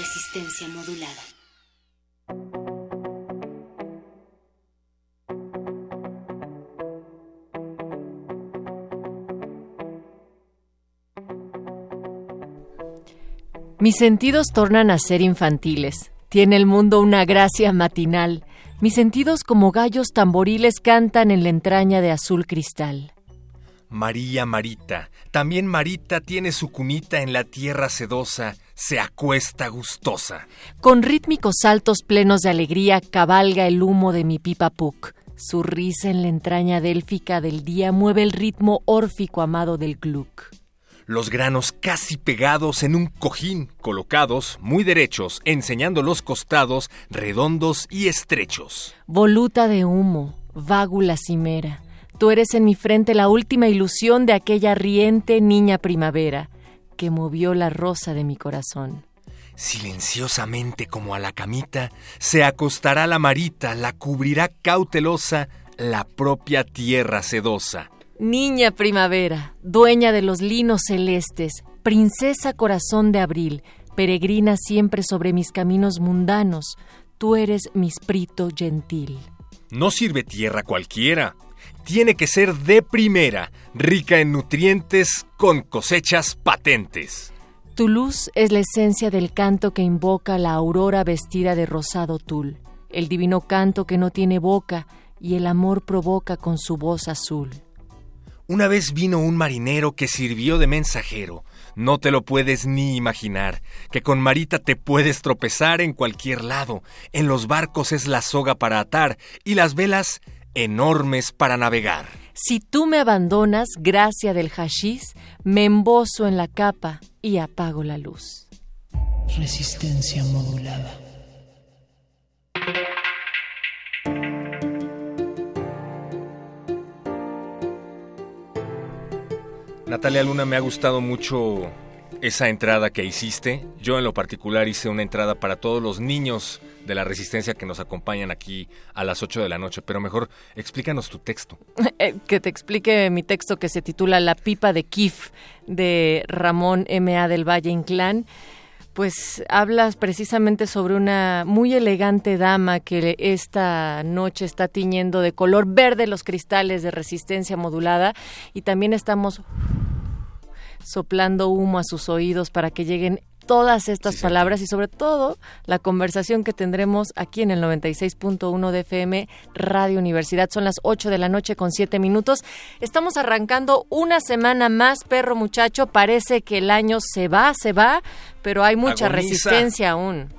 Resistencia modulada. Mis sentidos tornan a ser infantiles. Tiene el mundo una gracia matinal. Mis sentidos como gallos tamboriles cantan en la entraña de azul cristal. María Marita, también Marita tiene su cunita en la tierra sedosa, se acuesta gustosa. Con rítmicos saltos plenos de alegría cabalga el humo de mi pipa puc. Su risa en la entraña délfica del día mueve el ritmo órfico amado del gluck. Los granos casi pegados en un cojín, colocados muy derechos, enseñando los costados redondos y estrechos. Voluta de humo, vágula cimera, tú eres en mi frente la última ilusión de aquella riente niña primavera que movió la rosa de mi corazón. Silenciosamente como a la camita, se acostará la marita, la cubrirá cautelosa la propia tierra sedosa. Niña primavera, dueña de los linos celestes, princesa corazón de abril, peregrina siempre sobre mis caminos mundanos, tú eres mi sprito gentil. No sirve tierra cualquiera. Tiene que ser de primera, rica en nutrientes, con cosechas patentes. Tu luz es la esencia del canto que invoca la aurora vestida de rosado tul, el divino canto que no tiene boca y el amor provoca con su voz azul. Una vez vino un marinero que sirvió de mensajero. No te lo puedes ni imaginar, que con Marita te puedes tropezar en cualquier lado. En los barcos es la soga para atar y las velas enormes para navegar. Si tú me abandonas, gracia del hashish, me embozo en la capa y apago la luz. Resistencia modulada. Natalia Luna, me ha gustado mucho esa entrada que hiciste. Yo en lo particular hice una entrada para todos los niños de la resistencia que nos acompañan aquí a las 8 de la noche, pero mejor explícanos tu texto. Eh, que te explique mi texto que se titula La pipa de Kif de Ramón M.A. del Valle Inclán. Pues hablas precisamente sobre una muy elegante dama que esta noche está tiñendo de color verde los cristales de resistencia modulada y también estamos soplando humo a sus oídos para que lleguen todas estas palabras y sobre todo la conversación que tendremos aquí en el 96.1 de FM Radio Universidad. Son las 8 de la noche con 7 minutos. Estamos arrancando una semana más, perro muchacho. Parece que el año se va, se va, pero hay mucha Agoniza. resistencia aún.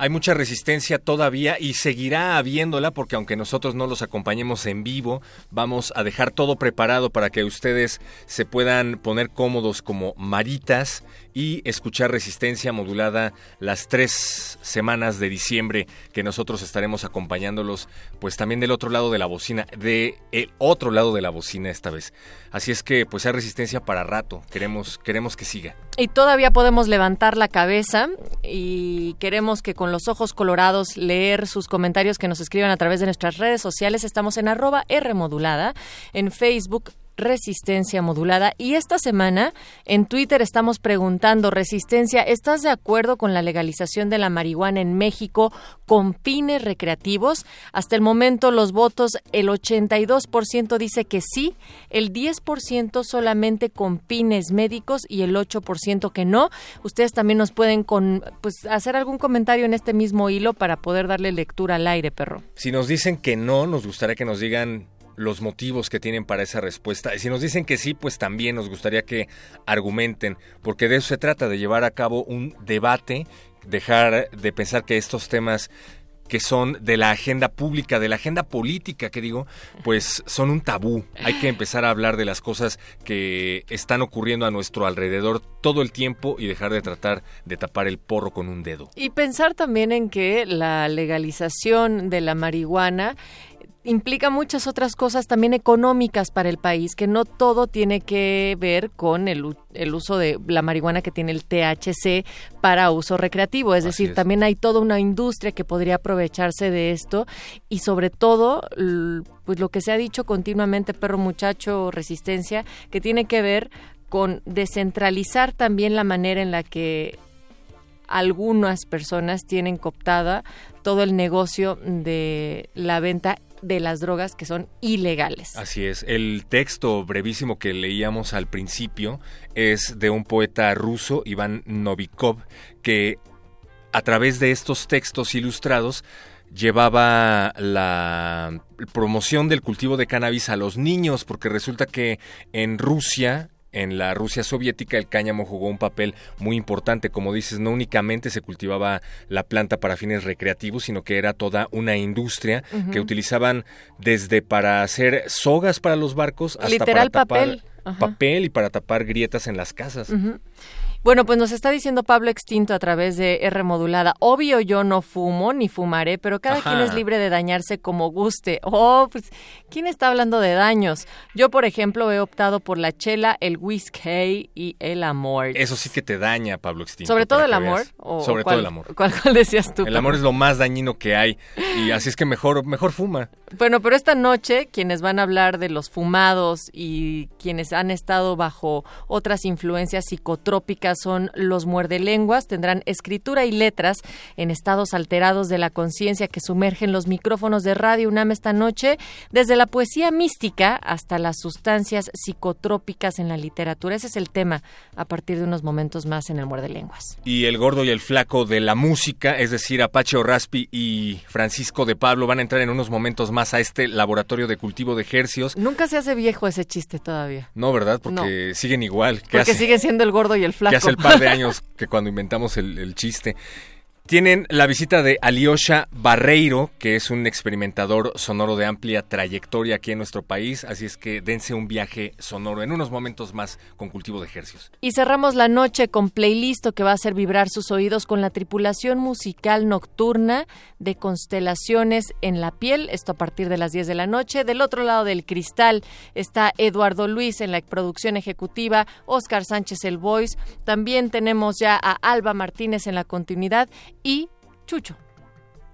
Hay mucha resistencia todavía y seguirá habiéndola porque aunque nosotros no los acompañemos en vivo, vamos a dejar todo preparado para que ustedes se puedan poner cómodos como maritas y escuchar resistencia modulada las tres semanas de diciembre que nosotros estaremos acompañándolos pues también del otro lado de la bocina, de el otro lado de la bocina esta vez. Así es que pues hay resistencia para rato, queremos, queremos que siga. Y todavía podemos levantar la cabeza y queremos que con los ojos colorados leer sus comentarios que nos escriban a través de nuestras redes sociales. Estamos en arroba R modulada, en Facebook Resistencia Modulada. Y esta semana en Twitter estamos preguntando, Resistencia, ¿estás de acuerdo con la legalización de la marihuana en México con fines recreativos? Hasta el momento los votos, el 82% dice que sí, el 10% solamente con fines médicos y el 8% que no. Ustedes también nos pueden pues, hacer algún comentario en este mismo hilo para poder darle lectura al aire, perro. Si nos dicen que no, nos gustaría que nos digan los motivos que tienen para esa respuesta. Y si nos dicen que sí, pues también nos gustaría que argumenten, porque de eso se trata, de llevar a cabo un debate, dejar de pensar que estos temas que son de la agenda pública, de la agenda política, que digo, pues son un tabú. Hay que empezar a hablar de las cosas que están ocurriendo a nuestro alrededor todo el tiempo y dejar de tratar de tapar el porro con un dedo. Y pensar también en que la legalización de la marihuana implica muchas otras cosas también económicas para el país, que no todo tiene que ver con el, el uso de la marihuana que tiene el THC para uso recreativo. Es decir, es. también hay toda una industria que podría aprovecharse de esto y sobre todo, pues lo que se ha dicho continuamente, perro muchacho, resistencia, que tiene que ver con descentralizar también la manera en la que algunas personas tienen cooptada todo el negocio de la venta de las drogas que son ilegales. Así es. El texto brevísimo que leíamos al principio es de un poeta ruso, Iván Novikov, que a través de estos textos ilustrados llevaba la promoción del cultivo de cannabis a los niños, porque resulta que en Rusia, en la Rusia soviética, el cáñamo jugó un papel muy importante. Como dices, no únicamente se cultivaba la planta para fines recreativos, sino que era toda una industria que utilizaban desde para hacer sogas para los barcos hasta Literal para tapar papel. Ajá. papel y para tapar grietas en las casas. Bueno, pues nos está diciendo Pablo Extinto a través de R modulada. Obvio yo no fumo ni fumaré, pero cada Ajá. quien es libre de dañarse como guste. Oh, pues, ¿quién está hablando de daños? Yo, por ejemplo, he optado por la chela, el whisky y el amor. Eso sí que te daña, Pablo Extinto. ¿Sobre todo el amor? ¿O Sobre cuál- todo el amor. ¿Cuál, cuál decías tú? El amor es lo más dañino que hay y así es que mejor mejor fuma. Bueno, pero esta noche quienes van a hablar de los fumados y quienes han estado bajo otras influencias psicotrópicas son los muerdelenguas, tendrán escritura y letras en estados alterados de la conciencia que sumergen los micrófonos de Radio UNAM esta noche, desde la poesía mística hasta las sustancias psicotrópicas en la literatura. Ese es el tema a partir de unos momentos más en el muerdelenguas. Y el gordo y el flaco de la música, es decir, Apache Raspi y Francisco de Pablo van a entrar en unos momentos más a este laboratorio de cultivo de hercios. Nunca se hace viejo ese chiste todavía. No, ¿verdad? Porque siguen igual. ¿Qué Porque hace? sigue siendo el gordo y el flaco. Hace el par de años que cuando inventamos el, el chiste. Tienen la visita de Alyosha Barreiro, que es un experimentador sonoro de amplia trayectoria aquí en nuestro país, así es que dense un viaje sonoro en unos momentos más con cultivo de ejercicios. Y cerramos la noche con playlist que va a hacer vibrar sus oídos con la tripulación musical nocturna de Constelaciones en la piel, esto a partir de las 10 de la noche. Del otro lado del cristal está Eduardo Luis en la producción ejecutiva, Oscar Sánchez el voice, también tenemos ya a Alba Martínez en la continuidad y Chucho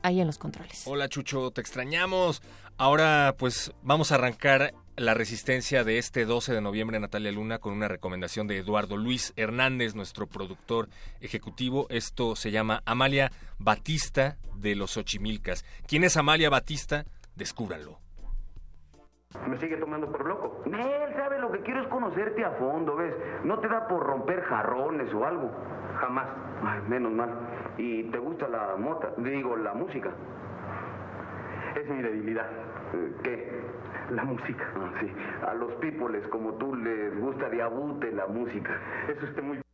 ahí en los controles. Hola Chucho, te extrañamos. Ahora pues vamos a arrancar la resistencia de este 12 de noviembre Natalia Luna con una recomendación de Eduardo Luis Hernández, nuestro productor ejecutivo. Esto se llama Amalia Batista de los Ochimilcas. ¿Quién es Amalia Batista? Descúbranlo. Me sigue tomando por loco. Él sabe lo que quiero es conocerte a fondo, ¿ves? No te da por romper jarrones o algo. Jamás. Ay, menos mal. ¿Y te gusta la mota? Digo, la música. Es mi debilidad. ¿Qué? La música. Ah, sí. A los pípoles como tú les gusta de abute la música. Es usted muy...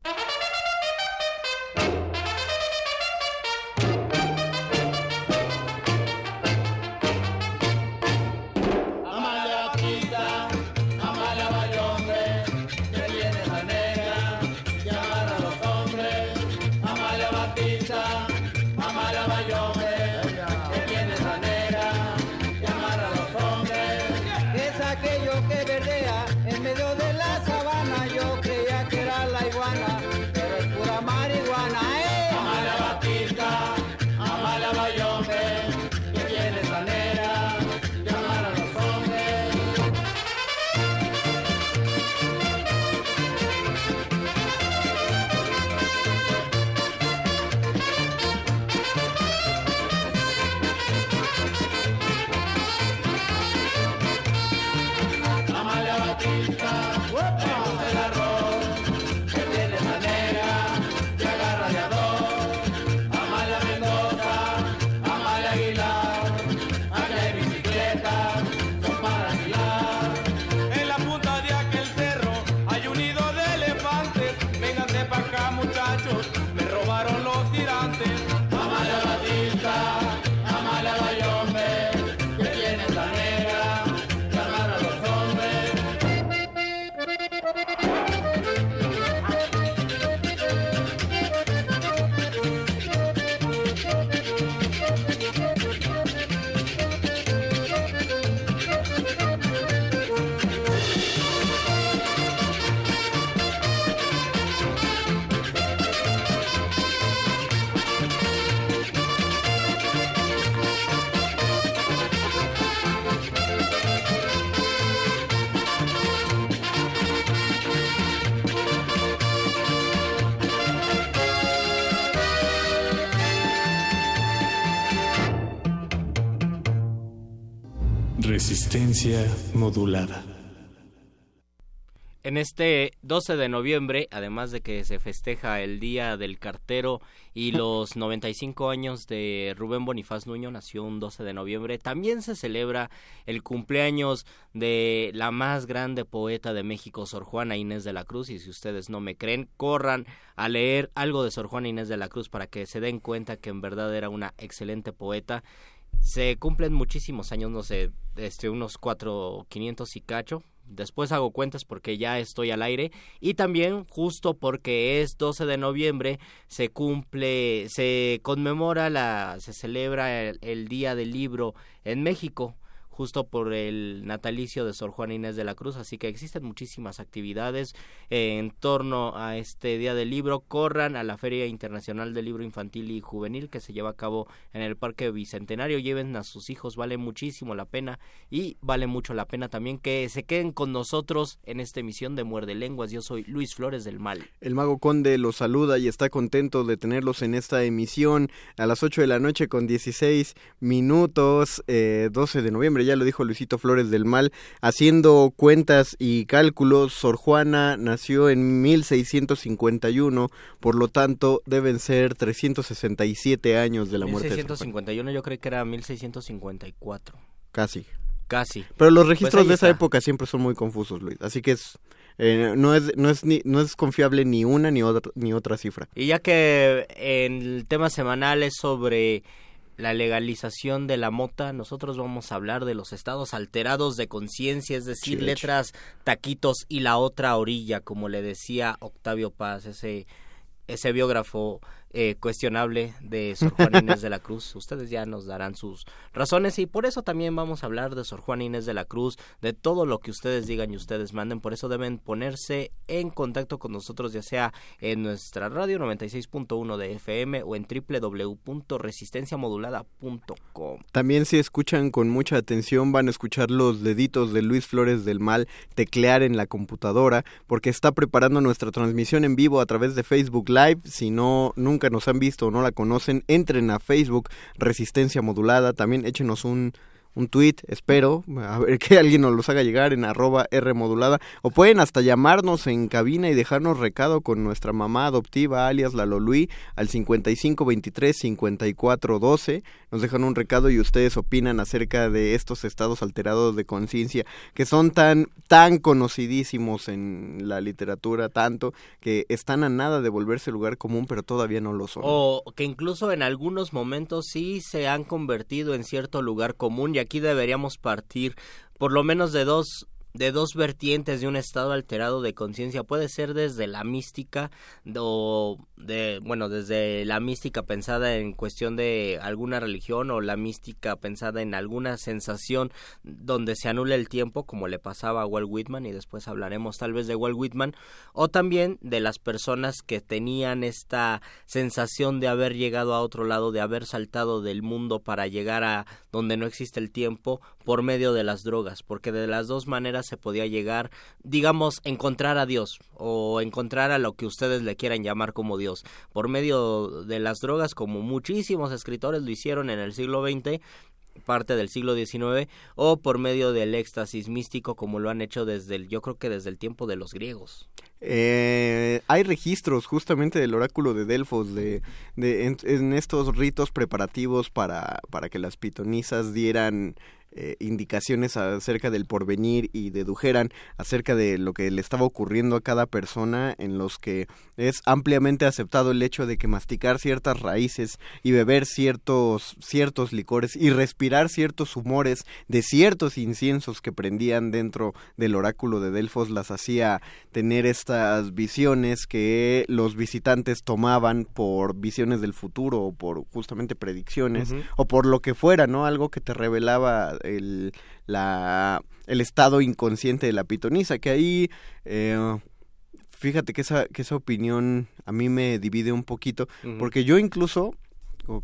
Resistencia modulada. En este 12 de noviembre, además de que se festeja el Día del Cartero y los 95 años de Rubén Bonifaz Nuño, nació un 12 de noviembre, también se celebra el cumpleaños de la más grande poeta de México, Sor Juana Inés de la Cruz, y si ustedes no me creen, corran a leer algo de Sor Juana Inés de la Cruz para que se den cuenta que en verdad era una excelente poeta. Se cumplen muchísimos años, no sé, este, unos cuatro, quinientos y cacho, Después hago cuentas porque ya estoy al aire. Y también justo porque es 12 de noviembre se cumple, se conmemora la, se celebra el, el Día del Libro en México justo por el natalicio de Sor Juana Inés de la Cruz, así que existen muchísimas actividades eh, en torno a este Día del Libro. Corran a la Feria Internacional del Libro Infantil y Juvenil que se lleva a cabo en el Parque Bicentenario. Lleven a sus hijos, vale muchísimo la pena y vale mucho la pena también que se queden con nosotros en esta emisión de Muerde Lenguas. Yo soy Luis Flores del Mal. El Mago Conde los saluda y está contento de tenerlos en esta emisión a las 8 de la noche con 16 minutos, eh, 12 de noviembre ya lo dijo Luisito Flores del Mal, haciendo cuentas y cálculos, Sor Juana nació en 1651, por lo tanto deben ser 367 años de la muerte. 1651 yo creo que era 1654. Casi. Casi. Pero los registros Pues de esa época siempre son muy confusos, Luis, así que es eh, no es no es ni, no es confiable ni una ni otra ni otra cifra. Y ya que en el tema semanal es sobre la legalización de la mota, nosotros vamos a hablar de los estados alterados de conciencia, es decir, letras, taquitos y la otra orilla, como le decía Octavio Paz, ese, ese biógrafo eh, cuestionable de Sor Juana Inés de la Cruz. Ustedes ya nos darán sus razones y por eso también vamos a hablar de Sor Juana Inés de la Cruz, de todo lo que ustedes digan y ustedes manden. Por eso deben ponerse en contacto con nosotros, ya sea en nuestra radio 96.1 de FM o en www.resistenciamodulada.com. También si escuchan con mucha atención van a escuchar los deditos de Luis Flores del Mal teclear en la computadora porque está preparando nuestra transmisión en vivo a través de Facebook Live. Si no nunca nos han visto o no la conocen, entren a Facebook Resistencia Modulada. También échenos un un tweet, espero, a ver que alguien nos los haga llegar en arroba R modulada, o pueden hasta llamarnos en cabina y dejarnos recado con nuestra mamá adoptiva, alias la Lolui, al 5523-5412, nos dejan un recado y ustedes opinan acerca de estos estados alterados de conciencia que son tan, tan conocidísimos en la literatura, tanto que están a nada de volverse lugar común, pero todavía no lo son. O que incluso en algunos momentos sí se han convertido en cierto lugar común aquí deberíamos partir por lo menos de dos de dos vertientes de un estado alterado de conciencia puede ser desde la mística o de bueno desde la mística pensada en cuestión de alguna religión o la mística pensada en alguna sensación donde se anula el tiempo como le pasaba a Walt Whitman y después hablaremos tal vez de Walt Whitman o también de las personas que tenían esta sensación de haber llegado a otro lado de haber saltado del mundo para llegar a donde no existe el tiempo por medio de las drogas porque de las dos maneras se podía llegar, digamos, encontrar a Dios o encontrar a lo que ustedes le quieran llamar como Dios. Por medio de las drogas, como muchísimos escritores lo hicieron en el siglo XX, parte del siglo XIX, o por medio del éxtasis místico, como lo han hecho desde el, yo creo que desde el tiempo de los griegos. Eh, hay registros justamente del oráculo de Delfos de, en, en estos ritos preparativos para, para que las pitonisas dieran eh, indicaciones acerca del porvenir y dedujeran acerca de lo que le estaba ocurriendo a cada persona en los que es ampliamente aceptado el hecho de que masticar ciertas raíces y beber ciertos ciertos licores y respirar ciertos humores de ciertos inciensos que prendían dentro del oráculo de Delfos las hacía tener estas visiones que los visitantes tomaban por visiones del futuro o por justamente predicciones o por lo que fuera, ¿no? Algo que te revelaba el, la, el estado inconsciente de la pitonisa, que ahí... eh, Fíjate que esa, que esa opinión a mí me divide un poquito, porque yo incluso,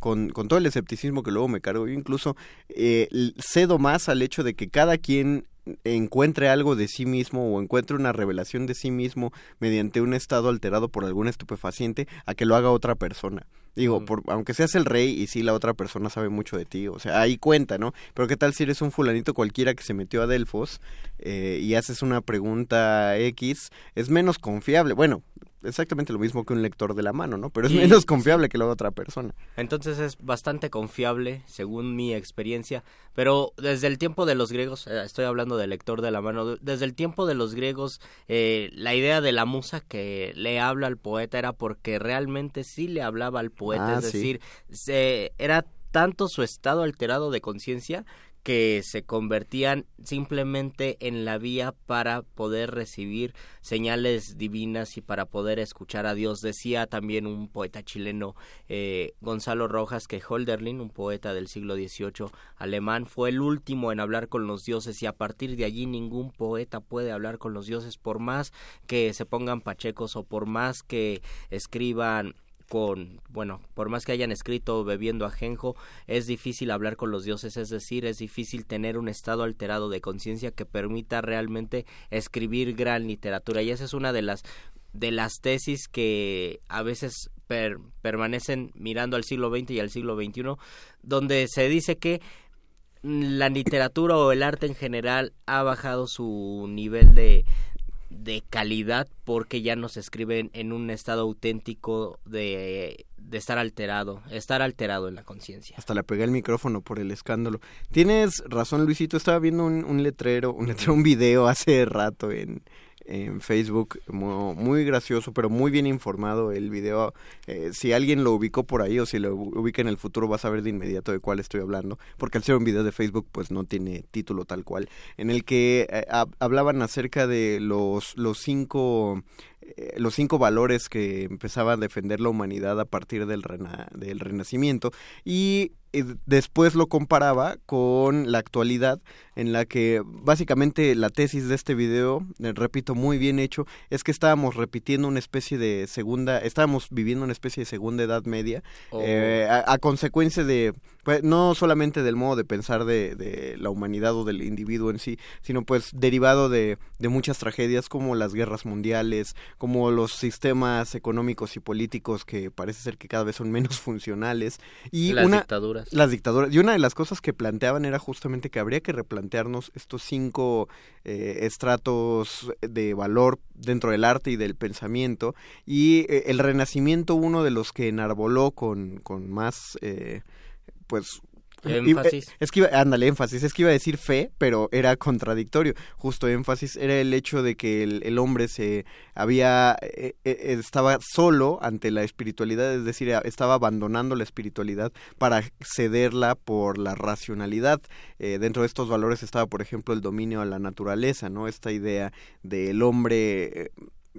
con, con todo el escepticismo que luego me cargo, yo incluso eh, cedo más al hecho de que cada quien encuentre algo de sí mismo o encuentre una revelación de sí mismo mediante un estado alterado por algún estupefaciente a que lo haga otra persona. Digo, por, aunque seas el rey y sí la otra persona sabe mucho de ti, o sea, ahí cuenta, ¿no? Pero qué tal si eres un fulanito cualquiera que se metió a Delfos eh, y haces una pregunta X, es menos confiable. Bueno, exactamente lo mismo que un lector de la mano, ¿no? Pero es Y- menos confiable que la otra persona. Entonces es bastante confiable, según mi experiencia. Pero desde el tiempo de los griegos, eh, estoy hablando del lector de la mano, de- desde el tiempo de los griegos, eh, la idea de la musa que le habla al poeta era porque realmente sí le hablaba al poeta, Ah, es sí. decir, se, era tanto su estado alterado de conciencia que se convertían simplemente en la vía para poder recibir señales divinas y para poder escuchar a Dios. Decía también un poeta chileno, eh, Gonzalo Rojas, que Holderlin, un poeta del siglo XVIII alemán, fue el último en hablar con los dioses y a partir de allí ningún poeta puede hablar con los dioses por más que se pongan pachecos o por más que escriban con, bueno, por más que hayan escrito bebiendo ajenjo, es difícil hablar con los dioses, es decir, es difícil tener un estado alterado de conciencia que permita realmente escribir gran literatura. Y esa es una de las de las tesis que a veces per- permanecen mirando al siglo XX y al siglo XXI, donde se dice que la literatura o el arte en general ha bajado su nivel de, de calidad porque ya no se escriben en un estado auténtico de, de estar alterado, estar alterado en la conciencia. Hasta le pegué el micrófono por el escándalo. Tienes razón, Luisito. Estaba viendo un, un letrero, un letrero, un video hace rato en, en Facebook, mu- muy, gracioso, pero muy bien informado el video. Eh, si alguien lo ubicó por ahí o si lo ubica en el futuro, vas a ver de inmediato de cuál estoy hablando, porque al ser un video de Facebook, pues no tiene título tal cual, en el que eh, hab- hablaban acerca de los, los cinco eh, los cinco valores que empezaba a defender la humanidad a partir del, rena- del renacimiento y después lo comparaba con la actualidad en la que básicamente la tesis de este video, eh, repito, muy bien hecho, es que estábamos repitiendo una especie de segunda, estábamos viviendo una especie de segunda edad media Oh. eh, a, a consecuencia de, pues, no solamente del modo de pensar de, de la humanidad o del individuo en sí, sino pues derivado de, de muchas tragedias como las guerras mundiales, como los sistemas económicos y políticos que parece ser que cada vez son menos funcionales. Y Las una dictaduras. las dictaduras. Y una de las cosas que planteaban era justamente que habría que replantearnos estos cinco eh, estratos de valor dentro del arte y del pensamiento. Y eh, el renacimiento uno de los que enarboló con con más eh, pues Énfasis. eh, Es que iba, ándale, énfasis. Es que iba a decir fe, pero era contradictorio. Justo énfasis era el hecho de que el, el hombre se había, eh, eh, estaba solo ante la espiritualidad, es decir, estaba abandonando la espiritualidad para cederla por la racionalidad. Eh, dentro de estos valores estaba, por ejemplo, el dominio a la naturaleza, ¿no? Esta idea del hombre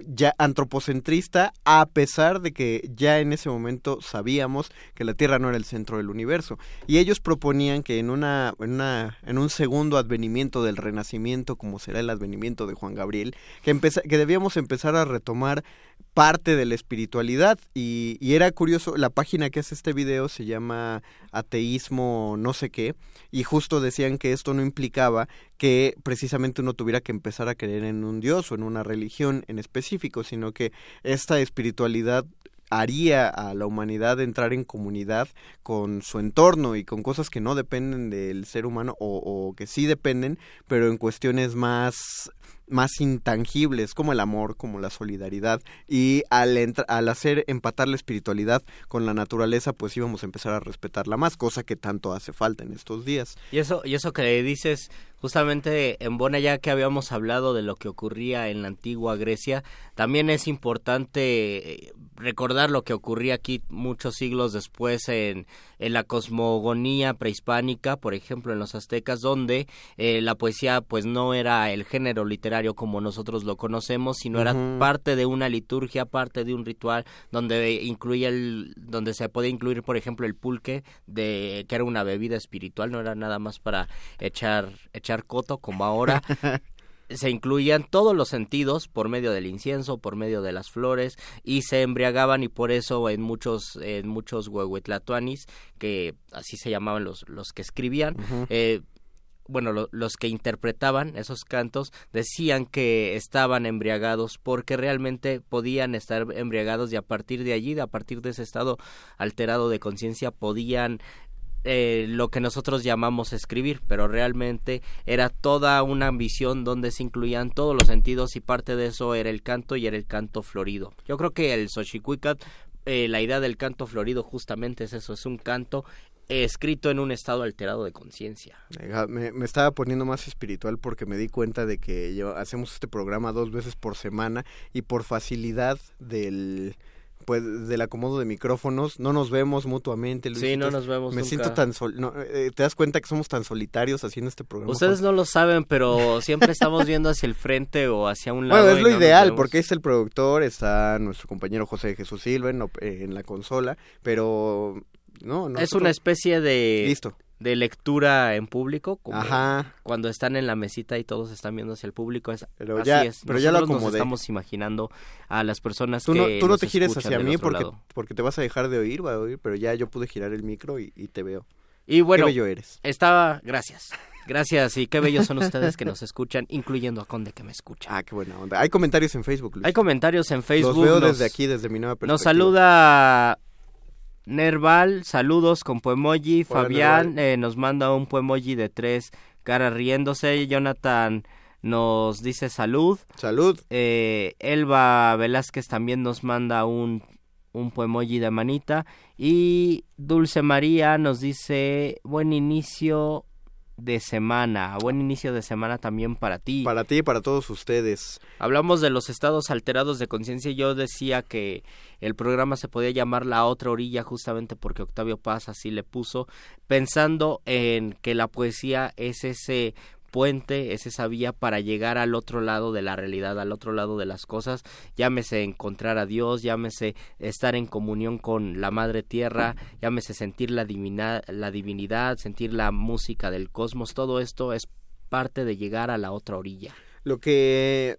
ya antropocentrista a pesar de que ya en ese momento sabíamos que la Tierra no era el centro del universo. Y ellos proponían que en una en una en un segundo advenimiento del renacimiento como será el advenimiento de Juan Gabriel que que debíamos empezar a retomar parte de la espiritualidad. Y, y era curioso la página que hace este video se llama ateísmo no sé qué y justo decían que esto no implicaba que precisamente uno tuviera que empezar a creer en un dios o en una religión en específico, sino que esta espiritualidad haría a la humanidad entrar en comunidad con su entorno y con cosas que no dependen del ser humano o, o que sí dependen, pero en cuestiones más más intangibles como el amor, como la solidaridad y al, al hacer empatar la espiritualidad con la naturaleza pues íbamos a empezar a respetarla más, cosa que tanto hace falta en estos días. Y eso y eso que dices justamente en Bona ya que habíamos hablado de lo que ocurría en la antigua Grecia, también es importante eh, recordar lo que ocurría aquí muchos siglos después en, en la cosmogonía prehispánica, por ejemplo en los aztecas, donde eh, la poesía pues no era el género literario como nosotros lo conocemos, sino era parte de una liturgia, parte de un ritual donde incluía el, donde se podía incluir por ejemplo el pulque de que era una bebida espiritual, no era nada más para echar echar coto como ahora. se incluían todos los sentidos por medio del incienso, por medio de las flores y se embriagaban y por eso en muchos en muchos huehuetlatuanis que así se llamaban los los que escribían eh, bueno, los que interpretaban esos cantos decían que estaban embriagados porque realmente podían estar embriagados y a partir de allí, a partir de ese estado alterado de conciencia, podían eh, lo que nosotros llamamos escribir, pero realmente era toda una ambición donde se incluían todos los sentidos y parte de eso era el canto y era el canto florido. Yo creo que el Xochicuicat, eh, la idea del canto florido justamente es eso, es un canto escrito en un estado alterado de conciencia. Me, me, estaba poniendo más espiritual porque me di cuenta de que yo, hacemos este programa dos veces por semana y por facilidad del pues del acomodo de micrófonos no nos vemos mutuamente sí no nos vemos me siento tan sol eh, te das cuenta que somos tan solitarios haciendo este programa ustedes no lo saben pero siempre estamos viendo hacia el frente o hacia un lado bueno es lo ideal porque es el productor está nuestro compañero José Jesús Silva en, en la consola pero no, es una especie de de lectura en público como cuando están en la mesita y todos están viendo hacia el público es pero ya, es. pero ya lo nos estamos imaginando a las personas tú que no, tú no te gires hacia mí porque porque te vas a dejar de oír va a oír pero ya yo pude girar el micro y, te veo y bueno qué bello eres estaba gracias Gracias y qué bellos son ustedes que nos escuchan, incluyendo a Conde que me escucha. Ah, qué buena onda. Hay comentarios en Facebook. Luis. Hay comentarios en Facebook. Los veo desde aquí, desde mi nueva perspectiva. Nos saluda Nerval, saludos con poemoji. Fabián eh, nos manda un poemoji de tres caras riéndose. Jonathan nos dice salud. Salud. Eh, Elba Velázquez también nos manda un, un poemoji de manita. Y Dulce María nos dice buen inicio de semana, buen inicio de semana también para ti. Para ti y para todos ustedes. Hablamos de los estados alterados de conciencia. Yo decía que el programa se podía llamar La otra orilla justamente porque Octavio Paz así le puso, pensando en que la poesía es ese puente, es esa vía para llegar al otro lado de la realidad, al otro lado de las cosas, llámese encontrar a Dios, llámese estar en comunión con la Madre Tierra, llámese sentir la, la divinidad, sentir la música del cosmos, todo esto es parte de llegar a la otra orilla. Lo que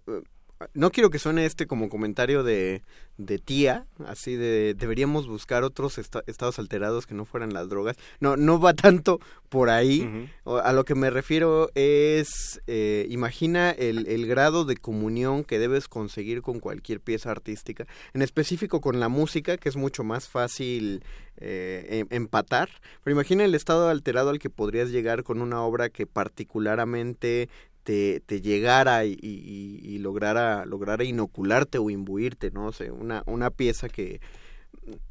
no quiero que suene este como comentario de, de tía, así de deberíamos buscar otros estados alterados que no fueran las drogas. No, no va tanto por ahí. A lo que me refiero es, eh, imagina el, el, grado de comunión que debes conseguir con cualquier pieza artística, en específico con la música, que es mucho más fácil eh, em, empatar. Pero imagina el estado alterado al que podrías llegar con una obra que particularmente te, llegara y, y, lograra, lograra inocularte o imbuirte, ¿no? O sea, una, una pieza que...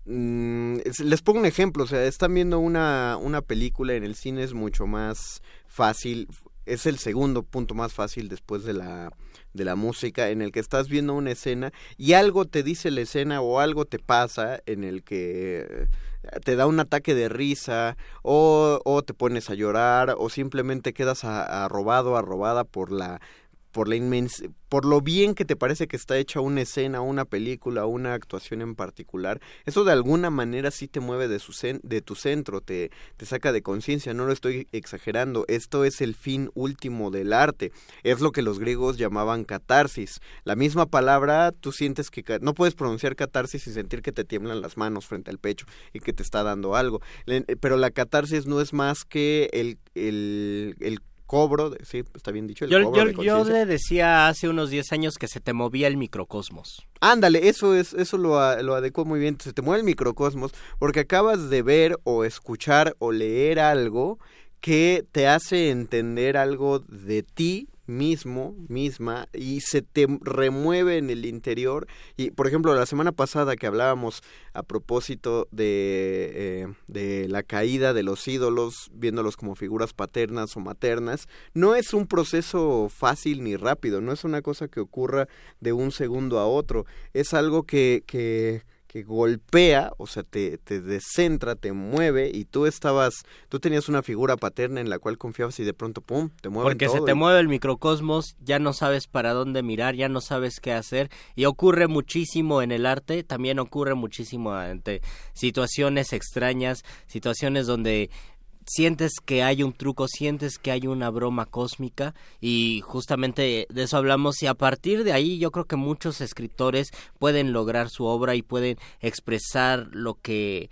Mm, les pongo un ejemplo, o sea, están viendo una, una película en el cine es mucho más fácil, es el segundo punto más fácil después de la de la música en el que estás viendo una escena y algo te dice la escena o algo te pasa en el que te da un ataque de risa o, o te pones a llorar o simplemente quedas arrobado, arrobada por la por la por lo bien que te parece que está hecha una escena, una película, una actuación en particular, eso de alguna manera sí te mueve de, su de tu centro, te, te saca de conciencia, no lo estoy exagerando, esto es el fin último del arte, es lo que los griegos llamaban catarsis, la misma palabra, tú sientes que no puedes pronunciar catarsis y sentir que te tiemblan las manos frente al pecho y que te está dando algo, pero la catarsis no es más que el, el, el cobro, de, sí, está bien dicho. El yo, cobro yo, yo, le decía hace unos 10 años que se te movía el microcosmos. Ándale, eso es, eso lo, lo adecuó muy bien. Se te mueve el microcosmos porque acabas de ver o escuchar o leer algo que te hace entender algo de ti mismo, misma, y se te remueve en el interior. Y, por ejemplo, la semana pasada que hablábamos a propósito de, eh, de la caída de los ídolos, viéndolos como figuras paternas o maternas, no es un proceso fácil ni rápido, no es una cosa que ocurra de un segundo a otro, es algo que, que que golpea, o sea, te, te descentra, te mueve y tú estabas, tú tenías una figura paterna en la cual confiabas y de pronto, ¡pum!, te mueve Porque se te mueve el microcosmos, ya no sabes para dónde mirar, ya no sabes qué hacer y ocurre muchísimo en el arte, también ocurre muchísimo ante situaciones extrañas, situaciones donde sientes que hay un truco, sientes que hay una broma cósmica y justamente de eso hablamos y a partir de ahí yo creo que muchos escritores pueden lograr su obra y pueden expresar lo que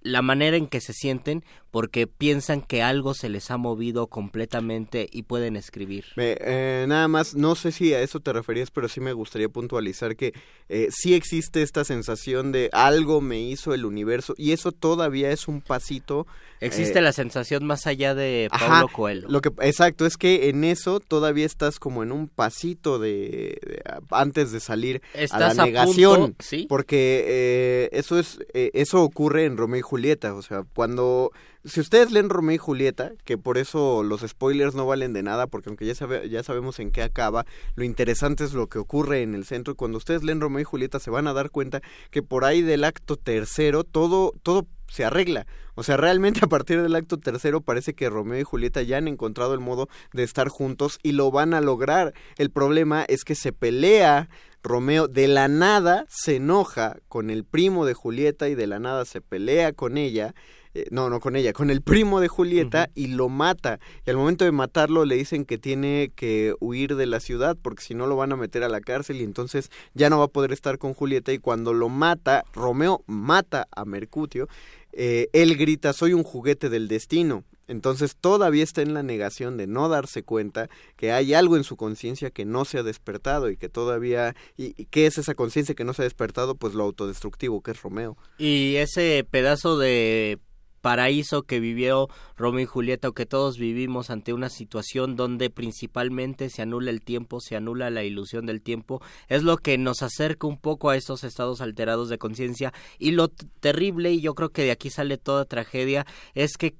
la manera en que se sienten porque piensan que algo se les ha movido completamente y pueden escribir. Eh, nada más, no sé si a eso te referías, pero sí me gustaría puntualizar que eh, sí existe esta sensación de algo me hizo el universo y eso todavía es un pasito. Existe eh, la sensación más allá de Pablo Coelho. Lo que, exacto, es que en eso todavía estás como en un pasito de, antes de salir a la negación, ¿sí? porque eso es eso ocurre en Romeo y Julieta, o sea, cuando si ustedes leen Romeo y Julieta, que por eso los spoilers no valen de nada, porque aunque ya, ya sabemos en qué acaba, lo interesante es lo que ocurre en el centro. Y cuando ustedes leen Romeo y Julieta se van a dar cuenta que por ahí del acto tercero todo, todo se arregla. O sea, realmente a partir del acto tercero parece que Romeo y Julieta ya han encontrado el modo de estar juntos y lo van a lograr. El problema es que se pelea Romeo de la nada se enoja con el primo de Julieta y de la nada se pelea con ella eh, no, no con ella, con el primo de Julieta y lo mata. Y al momento de matarlo le dicen que tiene que huir de la ciudad porque si no lo van a meter a la cárcel y entonces ya no va a poder estar con Julieta y cuando lo mata, Romeo mata a Mercutio, eh, él grita soy un juguete del destino. Entonces todavía está en la negación de no darse cuenta que hay algo en su conciencia que no se ha despertado y que todavía... ¿Y, y qué es esa conciencia que no se ha despertado? Pues lo autodestructivo que es Romeo. Y ese pedazo de paraíso que vivió Romeo y Julieta o que todos vivimos ante una situación donde principalmente se anula el tiempo, se anula la ilusión del tiempo, es lo que nos acerca un poco a esos estados alterados de conciencia. Y lo terrible, y yo creo que de aquí sale toda tragedia, es que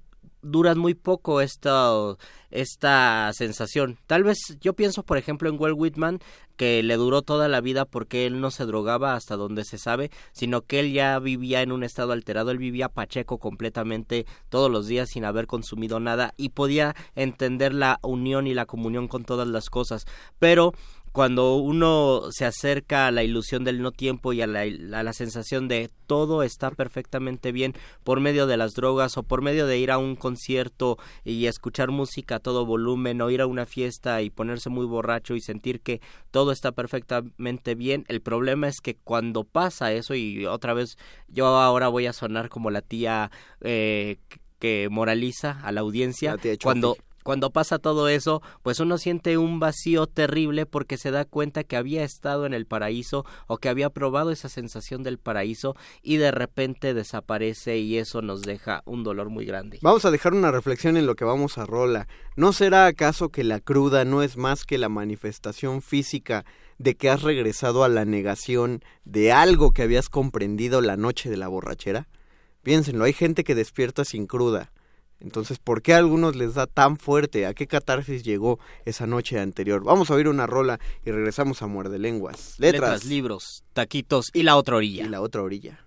duran muy poco esta, esta sensación. Tal vez yo pienso, por ejemplo, en Walt Whitman, que le duró toda la vida porque él no se drogaba hasta donde se sabe, sino que él ya vivía en un estado alterado, él vivía pacheco completamente todos los días sin haber consumido nada y podía entender la unión y la comunión con todas las cosas. Pero cuando uno se acerca a la ilusión del no tiempo y a la, a la, sensación de todo está perfectamente bien por medio de las drogas o por medio de ir a un concierto y escuchar música a todo volumen o ir a una fiesta y ponerse muy borracho y sentir que todo está perfectamente bien. El problema es que cuando pasa eso y otra vez yo ahora voy a sonar como la tía eh, que moraliza a la audiencia la cuando cuando pasa todo eso, pues uno siente un vacío terrible porque se da cuenta que había estado en el paraíso o que había probado esa sensación del paraíso y de repente desaparece y eso nos deja un dolor muy grande. Vamos a dejar una reflexión en lo que vamos a Rola. ¿No será acaso que la cruda no es más que la manifestación física de que has regresado a la negación de algo que habías comprendido la noche de la borrachera? Piénsenlo, hay gente que despierta sin cruda entonces, ¿por qué a algunos les da tan fuerte? ¿A qué catarsis llegó esa noche anterior? Vamos a oír una rola y regresamos a Muerde Lenguas. Letras, Letras libros, taquitos y la otra orilla. Y la otra orilla.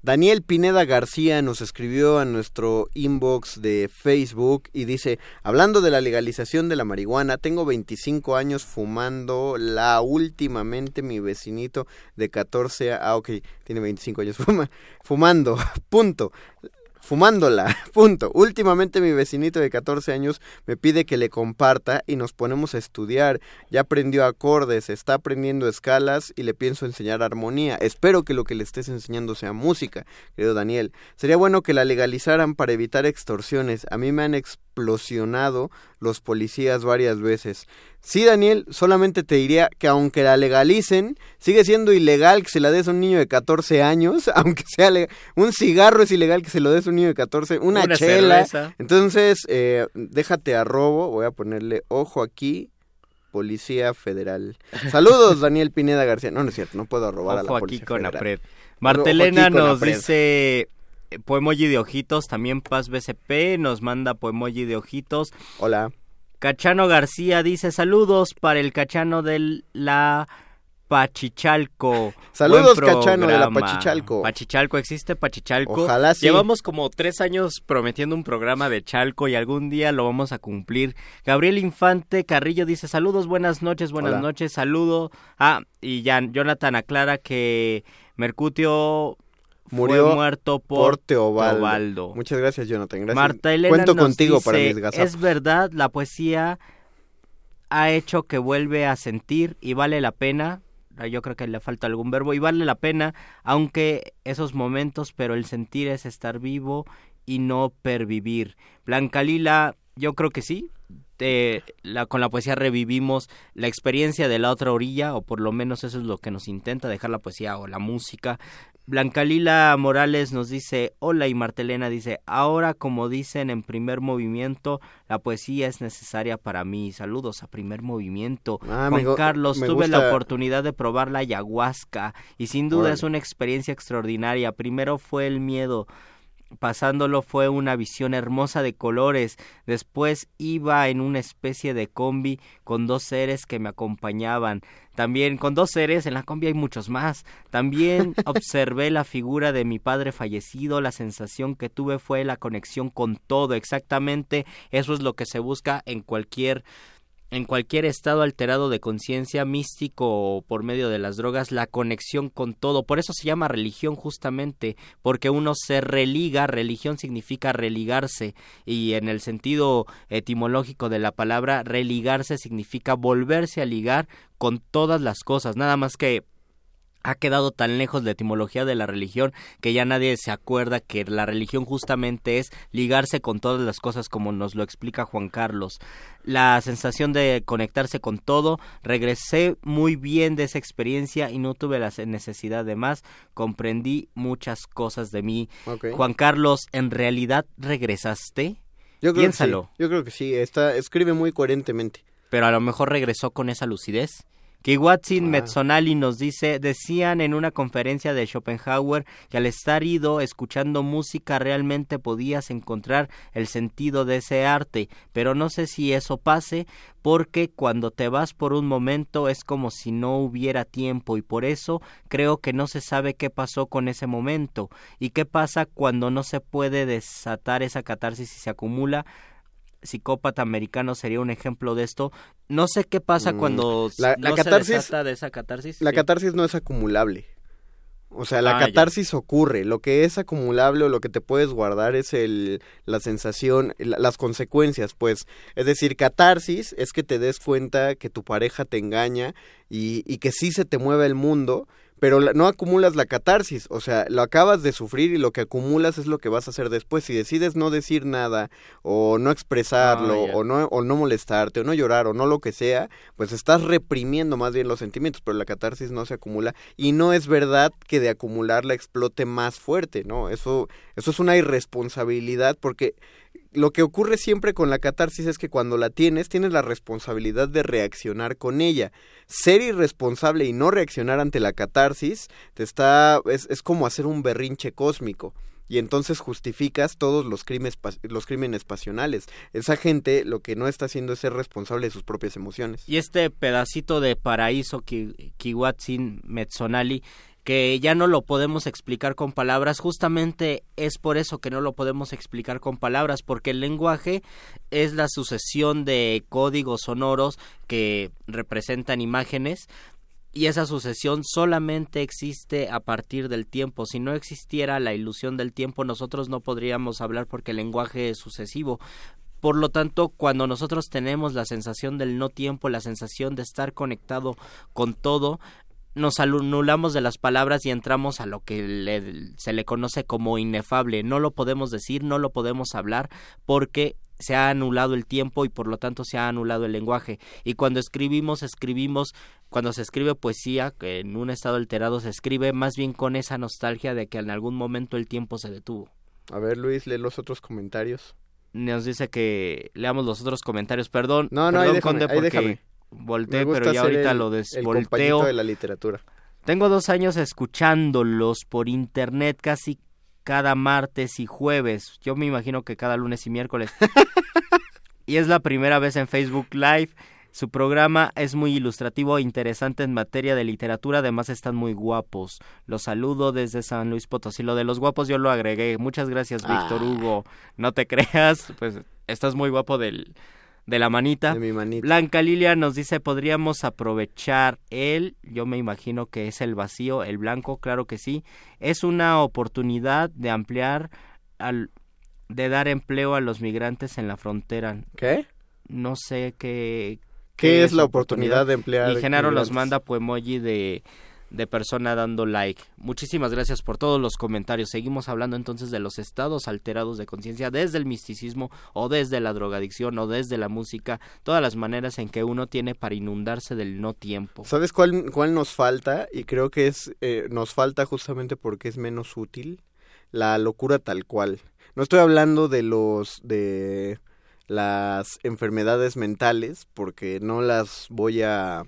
Daniel Pineda García nos escribió a nuestro inbox de Facebook y dice, hablando de la legalización de la marihuana, tengo 25 años fumando la últimamente mi vecinito de 14, ah ok, tiene 25 años fuma, fumando, punto fumándola. Punto. Últimamente mi vecinito de 14 años me pide que le comparta y nos ponemos a estudiar. Ya aprendió acordes, está aprendiendo escalas y le pienso enseñar armonía. Espero que lo que le estés enseñando sea música, querido Daniel. Sería bueno que la legalizaran para evitar extorsiones. A mí me han explosionado los policías varias veces. Sí, Daniel, solamente te diría que aunque la legalicen, sigue siendo ilegal que se la des a un niño de 14 años, aunque sea un cigarro es ilegal que se lo des a un niño de 14, una, chela. Entonces, eh, déjate a robo, voy a ponerle ojo aquí, Policía Federal. Saludos, Daniel Pineda García. No, no es cierto, no puedo robar a la Policía aquí con Federal. Martelena nos dice poemoji de ojitos, también Paz BCP nos manda poemoji de ojitos. Hola. Cachano García dice saludos para el Cachano de la Pachichalco. Saludos, Cachano de la Pachichalco. Pachichalco, ¿existe Pachichalco? Ojalá sí. Llevamos como tres años prometiendo un programa de Chalco y algún día lo vamos a cumplir. Gabriel Infante Carrillo dice saludos, buenas noches, buenas noches, saludo. Ah, y ya Jonathan aclara que Mercutio murió fue muerto por, Teobaldo. Muchas gracias, Jonathan. Gracias. Marta Elena Cuento nos contigo dice, para mis gazapos. Es verdad, la poesía ha hecho que vuelve a sentir y vale la pena. Yo creo que le falta algún verbo y vale la pena, aunque esos momentos, pero el sentir es estar vivo y no pervivir. Blanca Lila, yo creo que sí. Eh, la, con la poesía revivimos la experiencia de la otra orilla, o por lo menos eso es lo que nos intenta dejar la poesía o la música. Blanca Lila Morales nos dice, hola y Martelena dice, ahora como dicen en primer movimiento, la poesía es necesaria para mí. Saludos a primer movimiento. Ah, Juan Carlos, tuve gusta- la oportunidad de probar la ayahuasca y sin duda es una experiencia extraordinaria. Primero fue el miedo, pasándolo fue una visión hermosa de colores. Después iba en una especie de combi con dos seres que me acompañaban. También con dos seres, en la combi hay muchos más. También observé la figura de mi padre fallecido. La sensación que tuve fue la conexión con todo. Exactamente eso es lo que se busca en cualquier en cualquier estado alterado de conciencia místico o por medio de las drogas, la conexión con todo. Por eso se llama religión justamente, porque uno se religa, religión significa religarse y en el sentido etimológico de la palabra, religarse significa volverse a ligar con todas las cosas, nada más que ha quedado tan lejos la etimología de la religión que ya nadie se acuerda que la religión justamente es ligarse con todas las cosas como nos lo explica Juan Carlos. La sensación de conectarse con todo, regresé muy bien de esa experiencia y no tuve la necesidad de más, comprendí muchas cosas de mí. Juan Carlos, ¿en realidad regresaste? Yo creo Piénsalo. Que sí. Yo creo que sí. Está, escribe muy coherentemente. pero a lo mejor regresó con esa lucidez. Kiwatsin Metzonali nos dice, decían en una conferencia de Schopenhauer que al estar ido escuchando música realmente podías encontrar el sentido de ese arte, pero no sé si eso pase porque cuando te vas por un momento es como si no hubiera tiempo y por eso creo que no se sabe qué pasó con ese momento. Y qué pasa cuando no se puede desatar esa catarsis y se acumula psicópata americano sería un ejemplo de esto. No sé qué pasa Mm, cuando la- no la catarsis- de esa catarsis. La Sí. catarsis no es acumulable. O sea, la Ah, ya. catarsis ocurre. Lo que es acumulable o lo que te puedes guardar es el, la sensación, la- las consecuencias, pues. Es decir, catarsis es que te des cuenta que tu pareja te engaña y, y que sí se te mueve el mundo, pero la- no acumulas la catarsis. O sea, lo acabas de sufrir y lo que acumulas es lo que vas a hacer después. Si decides no decir nada o no expresarlo Ah, o no, o no molestarte o no llorar o no lo que sea, pues estás reprimiendo más bien los sentimientos, pero la catarsis no se acumula y no es verdad que de acumularla explote más fuerte, ¿no? Eso, eso es una irresponsabilidad porque lo que ocurre siempre con la catarsis es que cuando la tienes, tienes la responsabilidad de reaccionar con ella. Ser irresponsable y no reaccionar ante la catarsis te está, es, es como hacer un berrinche cósmico. Y entonces justificas todos los crímenes, los crímenes pasionales. Esa gente lo que no está haciendo es ser responsable de sus propias emociones. Y este pedacito de paraíso Ki- Kiwatsin Metzonali que ya no lo podemos explicar con palabras, justamente es por eso que no lo podemos explicar con palabras, porque el lenguaje es la sucesión de códigos sonoros que representan imágenes y esa sucesión solamente existe a partir del tiempo. Si no existiera la ilusión del tiempo, nosotros no podríamos hablar porque el lenguaje es sucesivo. Por lo tanto, cuando nosotros tenemos la sensación del no tiempo, la sensación de estar conectado con todo, nos anulamos de las palabras y entramos a lo que se le conoce como inefable. No lo podemos decir, no lo podemos hablar porque se ha anulado el tiempo y por lo tanto se ha anulado el lenguaje. Y cuando escribimos, escribimos, cuando se escribe poesía, que en un estado alterado se escribe más bien con esa nostalgia de que en algún momento el tiempo se detuvo. A ver, Luis, lee los otros comentarios. Nos dice que leamos los otros comentarios. Perdón, no, no, perdón, ahí Conde, porque déjame volteé, pero ya ahorita el, lo desvolteo. El de la literatura. Tengo dos años escuchándolos por internet casi cada martes y jueves. Yo me imagino que cada lunes y miércoles. y es la primera vez en Facebook Live. Su programa es muy ilustrativo e interesante en materia de literatura, además están muy guapos. Los saludo desde San Luis Potosí. Lo de los guapos yo lo agregué. Muchas gracias, Víctor Ah. Hugo. No te creas, pues estás muy guapo del, de la manita. De mi manita. Blanca Lilia nos dice, podríamos aprovechar el, yo me imagino que es el vacío, el blanco, claro que sí. Es una oportunidad de ampliar, al, de dar empleo a los migrantes en la frontera. ¿Qué? No sé qué... ¿Qué es la oportunidad de emplear Y Genaro los manda poemoji de, de persona dando like. Muchísimas gracias por todos los comentarios. Seguimos hablando entonces de los estados alterados de conciencia desde el misticismo o desde la drogadicción o desde la música, todas las maneras en que uno tiene para inundarse del no tiempo. ¿Sabes cuál, cuál nos falta? Y creo que es eh, nos falta justamente porque es menos útil. La locura tal cual. No estoy hablando de los de las enfermedades mentales porque no las voy a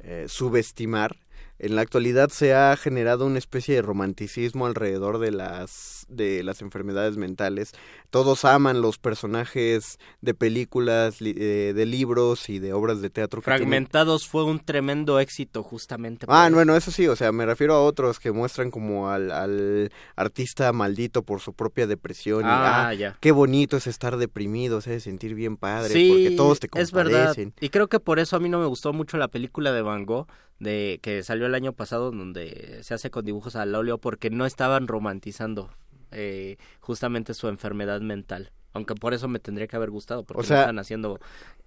eh, subestimar. En la actualidad se ha generado una especie de romanticismo alrededor de las de las enfermedades mentales. Todos aman los personajes de películas, li- eh, de libros y de obras de teatro. tienen- Fragmentados fue un tremendo éxito justamente. Ah, eso. bueno, eso sí, o sea, me refiero a otros que muestran como al, al artista maldito por su propia depresión. y, Ah, ah, ya. Qué bonito es estar deprimido, se debe sentir bien padre, Sí, porque todos te es verdad. compadecen. Y creo que por eso a mí no me gustó mucho la película de Van Gogh de que salió el año pasado donde se hace con dibujos al óleo porque no estaban romantizando eh, justamente su enfermedad mental. Aunque por eso me tendría que haber gustado porque O sea- no están haciendo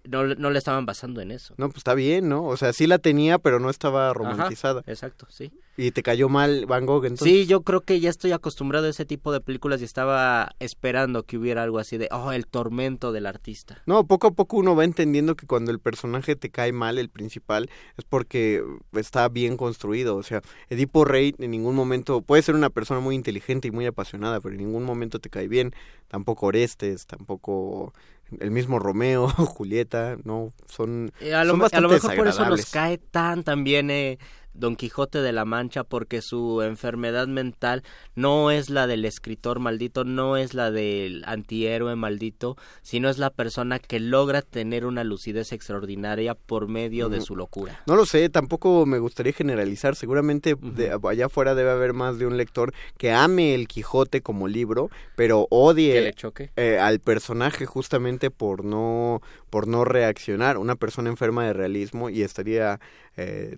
no, le- no le estaban basando en eso. No, pues está bien, ¿no? O sea, sí la tenía, pero no estaba romantizada. Ajá, exacto, sí. Y te cayó mal Van Gogh, entonces. Sí, yo creo que ya estoy acostumbrado a ese tipo de películas y estaba esperando que hubiera algo así de, oh, el tormento del artista. No, poco a poco uno va entendiendo que cuando el personaje te cae mal, el principal, es porque está bien construido. O sea, Edipo Rey en ningún momento puede ser una persona muy inteligente y muy apasionada, pero en ningún momento te cae bien. Tampoco Orestes, tampoco el mismo Romeo, Julieta, no, son, Eh, a, lo, son me- a lo bastante mejor por eso nos cae tan también eh, Don Quijote de la Mancha porque su enfermedad mental no es la del escritor maldito, no es la del antihéroe maldito, sino es la persona que logra tener una lucidez extraordinaria por medio de su locura. No lo sé, tampoco me gustaría generalizar. Seguramente de- allá afuera debe haber más de un lector que ame el Quijote como libro, pero odie Que le choque. eh, al personaje justamente por no por no reaccionar. Una persona enferma de realismo y estaría eh,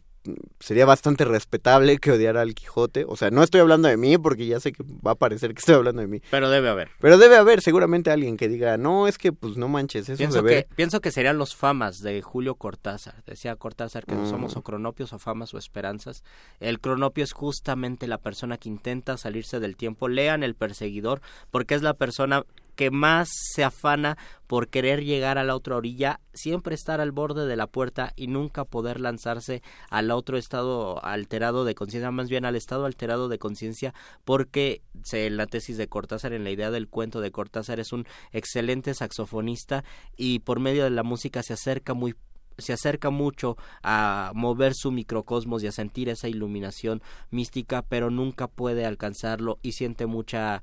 sería bastante respetable que odiara al Quijote. O sea, no estoy hablando de mí porque ya sé que va a parecer que estoy hablando de mí. Pero debe haber. Pero debe haber seguramente alguien que diga, no, es que pues no manches, eso Pienso de ver. que, pienso que serían los famas de Julio Cortázar. Decía Cortázar que Mm. somos o cronopios o famas o esperanzas. El cronopio es justamente la persona que intenta salirse del tiempo. Lean El Perseguidor porque es la persona que más se afana por querer llegar a la otra orilla, siempre estar al borde de la puerta y nunca poder lanzarse al otro estado alterado de conciencia, más bien al estado alterado de conciencia, porque en la tesis de Cortázar, en la idea del cuento de Cortázar, es un excelente saxofonista y por medio de la música se acerca muy se acerca mucho a mover su microcosmos y a sentir esa iluminación mística, pero nunca puede alcanzarlo y siente mucha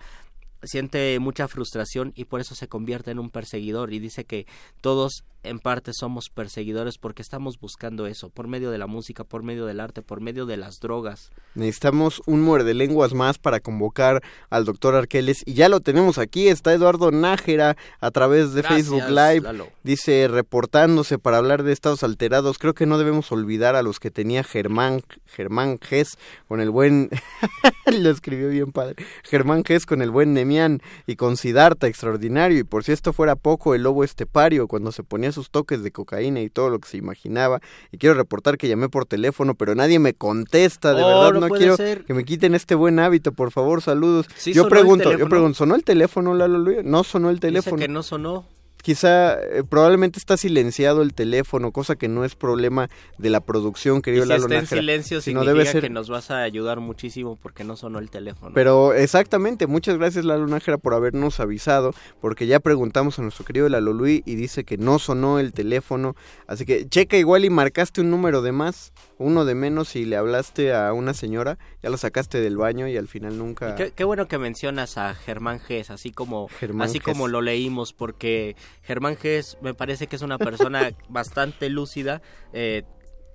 siente mucha frustración y por eso se convierte en un perseguidor y dice que todos en parte somos perseguidores porque estamos buscando eso, por medio de la música, por medio del arte, por medio de las drogas. Necesitamos un muerde lenguas más para convocar al doctor Arqueles y ya lo tenemos aquí, está Eduardo Nájera a través de Gracias, Facebook Live, Lalo. dice reportándose para hablar de estados alterados, creo que no debemos olvidar a los que tenía Germán, Germán Gess con el buen, lo escribió bien padre, Germán Gess con el buen Nemián y con Siddhartha extraordinario y por si esto fuera poco el lobo estepario cuando se ponía sus toques de cocaína y todo lo que se imaginaba y quiero reportar que llamé por teléfono pero nadie me contesta, de Oh, verdad no quiero ser. que me quiten este buen hábito, por favor, saludos. Sí yo pregunto, yo pregunto, ¿sonó el teléfono, Lalo Luis? No sonó el Dice teléfono. que no sonó. Quizá, eh, probablemente está silenciado el teléfono, cosa que no es problema de la producción, Y querido si Lalo está en Nájera, silencio sino significa debe ser que nos vas a ayudar muchísimo porque no sonó el teléfono. Pero exactamente, muchas gracias Lalo Nájera por habernos avisado, porque ya preguntamos a nuestro querido Lalo Luis y dice que no sonó el teléfono, así que checa igual y marcaste un número de más, uno de menos y le hablaste a una señora, ya lo sacaste del baño y al final nunca... Qué, qué bueno que mencionas a Germán Gess, así como Germán así Gess. como lo leímos, porque Germán Gess me parece que es una persona bastante lúcida, eh,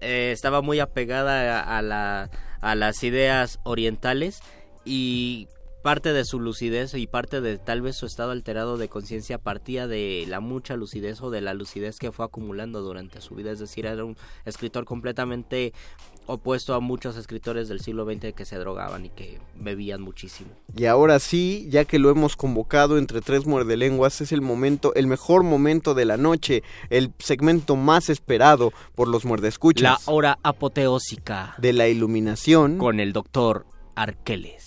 eh, estaba muy apegada a, a la, a las ideas orientales y parte de su lucidez y parte de tal vez su estado alterado de conciencia partía de la mucha lucidez o de la lucidez que fue acumulando durante su vida, es decir, era un escritor completamente opuesto a muchos escritores del siglo XX que se drogaban y que bebían muchísimo. Y ahora sí, ya que lo hemos convocado entre tres muerdelenguas, es el momento, el mejor momento de la noche, el segmento más esperado por los La muerdescuchas hora apoteósica de la iluminación. con el doctor Arqueles.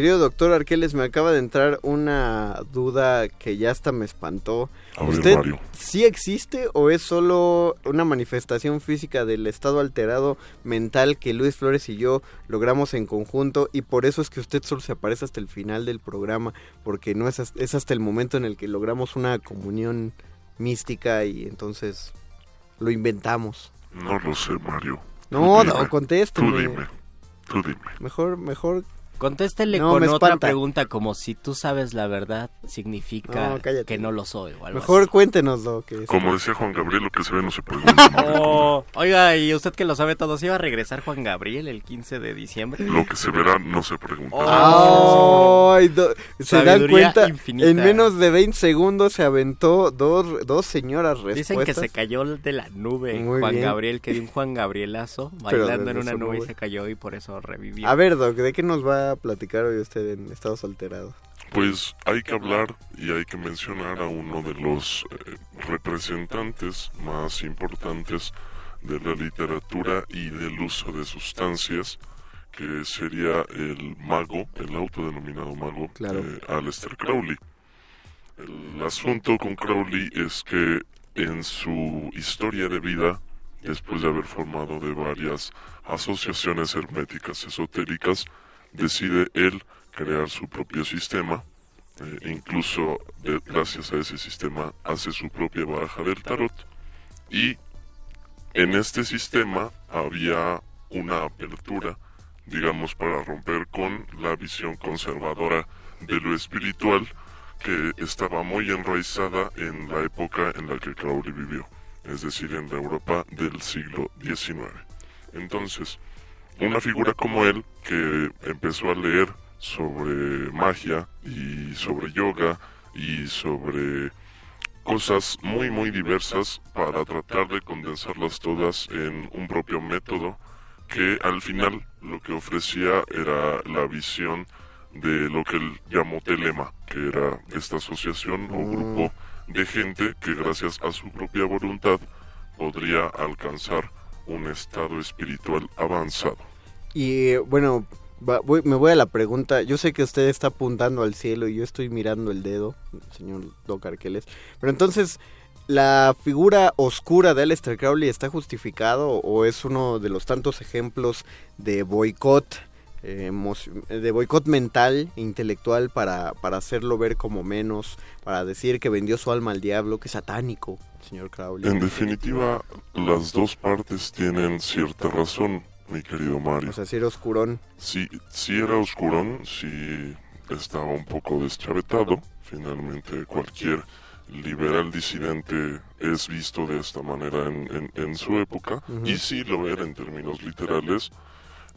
Querido doctor Arqueles, me acaba de entrar una duda que ya hasta me espantó. A ver, ¿Usted Mario. sí existe o es solo una manifestación física del estado alterado mental que Luis Flores y yo logramos en conjunto y por eso es que usted solo se aparece hasta el final del programa porque no es, es hasta el momento en el que logramos una comunión mística y entonces lo inventamos. No lo sé, Mario. No, Tú no, dime. contésteme. Tú dime. Tú dime. Mejor, mejor. Contéstele No, con otra espanta. pregunta como si tú sabes la verdad significa No, que no lo soy o algo Mejor cuéntenos lo que es. Como decía Juan Gabriel, lo que se ve no se pregunta. así. Oh, oiga, y usted que lo sabe todo, ¿se iba a regresar Juan Gabriel el 15 de diciembre? Lo que se verá no se pregunta. Ay, do- se dan cuenta, infinita. en menos de 20 segundos se aventó dos, dos señoras respuestas. Dicen que se cayó de la nube Muy Juan bien. Gabriel, que dio un Juan Gabrielazo bailando en una nube y se cayó y por eso revivió. A ver, Doc, ¿de qué nos va a platicar hoy usted en estados alterados? Pues hay que hablar y hay que mencionar a uno de los eh, representantes más importantes de la literatura y del uso de sustancias, que sería el mago, el autodenominado mago, Claro. eh, Aleister Crowley. El asunto con Crowley es que en su historia de vida, después de haber formado de varias asociaciones herméticas esotéricas, decide él crear su propio sistema. eh, incluso de- gracias a ese sistema hace su propia baraja del tarot. Y en este sistema había una apertura, digamos, para romper con la visión conservadora de lo espiritual que estaba muy enraizada en la época en la que Crowley vivió, es decir, en la Europa del siglo XIX. Entonces, una figura como él que empezó a leer sobre magia y sobre yoga y sobre cosas muy muy diversas para tratar de condensarlas todas en un propio método que al final lo que ofrecía era la visión de lo que él llamó telema, que era esta asociación o grupo de gente que gracias a su propia voluntad podría alcanzar un estado espiritual avanzado. Y bueno, va- voy- me voy a la pregunta. Yo sé que usted está apuntando al cielo y yo estoy mirando el dedo, señor Doc Arqueles. Pero entonces, ¿la figura oscura de Aleister Crowley está justificado o es uno de los tantos ejemplos de boicot? de boicot mental e intelectual para, para hacerlo ver como menos, para decir que vendió su alma al diablo, que satánico, señor Crowley. En definitiva, las dos partes tienen cierta razón, mi querido Mario. O sea, si era oscurón. Sí, sí era oscurón, sí estaba un poco deschavetado. Finalmente, cualquier liberal disidente es visto de esta manera en, en- en su época, y sí lo era en términos literales,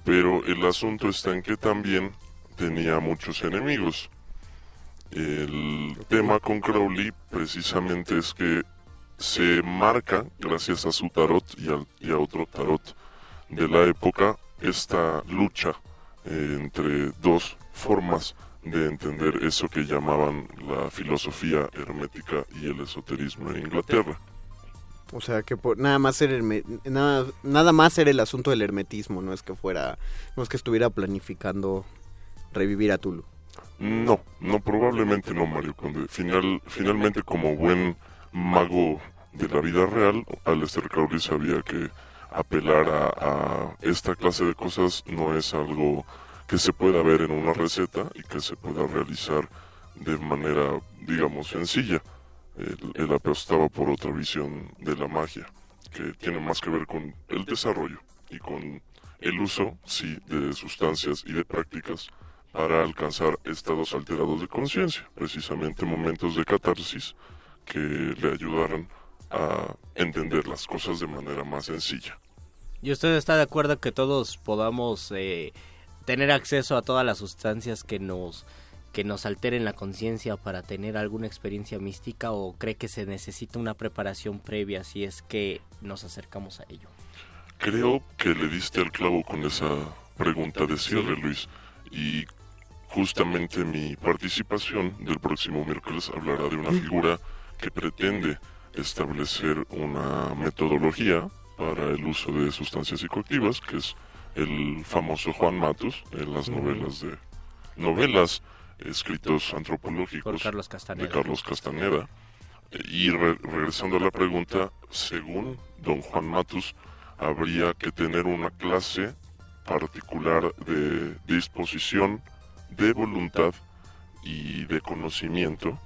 pero el asunto está en que también tenía muchos enemigos. El tema con Crowley precisamente es que se marca, gracias a su tarot y, al- y a otro tarot de la época, esta lucha eh, entre dos formas de entender eso que llamaban la filosofía hermética y el esoterismo en Inglaterra. O sea, que por, nada más era nada, nada más era el asunto del hermetismo, no es que fuera, no es que estuviera planificando revivir a Tulu. No, no, probablemente no, Mario Conde. Final, finalmente, como buen mago de la vida real, Aleister Crowley sabía que apelar a, esta clase de cosas no es algo que se pueda ver en una receta y que se pueda realizar de manera, digamos, sencilla. Él, él apostaba por otra visión de la magia, que tiene más que ver con el desarrollo y con el uso, sí, de sustancias y de prácticas para alcanzar estados alterados de conciencia, precisamente momentos de catarsis que le ayudaran a entender las cosas de manera más sencilla. ¿Y usted está de acuerdo que todos podamos eh, tener acceso a todas las sustancias que nos que nos alteren la conciencia para tener alguna experiencia mística o cree que se necesita una preparación previa si es que nos acercamos a ello? Creo que le diste al clavo con esa pregunta de cierre, Luis, y justamente mi participación del próximo miércoles hablará de una figura que pretende establecer una metodología para el uso de sustancias psicoactivas, que es el famoso Juan Matus en las novelas de novelas escritos antropológicos Carlos de Carlos Castaneda. Y re- regresando a la pregunta, según don Juan Matus, habría que tener una clase particular de disposición, de voluntad y de conocimiento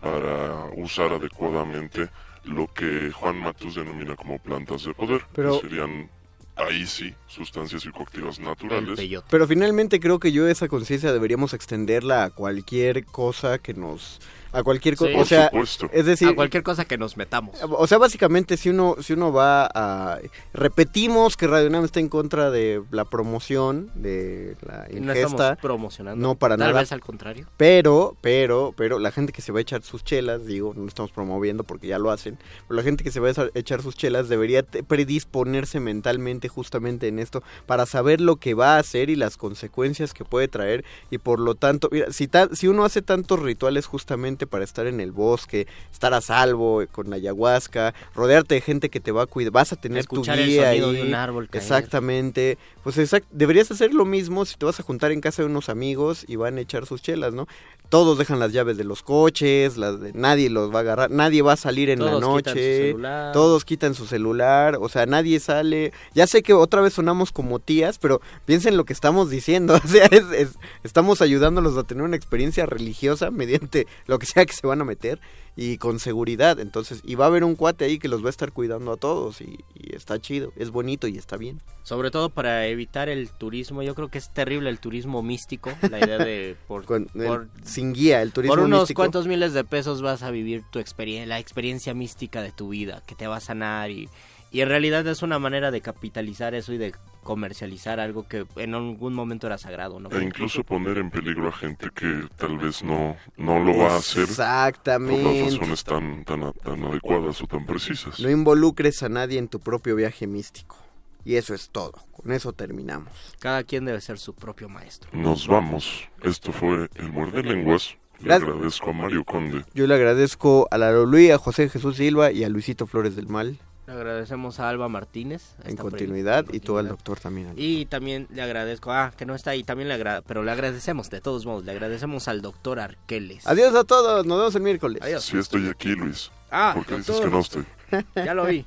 para usar adecuadamente lo que Juan Matus denomina como plantas de poder, Pero- que serían ahí sí sustancias psicoactivas naturales. Pero finalmente creo que yo esa conciencia deberíamos extenderla a cualquier cosa que nos a cualquier cosa, Sí. o sea, supuesto. es decir, a cualquier cosa que nos metamos. o sea, básicamente si uno si uno va a repetimos que Radio UNAM está en contra de la promoción de la Y no ingesta, estamos promocionando. no para Tal nada. vez al contrario. Pero, pero, pero la gente que se va a echar sus chelas, digo, no lo estamos promoviendo porque ya lo hacen, pero la gente que se va a echar sus chelas debería predisponerse mentalmente justamente en esto para saber lo que va a hacer y las consecuencias que puede traer y por lo tanto, mira, si, ta- si uno hace tantos rituales justamente para estar en el bosque, estar a salvo eh, con la ayahuasca, rodearte de gente que te va a cuidar, vas a tener Escuchar tu guía sonido ahí, de un árbol caer. exactamente, pues exact- deberías hacer lo mismo si te vas a juntar en casa de unos amigos y van a echar sus chelas, ¿no? Todos dejan las llaves de los coches, las de, nadie los va a agarrar, nadie va a salir en la Todos quitan su noche, celular. todos quitan su celular, o sea, nadie sale. Ya sé que otra vez sonamos como tías, pero piensen lo que estamos diciendo, o sea, es- es- estamos ayudándolos a tener una experiencia religiosa mediante lo que sea que se van a meter y con seguridad, entonces, y va a haber un cuate ahí que los va a estar cuidando a todos y, y está chido, es bonito y está bien. Sobre todo para evitar el turismo, yo creo que es terrible el turismo místico, la idea de por, Con el- por- sin guía, el turismo por unos místico. cuantos miles de pesos vas a vivir tu experiencia, la experiencia mística de tu vida, que te va a sanar y, y en realidad es una manera de capitalizar eso y de comercializar algo que en algún momento era sagrado, ¿no? E incluso poner en peligro a gente que tal vez no, no lo va a hacer por Exactamente. las razones tan, tan, tan adecuadas o tan precisas. No involucres a nadie en tu propio viaje místico. Y eso es todo. Con eso terminamos. Cada quien debe ser su propio maestro. Nos vamos. Esto fue El Muerde Lenguas. Le Gracias. agradezco a Mario Conde. Yo le agradezco a la Lolui, a José Jesús Silva y a Luisito Flores del Mal. Le agradecemos a Alba Martínez. En continuidad y tú al doctor también. Y también le agradezco, ah, que no está ahí, también le agra- pero le agradecemos, de todos modos, le agradecemos al doctor Arqueles. Adiós a todos, nos vemos el miércoles. Adiós. Sí estoy aquí, Luis. Ah, ¿Por qué dices que no estoy? Ya lo vi.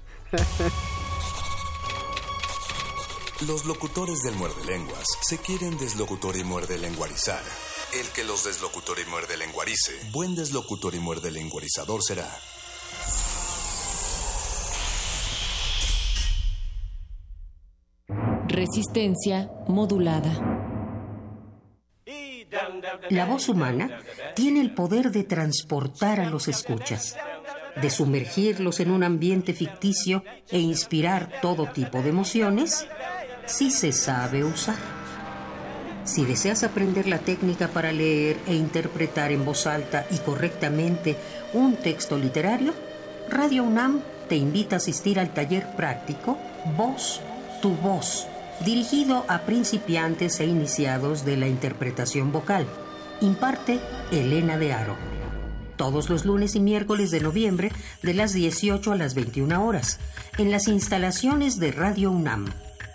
Los locutores del muerde lenguas se quieren deslocutor y muerde lenguarizar. El que los deslocutor y muerde lenguarice, buen deslocutor y muerde lenguarizador será. Resistencia modulada. La voz humana tiene el poder de transportar a los escuchas, de sumergirlos en un ambiente ficticio e inspirar todo tipo de emociones si se sabe usar. Si deseas aprender la técnica para leer e interpretar en voz alta y correctamente un texto literario, Radio UNAM te invita a asistir al taller práctico Voz, tu voz, dirigido a principiantes e iniciados de la interpretación vocal. Imparte Elena de Aro. Todos los lunes y miércoles de noviembre de las 18 a las 21 horas en las instalaciones de Radio UNAM.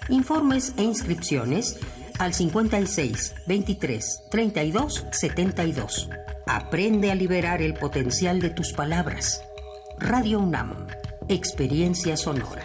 Informes e inscripciones al 56 23 32 72. Aprende a liberar el potencial de tus palabras. Radio UNAM. Experiencia sonora.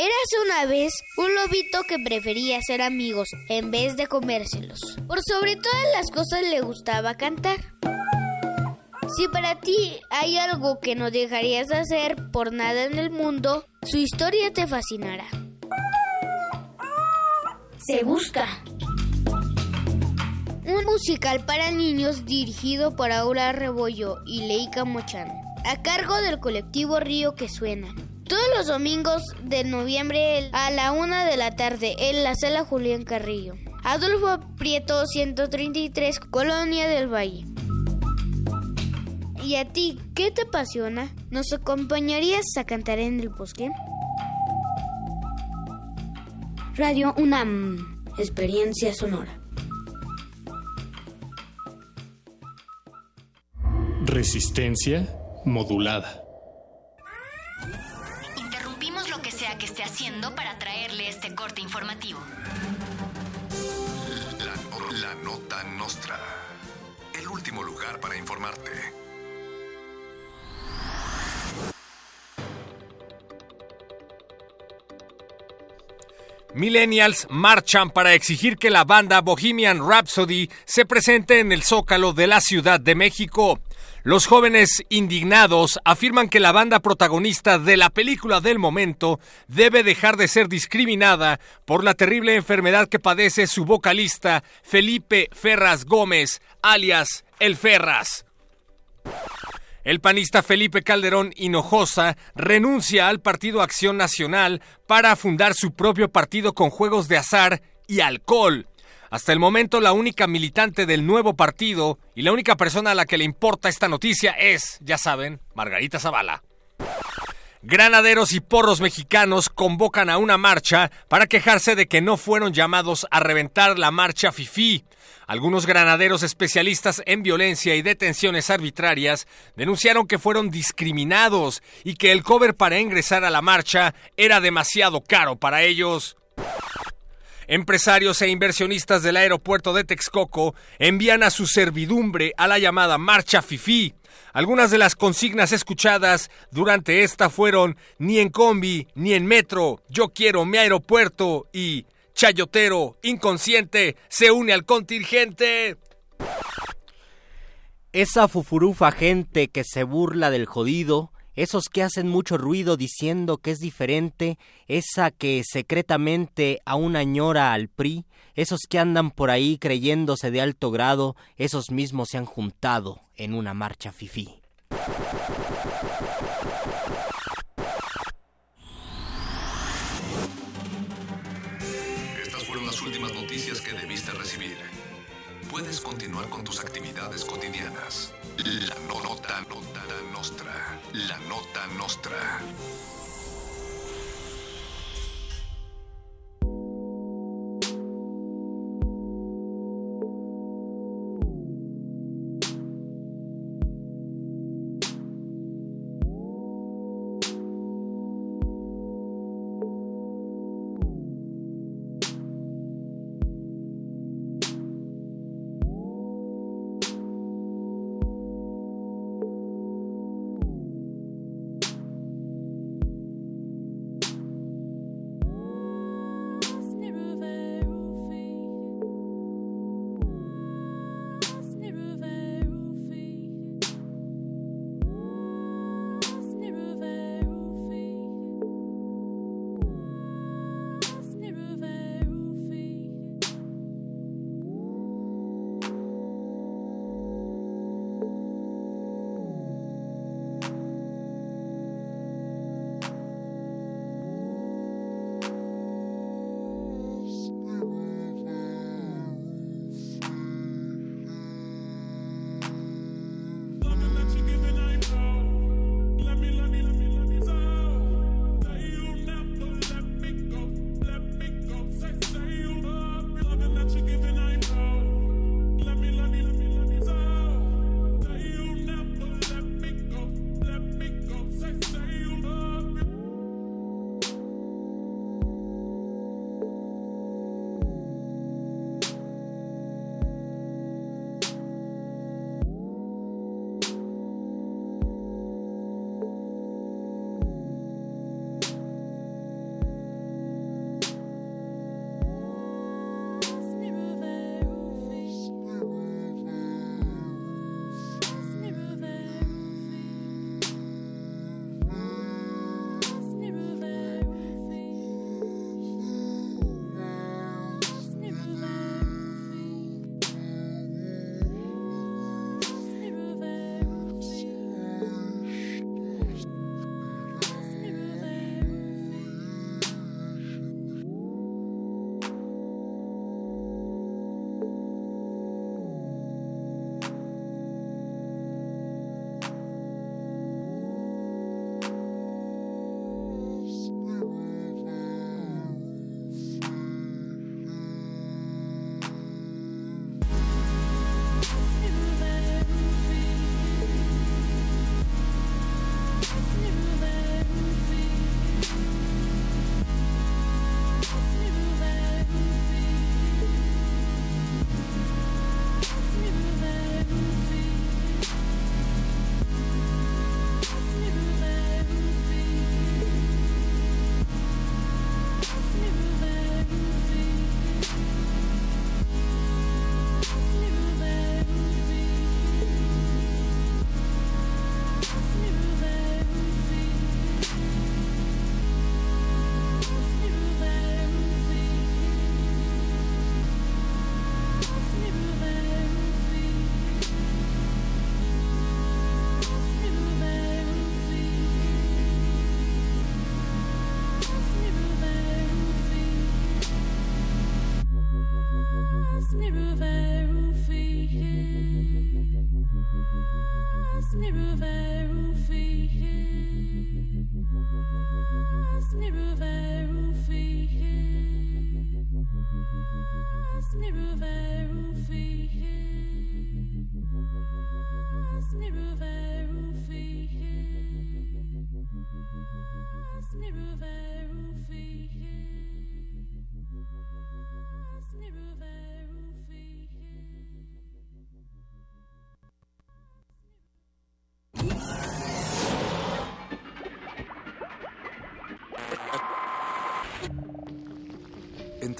Érase una vez un lobito que prefería ser amigos en vez de comérselos. Por sobre todas las cosas le gustaba cantar. Si para ti hay algo que no dejarías de hacer por nada en el mundo, su historia te fascinará. Se busca. Un musical para niños dirigido por Aura Rebollo y Leica Mochan, a cargo del colectivo Río que Suena. Todos los domingos de noviembre a la una de la tarde en la sala Julián Carrillo. Adolfo Prieto 133, Colonia del Valle. ¿Y a ti qué te apasiona? ¿Nos acompañarías a cantar en el bosque? Radio UNAM, experiencia sonora. Resistencia modulada. Que esté haciendo para traerle este corte informativo. La, la nota nostra. El último lugar para informarte. Millennials marchan para exigir que la banda Bohemian Rhapsody se presente en el Zócalo de la Ciudad de México. Los jóvenes indignados afirman que la banda protagonista de la película del momento debe dejar de ser discriminada por la terrible enfermedad que padece su vocalista Felipe Ferras Gómez, alias El Ferras. El panista Felipe Calderón Hinojosa renuncia al Partido Acción Nacional para fundar su propio partido con juegos de azar y alcohol. Hasta el momento la única militante del nuevo partido y la única persona a la que le importa esta noticia es, ya saben, Margarita Zavala. Granaderos y porros mexicanos convocan a una marcha para quejarse de que no fueron llamados a reventar la marcha FIFI. Algunos granaderos especialistas en violencia y detenciones arbitrarias denunciaron que fueron discriminados y que el cover para ingresar a la marcha era demasiado caro para ellos. Empresarios e inversionistas del aeropuerto de Texcoco envían a su servidumbre a la llamada Marcha FIFI. Algunas de las consignas escuchadas durante esta fueron ni en combi, ni en metro, yo quiero mi aeropuerto y Chayotero, inconsciente, se une al contingente. Esa fufurufa gente que se burla del jodido esos que hacen mucho ruido diciendo que es diferente, esa que secretamente aún añora al PRI, esos que andan por ahí creyéndose de alto grado, esos mismos se han juntado en una marcha fifí. Estas fueron las últimas noticias que debiste recibir. Puedes continuar con tus actividades cotidianas. La nota, nota La nota nostra.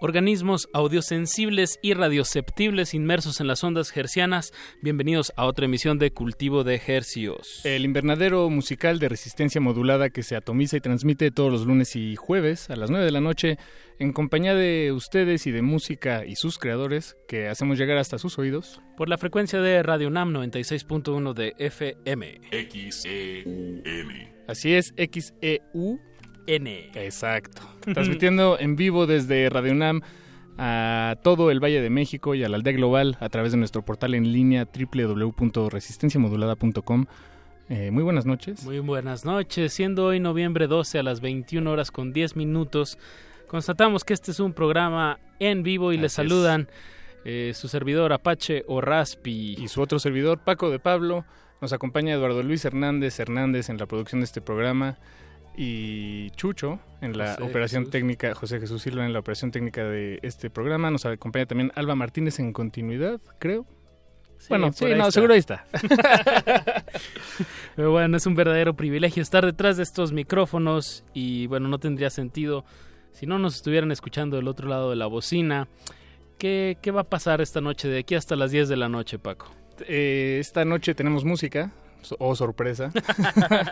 Organismos audiosensibles y radioceptibles inmersos en las ondas hercianas. Bienvenidos a otra emisión de Cultivo de Hercios. El invernadero musical de resistencia modulada que se atomiza y transmite todos los lunes y jueves a las 9 de la noche en compañía de ustedes y de música y sus creadores que hacemos llegar hasta sus oídos. Por la frecuencia de Radio NAM 96.1 de FM. XEUN. Así es, XEU N. Exacto. Transmitiendo en vivo desde Radio UNAM a todo el Valle de México y a la aldea global a través de nuestro portal en línea www.resistenciamodulada.com. Eh, muy buenas noches. Muy buenas noches. Siendo hoy noviembre 12 a las 21 horas con 10 minutos, constatamos que este es un programa en vivo y les saludan eh, su servidor Apache o Raspi. Y su otro servidor Paco de Pablo. Nos acompaña Eduardo Luis Hernández Hernández en la producción de este programa y Chucho en la operación técnica, José Jesús Silva en la operación técnica de este programa. Nos acompaña también Alba Martínez en continuidad, creo. bueno, sí, no, seguro ahí está. Pero bueno, es un verdadero privilegio estar detrás de estos micrófonos y bueno, no tendría sentido si no nos estuvieran escuchando del otro lado de la bocina. ¿Qué, qué va a pasar esta noche de aquí hasta las 10 de la noche, Paco? Eh, esta noche tenemos música, oh sorpresa,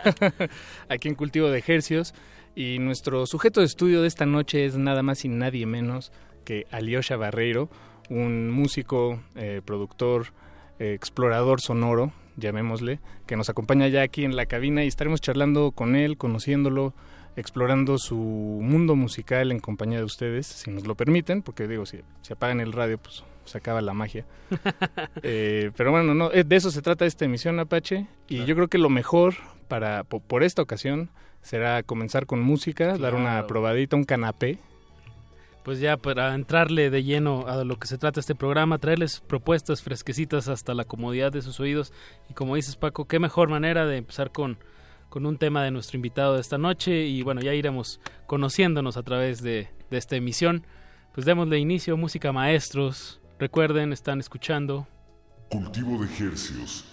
aquí en Cultivo de Ejercios. Y nuestro sujeto de estudio de esta noche es nada más y nadie menos que Alyosha Barreiro, un músico, eh, productor, eh, explorador sonoro, llamémosle, que nos acompaña ya aquí en la cabina y estaremos charlando con él, conociéndolo, explorando su mundo musical en compañía de ustedes, si nos lo permiten, porque digo, si, si apagan el radio, pues se acaba la magia. Eh, pero bueno, no, eh, de eso se trata esta emisión Apache y yo creo que lo mejor para por, esta ocasión será comenzar con música, dar una probadita, un canapé. Pues ya para entrarle de lleno a lo que se trata este programa, traerles propuestas fresquecitas hasta la comodidad de sus oídos y como dices Paco, qué mejor manera de empezar con con un tema de nuestro invitado de esta noche y bueno, ya iremos conociéndonos a través de, de esta emisión. Pues démosle inicio, música maestros, Recuerden, están escuchando. Cultivo de ejercios.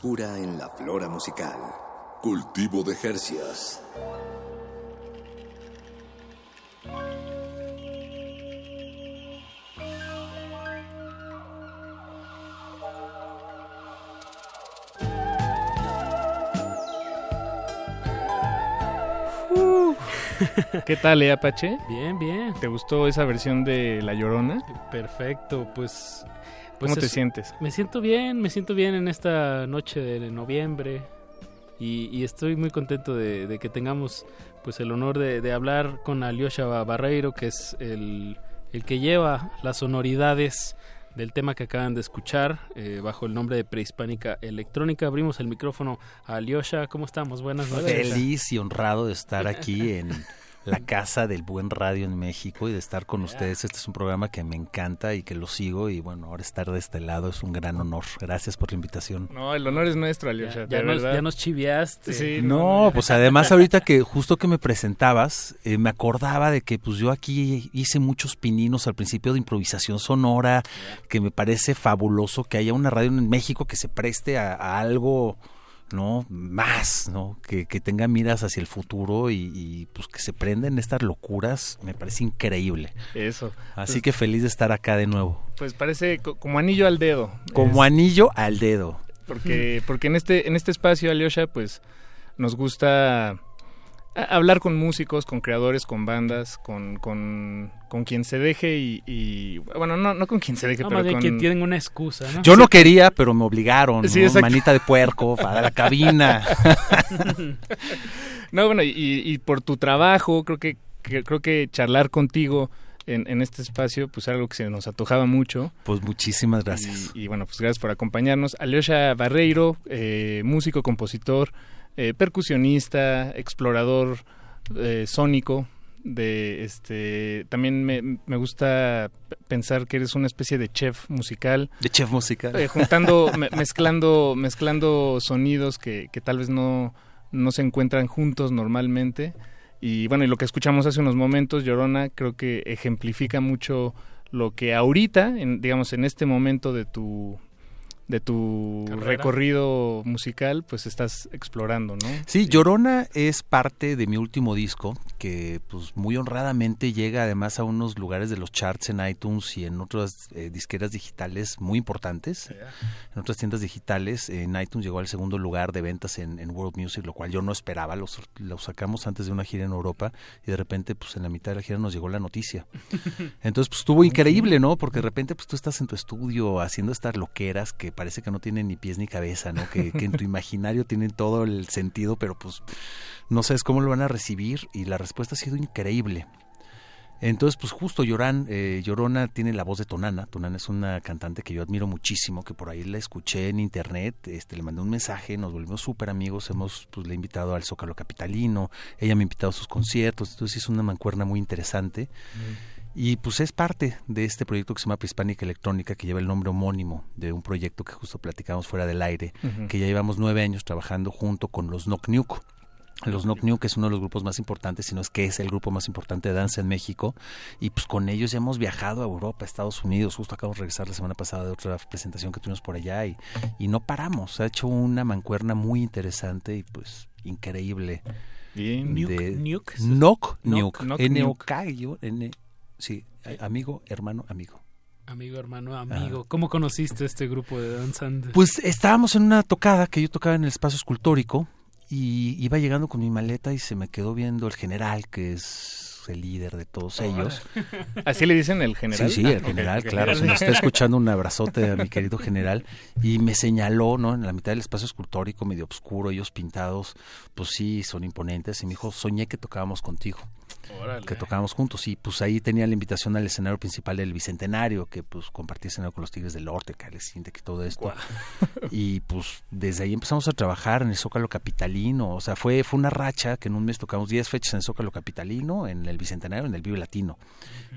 Frescura en la flora musical. Cultivo de Jercias. ¿Qué tal, eh, Apache? Bien, bien. ¿Te gustó esa versión de La Llorona? Perfecto, pues... ¿Cómo te es- sientes? Me siento bien, me siento bien en esta noche de noviembre y, y estoy muy contento de, de que tengamos pues el honor de, de hablar con Alyosha Barreiro, que es el, el que lleva las sonoridades del tema que acaban de escuchar eh, bajo el nombre de Prehispánica Electrónica. Abrimos el micrófono a Alyosha. ¿Cómo estamos? Buenas noches. Feliz y honrado de estar aquí en la casa del buen radio en México y de estar con ustedes. Este es un programa que me encanta y que lo sigo y bueno, ahora estar de este lado es un gran honor. Gracias por la invitación. No, el honor es nuestro, Alyosha. Ya nos, ya nos chiviaste. Sí, No, pues además ahorita que justo que me presentabas, eh, me acordaba de que pues yo aquí hice muchos pininos al principio de improvisación sonora, que me parece fabuloso que haya una radio en México que se preste a, a algo no más, ¿no? Que, que tenga miras hacia el futuro y, y, pues que se prenden estas locuras, me parece increíble. Eso. Así Pues- que feliz de estar acá de nuevo. Pues parece co- como anillo al dedo. Como anillo al dedo. Porque, porque en este, en este espacio, Alyosha, pues nos gusta hablar con músicos, con creadores, con bandas, con, con, con quien se deje y, y- bueno, no, no con quien se deje, No, pero con... que tienen una excusa, ¿no? Yo no quería, pero me obligaron, Sí, ¿no? Manita de puerco para la cabina. no, bueno, y, y por tu trabajo, creo que, que- creo que charlar contigo en, en este espacio, pues algo que se nos antojaba mucho. Pues muchísimas gracias. Y, y bueno, pues gracias por acompañarnos. Alyosha Barreiro, eh, músico, compositor, eh, percusionista, explorador eh, sónico. De este también me, me gusta pensar que eres una especie de chef musical De chef musical. eh, juntando me- mezclando mezclando sonidos que, que tal vez no no se encuentran juntos normalmente Y bueno, y lo que escuchamos hace unos momentos, Llorona, creo que ejemplifica mucho lo que ahorita, en, digamos, en este momento de tu de tu Carrera. recorrido musical, pues estás explorando, ¿no? Sí, Llorona es parte de mi último disco, que pues muy honradamente llega además a unos lugares de los charts en iTunes y en otras eh, disqueras digitales muy importantes, en otras tiendas digitales. En iTunes llegó al segundo lugar de ventas en, en World Music, lo cual yo no esperaba. Los, los sacamos antes de una gira en Europa y de repente pues en la mitad de la gira nos llegó la noticia. Entonces pues estuvo increíble, ¿no? Porque de repente pues tú estás en tu estudio haciendo estas loqueras que parece que no tienen ni pies ni cabeza, ¿no? Que, que en tu imaginario tienen todo el sentido, pero pues no sabes cómo lo van a recibir y la respuesta ha sido increíble. Entonces, pues justo Llorán, eh, Llorona tiene la voz de Tonana. Tonana es una cantante que yo admiro muchísimo, que por ahí la escuché en internet, este, le mandé un mensaje, nos volvimos súper amigos, hemos, pues le he invitado al Zócalo Capitalino, ella me ha invitado a sus conciertos, entonces es una mancuerna muy interesante. Y pues es parte de este proyecto que se llama Prehispánica Electrónica, que lleva el nombre homónimo de un proyecto que justo platicamos fuera del aire, que ya llevamos nueve años trabajando junto con los Knock Nuke. Los Knock Nuke es uno de los grupos más importantes, si no es que es el grupo más importante de danza en México. Y pues con ellos ya hemos viajado a Europa, a Estados Unidos. Justo acabamos de regresar la semana pasada de otra presentación que tuvimos por allá y, y no paramos. Se ha hecho una mancuerna muy interesante y pues increíble. Bien. De- Nuke, Nuke. Knock N-O-K, yo, N- sí, amigo, hermano, amigo. Amigo, hermano, amigo. ¿Cómo conociste este grupo de danzantes? Ah. Pues estábamos en una tocada que yo tocaba en el espacio escultórico y iba llegando con mi maleta y se me quedó viendo el general, que es el líder de todos ellos. ¿Así le dicen el general? Sí, sí, el general, claro. Si nos está escuchando, un abrazote a mi querido general. Y me señaló, ¿no? En la mitad del espacio escultórico, medio oscuro, ellos pintados, pues sí, son imponentes. Y me dijo, soñé que tocábamos contigo. Órale. Que tocábamos juntos. Y pues ahí tenía la invitación al escenario principal del Bicentenario, que pues compartí escenario con los Tigres del Norte, Carles Sinte, que todo esto. Y pues desde ahí empezamos a trabajar en el Zócalo Capitalino. O sea, fue, fue una racha que en un mes tocamos 10 fechas en el Zócalo Capitalino, en el Bicentenario, en el Vive Latino.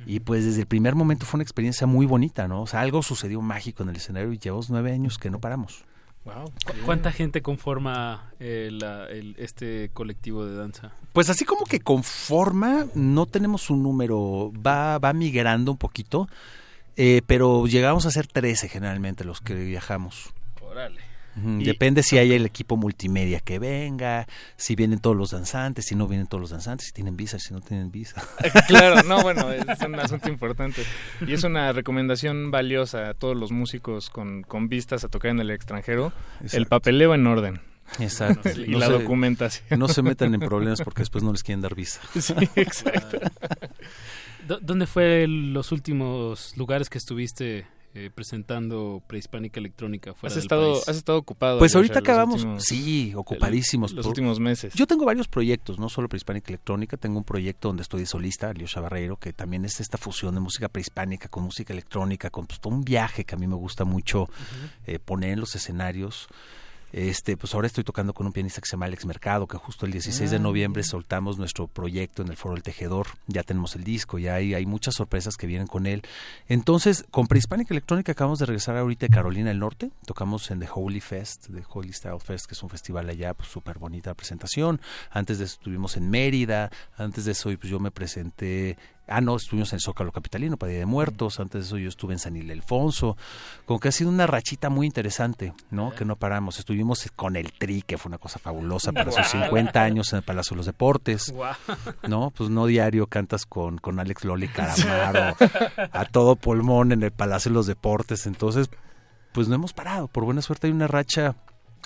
Y pues desde el primer momento fue una experiencia muy bonita, ¿no? O sea, algo sucedió mágico en el escenario y llevamos nueve años que no paramos. Wow. ¿Cuánta gente conforma eh, la- el- este colectivo de danza? Pues así como que conforma, no tenemos un número, va, va migrando un poquito, eh, pero llegamos a ser 13 generalmente los que viajamos. Órale. Y- Depende si hay el equipo multimedia que venga, si vienen todos los danzantes, si no vienen todos los danzantes, si tienen visa, si no tienen visa. Claro, no, bueno, es un asunto importante. Y es una recomendación valiosa a todos los músicos con, con vistas a tocar en el extranjero. El papeleo en orden. Exacto. Y No la se- documentación. No se metan en problemas porque después no les quieren dar visa. Sí, exacto. ¿Dó- ¿Dónde fue los últimos lugares que estuviste eh, presentando prehispánica electrónica fuera Has del estado, país? has estado ocupado. Pues Alyosha, ahorita acabamos, últimos- sí, ocupadísimos. Los por- últimos meses. Yo tengo varios proyectos, no solo prehispánica electrónica, tengo un proyecto donde estoy de solista, Alyosha Barreiro, que también es esta fusión de música prehispánica con música electrónica, con pues, todo un viaje que a mí me gusta mucho eh, poner en los escenarios. Este, pues ahora estoy tocando con un pianista que se llama Alex Mercado, que justo el 16 de Ah. noviembre soltamos nuestro proyecto en el Foro El Tejedor. Ya tenemos el disco, ya hay, hay muchas sorpresas que vienen con él. Entonces, con Prehispánica Electrónica acabamos de regresar ahorita de Carolina del Norte. Tocamos en The Holy Fest, The Holy Style Fest, que es un festival allá, pues súper bonita presentación. Antes de eso estuvimos en Mérida. Antes de eso, pues yo me presenté. Ah, no, estuvimos en el Zócalo Capitalino para Día de Muertos. Antes de eso, yo estuve en San Ildefonso. Como que ha sido una rachita muy interesante, ¿no? Que no paramos. Estuvimos con el Tri, que fue una cosa fabulosa para sus Guau. 50 años en el Palacio de los Deportes. Guau. ¿no? Pues no diario cantas con, con Alex Loli Caramaro a todo pulmón en el Palacio de los Deportes. Entonces, pues no hemos parado. Por buena suerte hay una racha,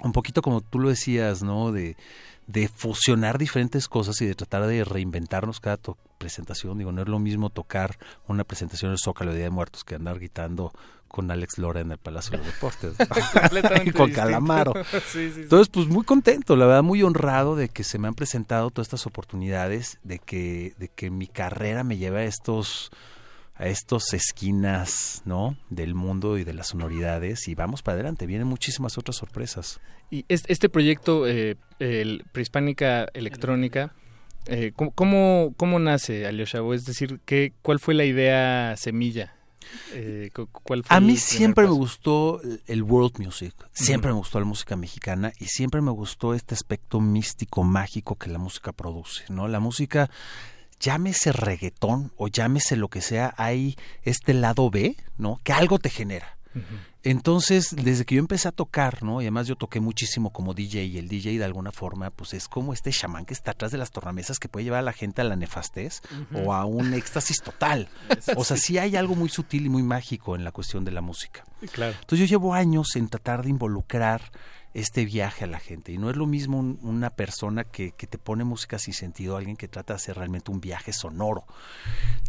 un poquito como tú lo decías, ¿no? De, de fusionar diferentes cosas y de tratar de reinventarnos cada to- presentación. Digo, no es lo mismo tocar una presentación del Zócalo de Día de Muertos que andar gritando con Alex Lora en el Palacio de los Deportes. Completamente y con distinto. Calamaro. Sí, sí, sí. Entonces, pues muy contento, la verdad, muy honrado de que se me han presentado todas estas oportunidades, de que, de que mi carrera me lleve a estos a estos esquinas, ¿no? Del mundo y de las sonoridades y vamos para adelante, vienen muchísimas otras sorpresas. Y es- este proyecto, eh, el Prehispánica Electrónica, eh, ¿cómo, cómo, cómo nace, Alyosha? Es decir, ¿qué, ¿cuál fue la idea semilla? Eh, cu- ¿Cuál fue A mí siempre me gustó el world music, siempre me gustó la música mexicana y siempre me gustó este aspecto místico, mágico que la música produce, ¿no? La música, llámese reggaetón o llámese lo que sea, hay este lado B, ¿no? Que algo te genera. Entonces, desde que yo empecé a tocar, ¿no? Y además yo toqué muchísimo como DJ y el DJ de alguna forma, pues es como este chamán que está atrás de las tornamesas que puede llevar a la gente a la nefastez o a un éxtasis total. O sea, sí hay algo muy sutil y muy mágico en la cuestión de la música. Claro. Entonces yo llevo años en tratar de involucrar este viaje a la gente. Y no es lo mismo un- una persona que, que te pone música sin sentido, alguien que trata de hacer realmente un viaje sonoro.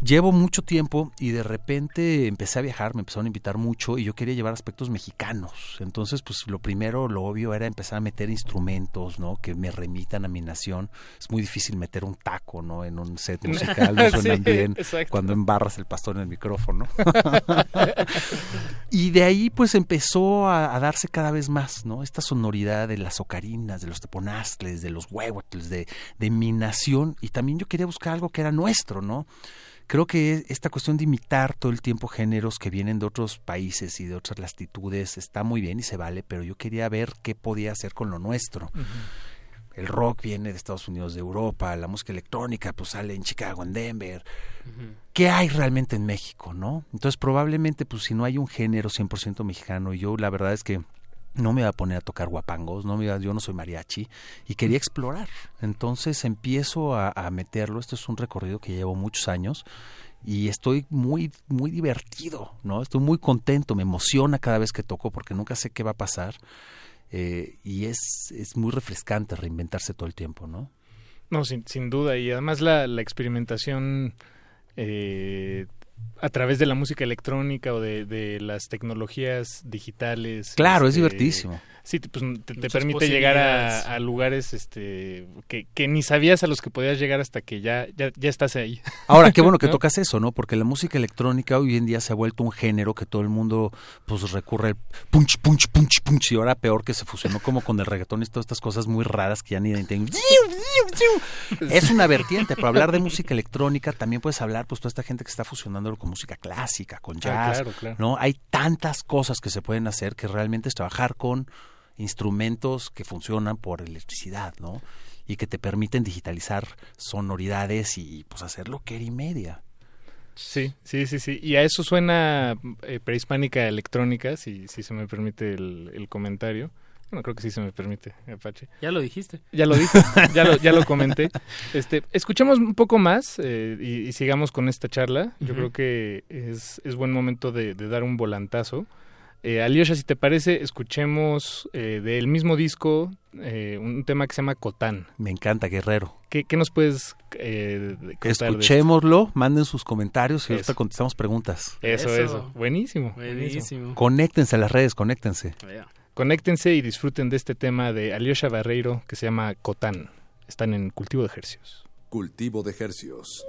Llevo mucho tiempo y de repente empecé a viajar, me empezaron a invitar mucho y yo quería llevar aspectos mexicanos. Entonces, pues lo primero, lo obvio era empezar a meter instrumentos, ¿no? Que me remitan a mi nación. Es muy difícil meter un taco, ¿no? En un set musical, no suenan Sí, bien exacto. cuando embarras el pastor en el micrófono. y de ahí pues empezó a, a darse cada vez más, ¿no? Esta sonoridad de las ocarinas, de los teponaztles, de los huehuatles, de, de mi nación. Y también yo quería buscar algo que era nuestro, ¿no? Creo que esta cuestión de imitar todo el tiempo géneros que vienen de otros países y de otras latitudes está muy bien y se vale, pero yo quería ver qué podía hacer con lo nuestro. El rock viene de Estados Unidos, de Europa, la música electrónica pues sale en Chicago, en Denver. ¿Qué hay realmente en México, no? Entonces probablemente pues si no hay un género 100% mexicano, yo la verdad es que no me iba a poner a tocar guapangos, no me iba- yo no soy mariachi y quería explorar. Entonces empiezo a, meterlo, esto es un recorrido que llevo muchos años y estoy muy muy divertido, ¿no? Estoy muy contento, me emociona cada vez que toco porque nunca sé qué va a pasar. eh, y es, es muy refrescante reinventarse todo el tiempo, ¿no? No, sin, sin duda. Y además la, la experimentación eh, a través de la música electrónica o de, de las tecnologías digitales. Claro, es este, divertidísimo. Sí, te- pues, te, permite llegar a, a lugares este, que, que ni sabías a los que podías llegar hasta que ya, ya, ya estás ahí. Ahora, qué bueno que ¿No? tocas eso, ¿no? Porque la música electrónica hoy en día se ha vuelto un género que todo el mundo pues recurre al punch, punch, punch, punch y ahora peor que se fusionó como con el reggaetón y todas estas cosas muy raras que ya ni entienden. Es una vertiente, pero hablar de música electrónica también puedes hablar pues toda esta gente que está fusionándolo con música clásica, con Ah, jazz, claro, claro. ¿no? Hay tantas cosas que se pueden hacer que realmente es trabajar con instrumentos que funcionan por electricidad, ¿no? Y que te permiten digitalizar sonoridades y pues hacer lo que era y media. Sí, sí, sí, sí. Y a eso suena eh, prehispánica electrónica, si, si se me permite el, el comentario. Bueno, creo que sí se me permite, Apache. Ya lo dijiste. Ya lo dije, ya lo, ya lo comenté. Este, escuchemos un poco más eh, y, y sigamos con esta charla. Yo creo que es, es buen momento de, de dar un volantazo. Eh, Alyosha, si te parece, escuchemos eh, del mismo disco eh, un tema que se llama Cotán. Me encanta, Guerrero. ¿Qué, qué nos puedes eh, contar de esto? Escuchémoslo, manden sus comentarios y ahorita contestamos preguntas. Eso, Eso. eso. Buenísimo. Buenísimo. Conéctense a las redes, conéctense. Conéctense y disfruten de este tema de Alyosha Barreiro que se llama Cotán. Están en Cultivo de Ejercios. Cultivo de Hercios.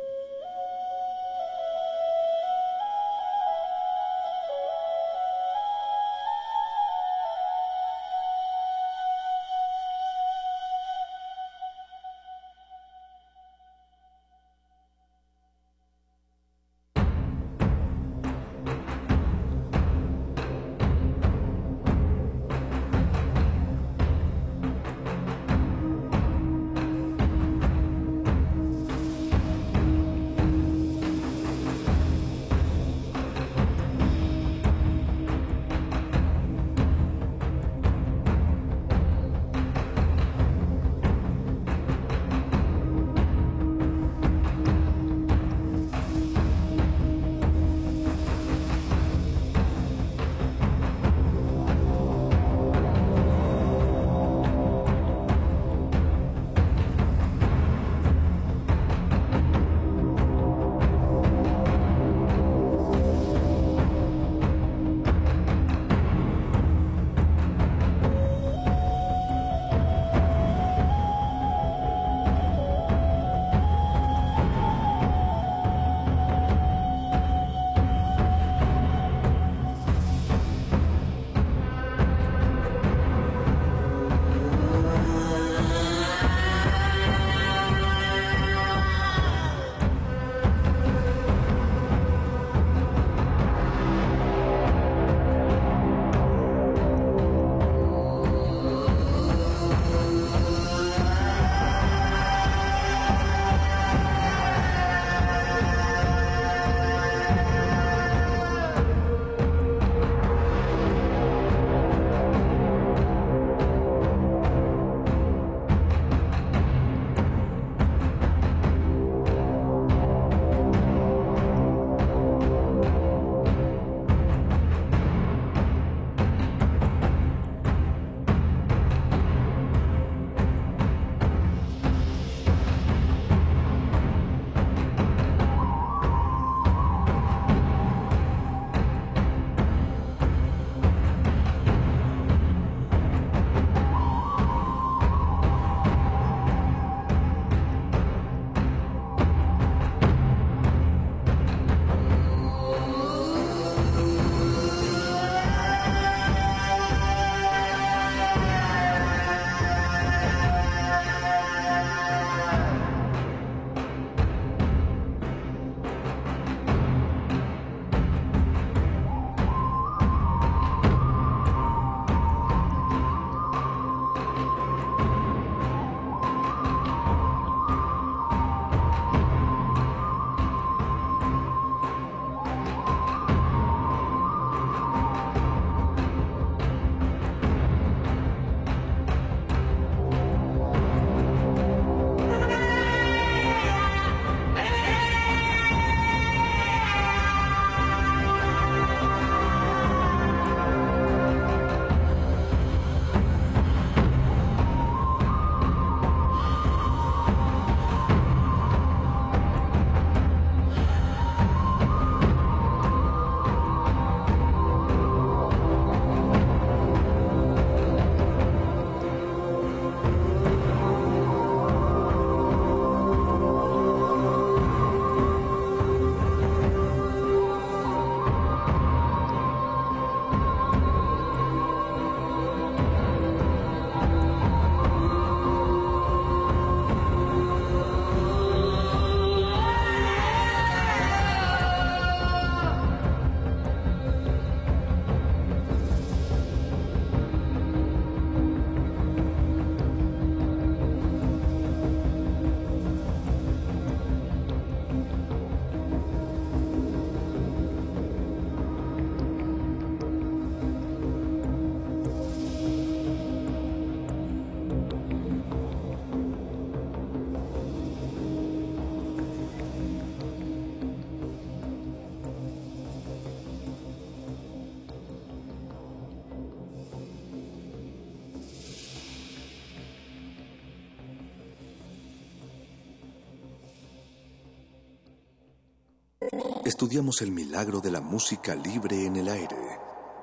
Estudiamos el milagro de la música libre en el aire.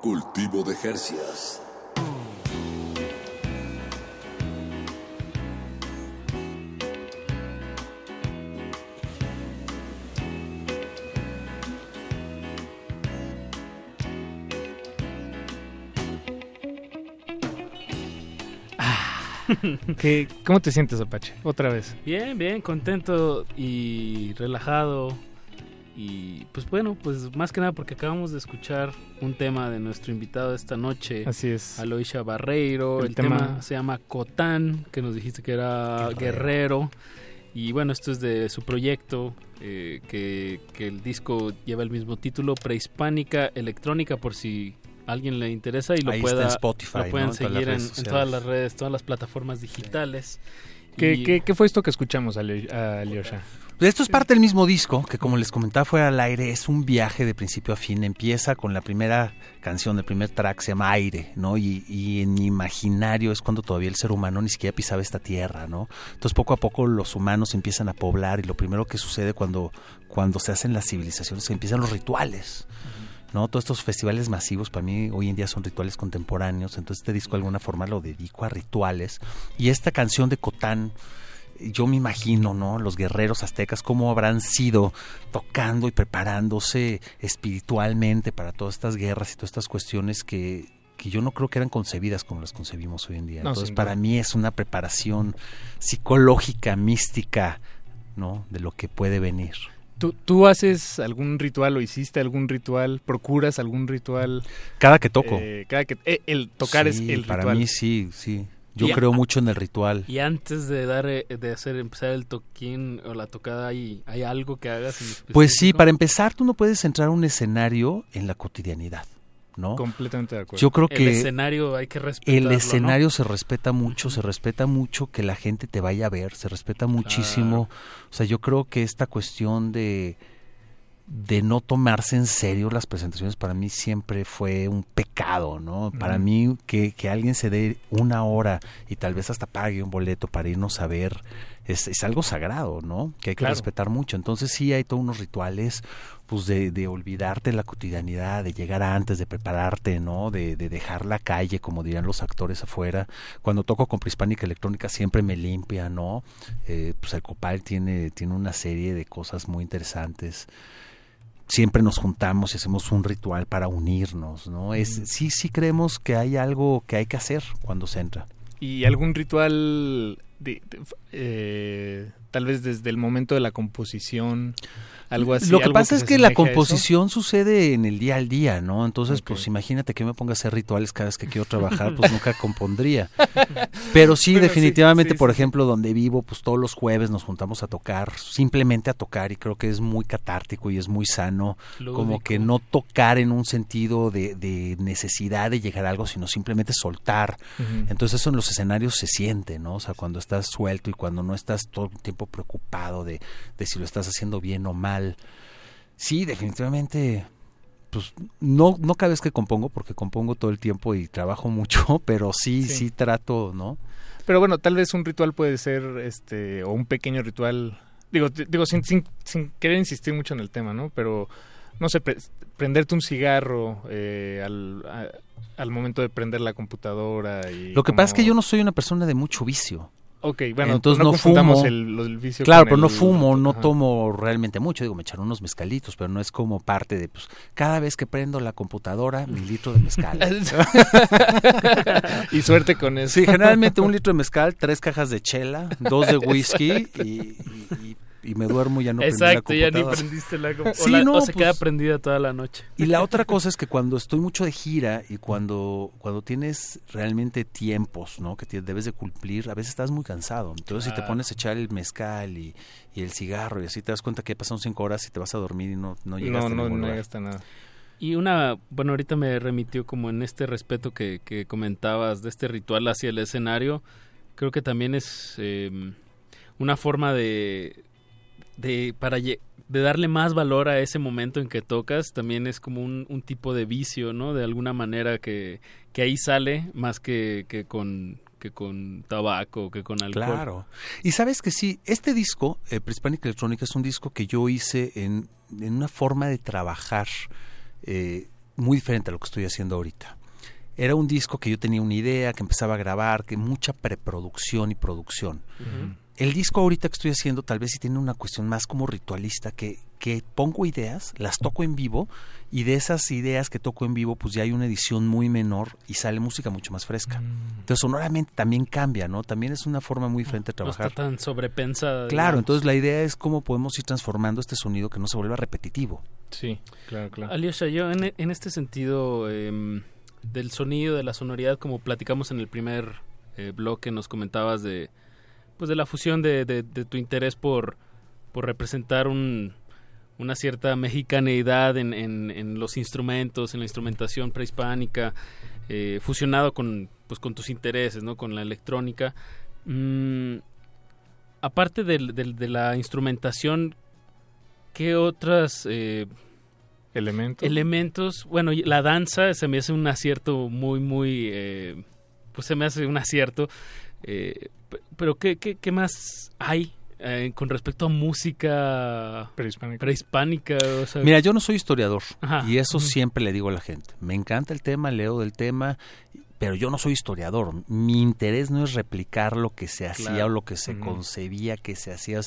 Cultivo de Jercias. ¿Qué, ¿Cómo te sientes, Apache? Otra vez. Bien, bien, contento y relajado. Y pues bueno, pues más que nada porque acabamos de escuchar un tema de nuestro invitado esta noche. Así es. Aloisha Barreiro. El, tema... se llama Cotán, que nos dijiste que era Guerrero. Y bueno, esto es de su proyecto, eh, que, que el disco lleva el mismo título, Prehispánica Electrónica, por si alguien le interesa y lo Ahí pueda está en Spotify, lo pueden ¿no? En todas las seguir en, todas las redes, todas las plataformas digitales. ¿Qué, Y- qué, qué fue esto que escuchamos, a Alyosha? Pues Esto es parte del mismo disco, que como les comentaba fuera al aire, es un viaje de principio a fin. Empieza con la primera canción, el primer track se llama Aire, ¿no? Y, y en mi imaginario es cuando todavía el ser humano ni siquiera pisaba esta tierra, ¿no? Entonces poco a poco los humanos empiezan a poblar y lo primero que sucede cuando, cuando se hacen las civilizaciones, se empiezan los rituales. ¿no? Todos estos festivales masivos para mí hoy en día son rituales contemporáneos, entonces este disco de alguna forma lo dedico a rituales. Y esta canción de Cotán, yo me imagino, ¿no? Los guerreros aztecas, cómo habrán sido tocando y preparándose espiritualmente para todas estas guerras y todas estas cuestiones que, que yo no creo que eran concebidas como las concebimos hoy en día. No, Entonces, para mí es una preparación psicológica, mística, ¿no? De lo que puede venir. ¿Tú, ¿Tú haces algún ritual o hiciste algún ritual? ¿Procuras algún ritual? Cada que toco. Eh, cada que, eh, el tocar es el para ritual. mí sí, sí. Yo Y- creo mucho en el ritual. Y antes de dar eh, de hacer empezar el toquín o la tocada hay hay algo que hagas en Pues sí, para empezar, tú no puedes entrar a un escenario en la cotidianidad, ¿no? Completamente de acuerdo. Yo creo El que escenario hay que respetarlo, el ¿no? escenario se respeta mucho, se respeta mucho que la gente te vaya a ver, se respeta muchísimo. O sea, yo creo que esta cuestión de de no tomarse en serio las presentaciones para mí siempre fue un pecado, ¿no? Para Ujú. mí que, que alguien se dé una hora y tal vez hasta pague un boleto para irnos a ver es, es algo sagrado, ¿no? Que hay que Claro. respetar mucho. Entonces sí hay todos unos rituales pues de, de olvidarte la cotidianidad, de llegar antes, de prepararte, ¿no? De, de dejar la calle, como dirían los actores afuera. Cuando toco con Prispánica Electrónica siempre me limpia, ¿no? Eh, pues el Copal tiene, tiene una serie de cosas muy interesantes siempre nos juntamos y hacemos un ritual para unirnos, ¿no? Es sí sí creemos que hay algo que hay que hacer cuando se entra. ¿Y algún ritual, de- de- eh, tal vez desde el momento de la composición, algo así? Lo que pasa es que la composición sucede en el día al día, ¿no? Entonces, pues imagínate que me ponga a hacer rituales cada vez que quiero trabajar, pues nunca compondría. Pero sí, definitivamente, sí, por sí. ejemplo, donde vivo, pues todos los jueves nos juntamos a tocar, simplemente a tocar, y creo que es muy catártico y es muy sano, como que no tocar en un sentido de, de necesidad de llegar a algo, sino simplemente soltar. Entonces eso en los escenarios se siente, ¿no? O sea, cuando estás suelto y cuando no estás todo el tiempo preocupado de, de si lo estás haciendo bien o mal. Sí, definitivamente, pues no, no cada vez que compongo, porque compongo todo el tiempo y trabajo mucho, pero sí, sí, Sí. trato, ¿no? Pero bueno, tal vez un ritual puede ser, este, o un pequeño ritual, digo, digo sin, sin, sin querer insistir mucho en el tema, ¿no? Pero, no sé, pre- prenderte un cigarro eh, al, a- al momento de prender la computadora y... Lo que pasa es que yo no soy una persona de mucho vicio. Ok, bueno, entonces no no, fumo. el- vicio claro, pero no fumo, no ajá. tomo realmente mucho. Digo, me echaré unos mezcalitos, pero no es como parte de, pues, cada vez que prendo la computadora, mi litro de mezcal. y suerte con eso. Sí, generalmente un litro de mezcal, tres cajas de chela, dos de whisky y, y- y- y me duermo ya no prendí la Exacto, ya ni computadora. prendiste la com- o, Sí, la- no, o se queda pues- prendida toda la noche. Y la otra cosa es que cuando estoy mucho de gira y cuando, cuando tienes realmente tiempos, ¿no? Que te- debes de cumplir, a veces estás muy cansado. Entonces si te pones a echar el mezcal y, y el cigarro y así te das cuenta que pasan cinco horas y te vas a dormir y no, no llegas No, a no, ningún no lugar. llegaste a nada. Y una, bueno, ahorita me remitió como en este respeto que, que comentabas de este ritual hacia el escenario. Creo que también es eh, una forma de, de para de darle más valor a ese momento en que tocas. También es como un, un tipo de vicio, ¿no? De alguna manera que, que ahí sale más que, que con, que con tabaco, que con alcohol. Claro. Y sabes que sí, este disco, eh, Prehispanic Electronic, es un disco que yo hice en, en una forma de trabajar eh, muy diferente a lo que estoy haciendo ahorita. Era un disco que yo tenía una idea, que empezaba a grabar, que mucha preproducción y producción. El disco ahorita que estoy haciendo tal vez sí tiene una cuestión más como ritualista, que, que pongo ideas, las toco en vivo y de esas ideas que toco en vivo pues ya hay una edición muy menor y sale música mucho más fresca. Entonces sonoramente también cambia, ¿no? También es una forma muy diferente de No trabajar. está tan sobrepensada. Claro, digamos. entonces la idea es cómo podemos ir transformando este sonido que no se vuelva repetitivo. Sí, claro, claro. Alyosha, yo en, en este sentido em, del sonido, de la sonoridad, como platicamos en el primer eh, bloque, nos comentabas de pues de la fusión de, de- de tu interés por, por representar un, una cierta mexicaneidad en, en, en los instrumentos, en la instrumentación prehispánica, eh, fusionado con, pues, con tus intereses, ¿no? con la electrónica. Mm, aparte de la instrumentación, ¿qué otras... eh, elementos elementos bueno la danza se me hace un acierto muy muy eh, pues se me hace un acierto eh, pero qué, qué, qué más hay eh, con respecto a música prehispánica, prehispánica o sea, Mira, yo no soy historiador Ajá. y eso siempre le digo a la gente. Me encanta el tema, leo del tema, pero yo no soy historiador. Mi interés no es replicar lo que se hacía Claro. o lo que se concebía que se hacía.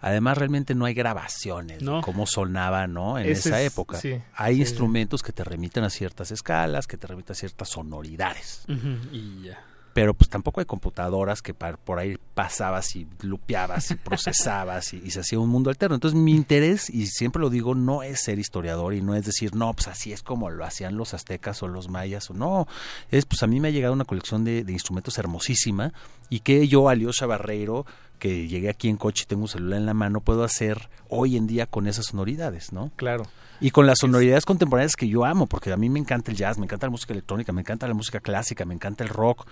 Además, realmente no hay grabaciones No. de cómo sonaba, ¿no? En Ese esa es- época. sí, hay sí, instrumentos que te remiten a ciertas escalas, que te remiten a ciertas sonoridades. Y ya Pero pues tampoco hay computadoras que par- por ahí pasabas y lupeabas y procesabas y, y se hacía un mundo alterno. Entonces mi interés, y siempre lo digo, no es ser historiador y no es decir, no, pues así es como lo hacían los aztecas o los mayas o no. Es pues a mí me ha llegado una colección de, de instrumentos hermosísima y que yo, Alyosha Barreiro, que llegué aquí en coche y tengo un celular en la mano, puedo hacer hoy en día con esas sonoridades, ¿no? Claro. Y con las sonoridades contemporáneas que yo amo, porque a mí me encanta el jazz, me encanta la música electrónica, me encanta la música clásica, me encanta el rock.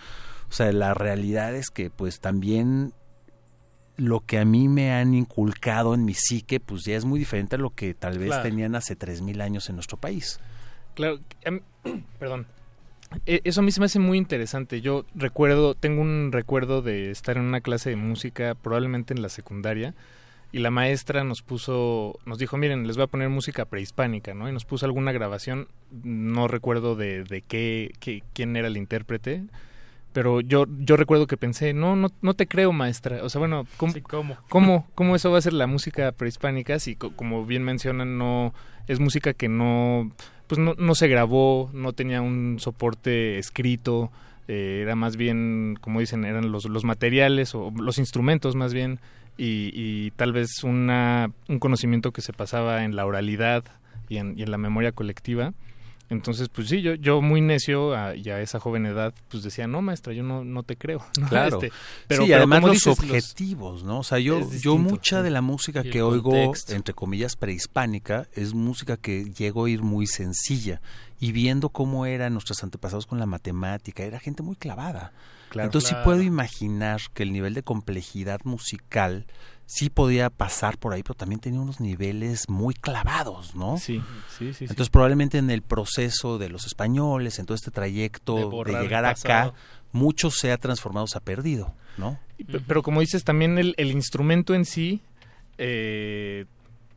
O sea, la realidad es que pues también lo que a mí me han inculcado en mi psique, pues ya es muy diferente a lo que tal vez Claro. tenían hace 3.000 años en nuestro país. Claro, mí- perdón. E- Eso a mí se me hace muy interesante. Yo recuerdo, tengo un recuerdo de estar en una clase de música, probablemente en la secundaria, y la maestra nos puso, nos dijo, miren, les voy a poner música prehispánica, ¿no? Y nos puso alguna grabación, no recuerdo de, de qué, qué- quién era el intérprete, pero yo, yo recuerdo que pensé, no, no, no te creo, maestra. O sea, bueno, ¿cómo, Sí, ¿cómo? ¿Cómo, cómo eso va a ser la música prehispánica? Si, co- como bien mencionan, no es música que no, pues no, no se grabó, no tenía un soporte escrito, eh, era más bien, como dicen, eran los, los materiales o los instrumentos más bien, y, y tal vez una, un conocimiento que se pasaba en la oralidad y en, y en la memoria colectiva. Entonces, pues sí, yo, yo muy necio a, y a esa joven edad, pues decía, no, maestra, yo no, no te creo. ¿no? Claro. Este, sí, y además los dices, objetivos, ¿no? O sea, yo, yo mucha sí. de la música que oigo, contexto. entre comillas, prehispánica, es música que llego a oír muy sencilla. Y viendo cómo eran nuestros antepasados con la matemática, era gente muy clavada. Claro. Entonces sí Claro. puedo imaginar que el nivel de complejidad musical sí podía pasar por ahí, pero también tenía unos niveles muy clavados, ¿no? Sí, sí, sí. sí. Entonces probablemente en el proceso de los españoles, en todo este trayecto De llegar acá, mucho se ha transformado, se ha perdido, ¿no? Pero como dices, también el, el instrumento en sí, eh,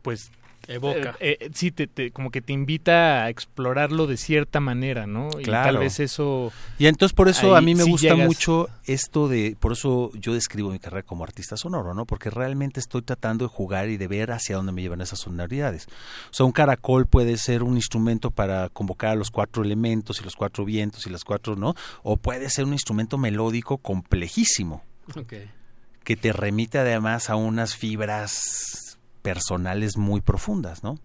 pues... Evoca. eh, eh, sí, te, te- como que te invita a explorarlo de cierta manera, ¿no? Y tal vez eso... Y entonces por eso a mí me sí gusta llegas- mucho esto de, por eso yo describo mi carrera como artista sonoro, ¿no? Porque realmente estoy tratando de jugar y de ver hacia dónde me llevan esas sonoridades. O sea, un caracol puede ser un instrumento para convocar a los cuatro elementos y los cuatro vientos y las cuatro, ¿no? O puede ser un instrumento melódico complejísimo Ok. que te remite además a unas fibras personales muy profundas, ¿no?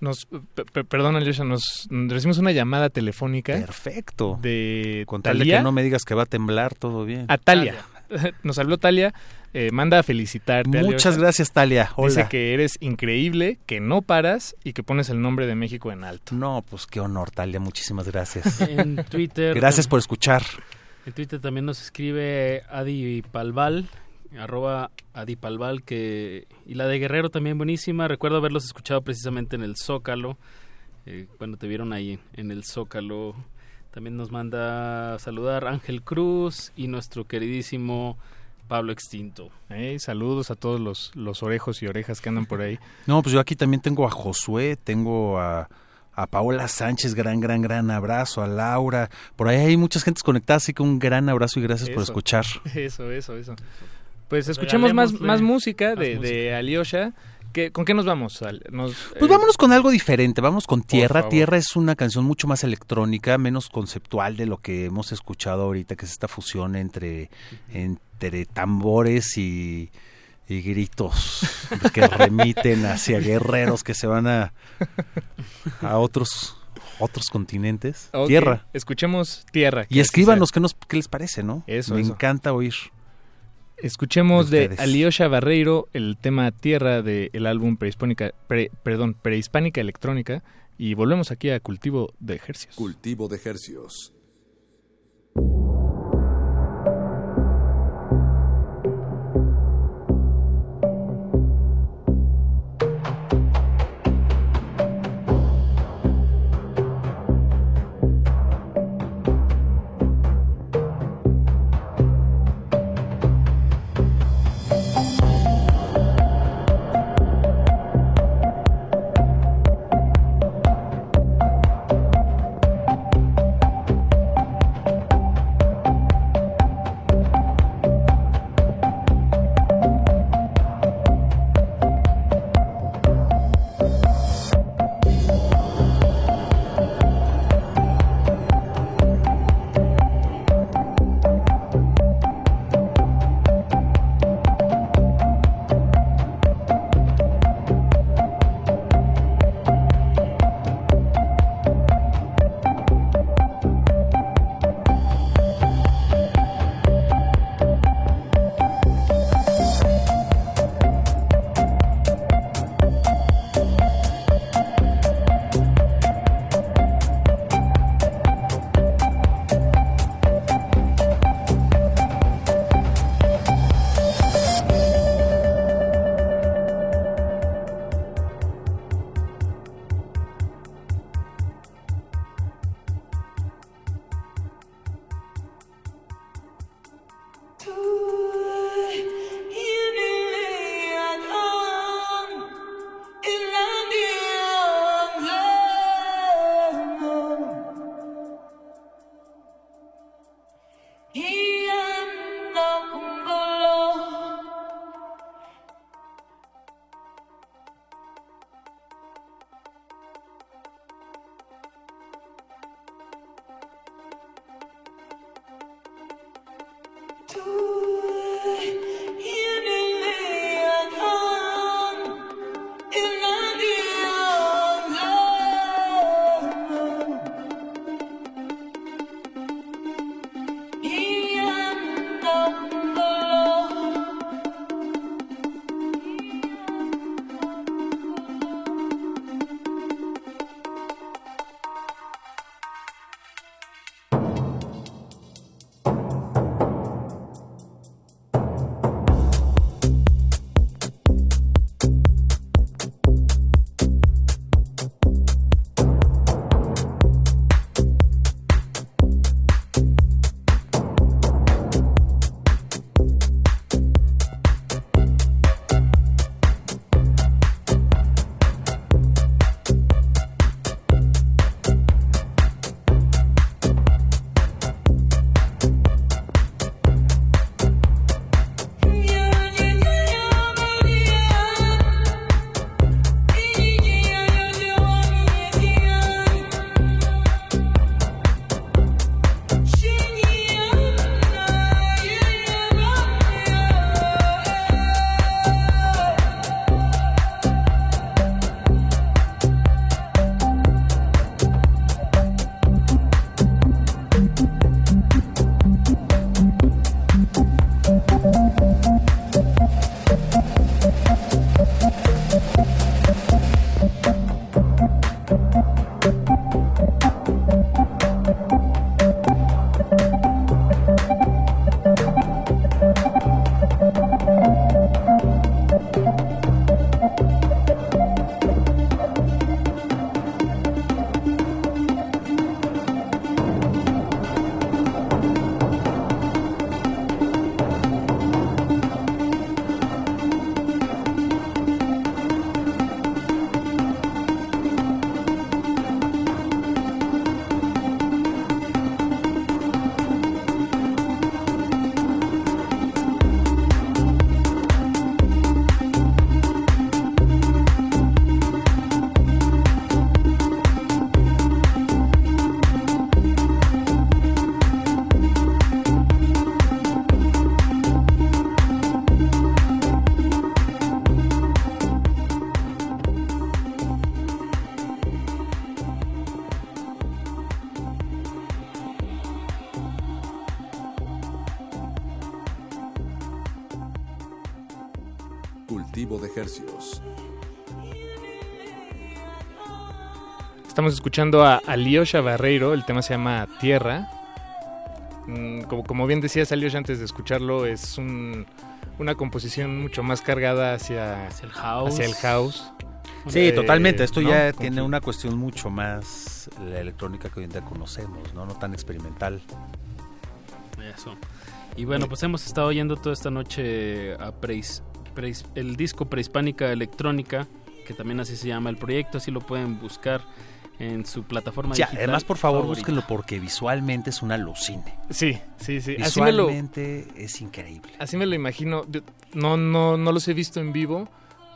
Nos, pe- pe- perdón, Alyosha, nos recibimos una llamada telefónica. Perfecto. De Con tal de que no me digas que va a temblar, todo bien. A Talia. Nos habló Talia. eh, manda a felicitarte. Muchas Alyosha. gracias, Talia. Hola. Dice que eres increíble, que no paras y que pones el nombre de México en alto. No, pues qué honor, Talia. Muchísimas gracias. En Twitter. Gracias por escuchar. En Twitter también nos escribe Adi Palval, arroba Adi Palval, que, y la de Guerrero también buenísima. Recuerdo haberlos escuchado precisamente en el Zócalo, eh, cuando te vieron ahí en el Zócalo. También nos manda a saludar Ángel Cruz y nuestro queridísimo Pablo Extinto. Hey, saludos a todos los, los orejos y orejas que andan por ahí. No, pues yo aquí también tengo a Josué, tengo a, a Paola Sánchez, gran, gran, gran abrazo, a Laura. Por ahí hay muchas gentes conectadas, así que un gran abrazo y gracias por Eso. escuchar. Eso, eso, eso. Pues escuchemos más, más música más de, de Alyosha. ¿Qué- ¿Con qué nos vamos? Al- Nos, Pues eh, vámonos con algo diferente, vamos con Tierra. Tierra es una canción mucho más electrónica, menos conceptual de lo que hemos escuchado ahorita, que es esta fusión entre, entre tambores y, y gritos que remiten hacia guerreros que se van a, a otros otros continentes. Tierra. Escuchemos Tierra. que Y así escríbanos qué, nos, qué les parece, ¿no? Eso, Me eso. encanta oír. Escuchemos de de. Alyosha Barreiro el tema Tierra del álbum prehispánica, pre- perdón, Prehispánica Electrónica y volvemos aquí a Cultivo de Ejercicios. Cultivo de Hercios. Estamos escuchando a Aliosha Barreiro, el tema se llama Tierra. Mm, Como, como bien decías, Aliosha, antes de escucharlo, es un- una composición mucho más cargada hacia, el house. Hacia el house. Sí, Eh, totalmente. Esto ¿no? ya tiene una cuestión mucho más la electrónica que hoy en día conocemos, ¿no? No tan experimental. Eso. Y bueno, pues hemos estado oyendo toda esta noche a preis- preis- el disco Prehispánica Electrónica, que también así se llama el proyecto, así lo pueden buscar en su plataforma Sí, digital. además, por favor, favorita. búsquenlo porque visualmente es un alucine. Sí, sí, sí. Así me lo, Visualmente es increíble. así me lo imagino. Yo- No, no, no los he visto en vivo,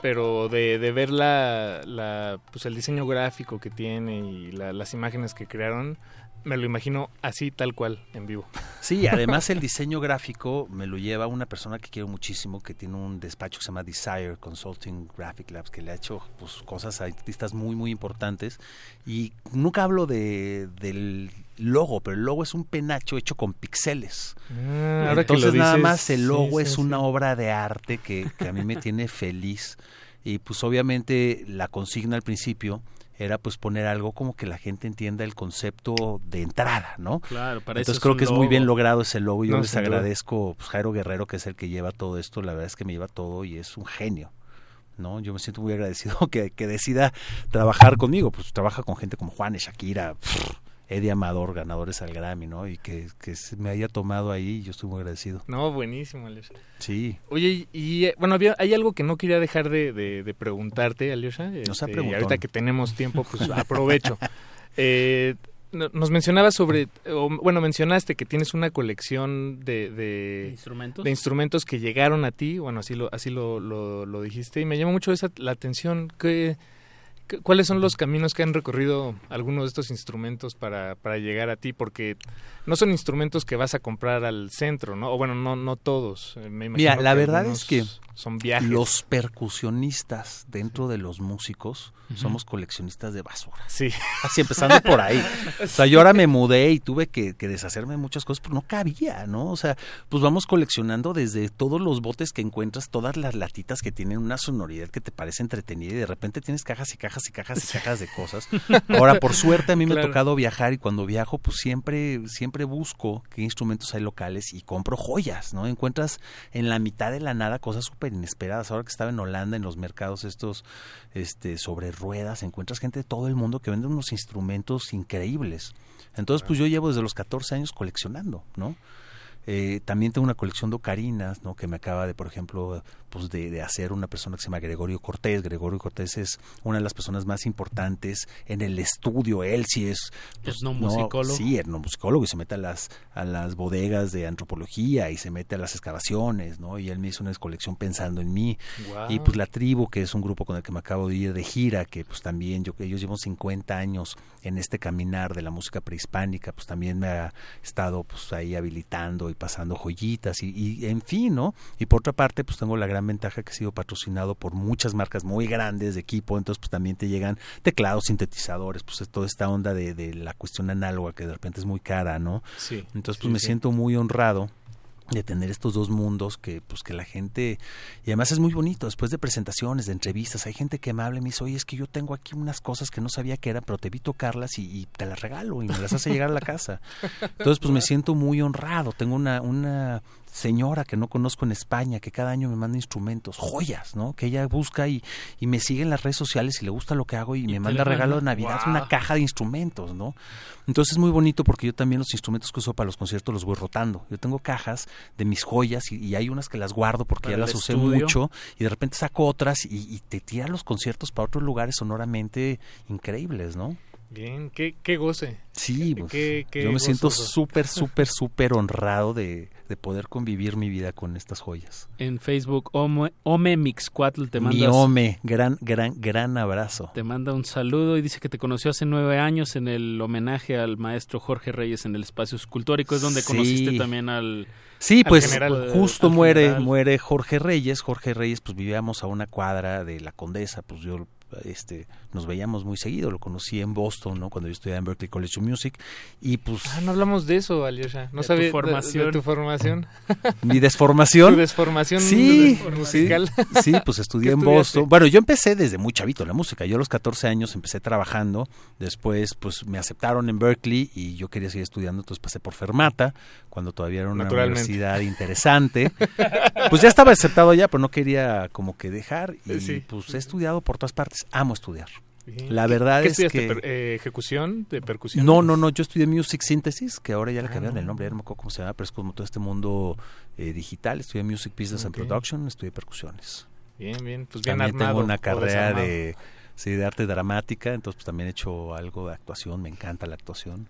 pero de, de ver la, la, pues el diseño gráfico que tiene y la- las imágenes que crearon, me lo imagino así tal cual en vivo. Sí, además el diseño gráfico me lo lleva una persona que quiero muchísimo, que tiene un despacho que se llama Desire Consulting Graphic Labs, que le ha hecho pues, cosas a artistas muy, muy importantes. Y nunca hablo de, del logo, pero el logo es un penacho hecho con pixeles. Ah, ahora que lo Entonces nada dices, más el logo sí, es sí. una obra de arte que, que a mí me tiene feliz. Y pues obviamente la consigna al principio era pues poner algo como que la gente entienda el concepto de entrada, ¿no? Claro, para eso Entonces es creo que es muy bien logrado ese logo. Yo No, les agradezco, pues Jairo Guerrero, que es el que lleva todo esto, la verdad es que me lleva todo y es un genio. ¿no? Yo me siento muy agradecido que, que decida trabajar conmigo, pues trabaja con gente como Juan, Shakira, pff, Eddie Amador, ganadores al Grammy, ¿no? Y que, que se me haya tomado ahí, yo estoy muy agradecido. No, buenísimo, Aliosha. Sí. Oye, y eh, bueno, había, hay algo que no quería dejar de, de- de preguntarte, Aliosha. No sea Este, y ahorita que tenemos tiempo, pues aprovecho. Eh, no- nos mencionabas sobre, o, bueno, mencionaste que tienes una colección de, de ¿Instrumentos? de instrumentos que llegaron a ti, bueno, así lo, así lo, lo, lo dijiste, y me llama mucho esa, la atención. ¿Qué, qué- ¿Cuáles son los caminos que han recorrido algunos de estos instrumentos para, para llegar a ti? Porque no son instrumentos que vas a comprar al centro, ¿no? O bueno, no, no todos. eh, Me imagino Mira, la verdad es que son viajes. los percusionistas dentro de los músicos somos coleccionistas de basura. Sí. Así empezando por ahí. O sea, yo ahora me mudé y tuve que, que deshacerme de muchas cosas, pero no cabía, ¿no? O sea, pues vamos coleccionando desde todos los botes que encuentras, todas las latitas que tienen una sonoridad que te parece entretenida y de repente tienes cajas y cajas y cajas y cajas de cosas. Ahora, por suerte, a mí me Claro. ha tocado viajar y cuando viajo, pues siempre, siempre busco qué instrumentos hay locales y compro joyas, ¿no? Encuentras en la mitad de la nada cosas súper inesperadas. Ahora que estaba en Holanda, en los mercados estos este, sobre ruedas, encuentras gente de todo el mundo que vende unos instrumentos increíbles. Entonces, pues yo llevo desde los 14 años coleccionando, ¿no? Eh, también tengo una colección de ocarinas, ¿no? Que me acaba de, por ejemplo, pues de, de hacer una persona que se llama Gregorio Cortés. Gregorio Cortés es una de las personas más importantes en el estudio. Él sí es... pues, Etnomusicólogo. no, sí, etnomusicólogo y se mete a las, a las bodegas de antropología y se mete a las excavaciones, ¿no? Y él me hizo una colección pensando en mí. Y pues la tribu, que es un grupo con el que me acabo de ir de gira, que pues también yo que ellos llevan 50 años en este caminar de la música prehispánica, pues también me ha estado pues ahí habilitando pasando joyitas y, y en fin, ¿no? Y por otra parte, pues tengo la gran ventaja que he sido patrocinado por muchas marcas muy grandes de equipo, entonces pues también te llegan teclados, sintetizadores, pues es toda esta onda de, de la cuestión análoga que de repente es muy cara, ¿no? Sí, Entonces sí, pues me sí. siento muy honrado de tener estos dos mundos que pues que la gente y además es muy bonito después de presentaciones de entrevistas hay gente que me habla y me dice oye es que yo tengo aquí unas cosas que no sabía que eran pero te vi tocarlas y, y te las regalo y me las hace llegar a la casa entonces pues me siento muy honrado tengo una una señora que no conozco en España que cada año me manda instrumentos joyas no que ella busca y, y me sigue en las redes sociales y le gusta lo que hago y, me manda regalo de navidad una caja de instrumentos no entonces es muy bonito porque yo también los instrumentos que uso para los conciertos los voy rotando. Yo tengo cajas de mis joyas y, y hay unas que las guardo porque Para ya las usé estudio. mucho y de repente saco otras y, y te tira los conciertos para otros lugares sonoramente increíbles, ¿no? Bien, qué, qué goce. Sí, Qué- pues, qué- yo me siento súper, súper, súper honrado de, de poder convivir mi vida con estas joyas. En Facebook, Ome, Ome Mixcuatl te Mi manda, Ome, gran, gran, gran abrazo. te manda un saludo y dice que te conoció hace nueve años en el homenaje al maestro Jorge Reyes en el espacio escultórico. Es donde Sí. conociste también al... Sí, al pues general, justo al muere general. muere Jorge Reyes. Jorge Reyes, pues vivíamos a una cuadra de la Condesa, pues yo este, nos veíamos muy seguido, lo conocí en Boston, ¿no? Cuando yo estudiaba en Berkeley College of Music y pues... Ah, no hablamos de eso, Alyosha. No sabía tu formación. De, de tu formación. Mi desformación. Tu desformación sí, musical. sí, pues estudié ¿Qué en? Boston. Bueno, yo empecé desde muy chavito la música. Yo a los 14 años empecé trabajando. Después, pues me aceptaron en Berkeley y yo quería seguir estudiando. Entonces pasé por Fermata, cuando todavía era una universidad interesante. pues ya estaba aceptado ya, pero no quería como que dejar. Y Sí. pues he estudiado por todas partes. Amo estudiar. Bien. La verdad ¿Qué es que... Per- eh, ¿Ejecución? ¿De percusión? No, no, no, yo estudié Music Synthesis, que ahora ya le Ah, cambiaron no. el nombre, ya no me acuerdo cómo se llama, pero es como todo este mundo eh, digital. Estudié Music Business and Production, estudié percusiones. Bien, bien. Pues bien también armado. tengo una carrera de, sí, de arte dramática, entonces pues también he hecho algo de actuación, me encanta la actuación.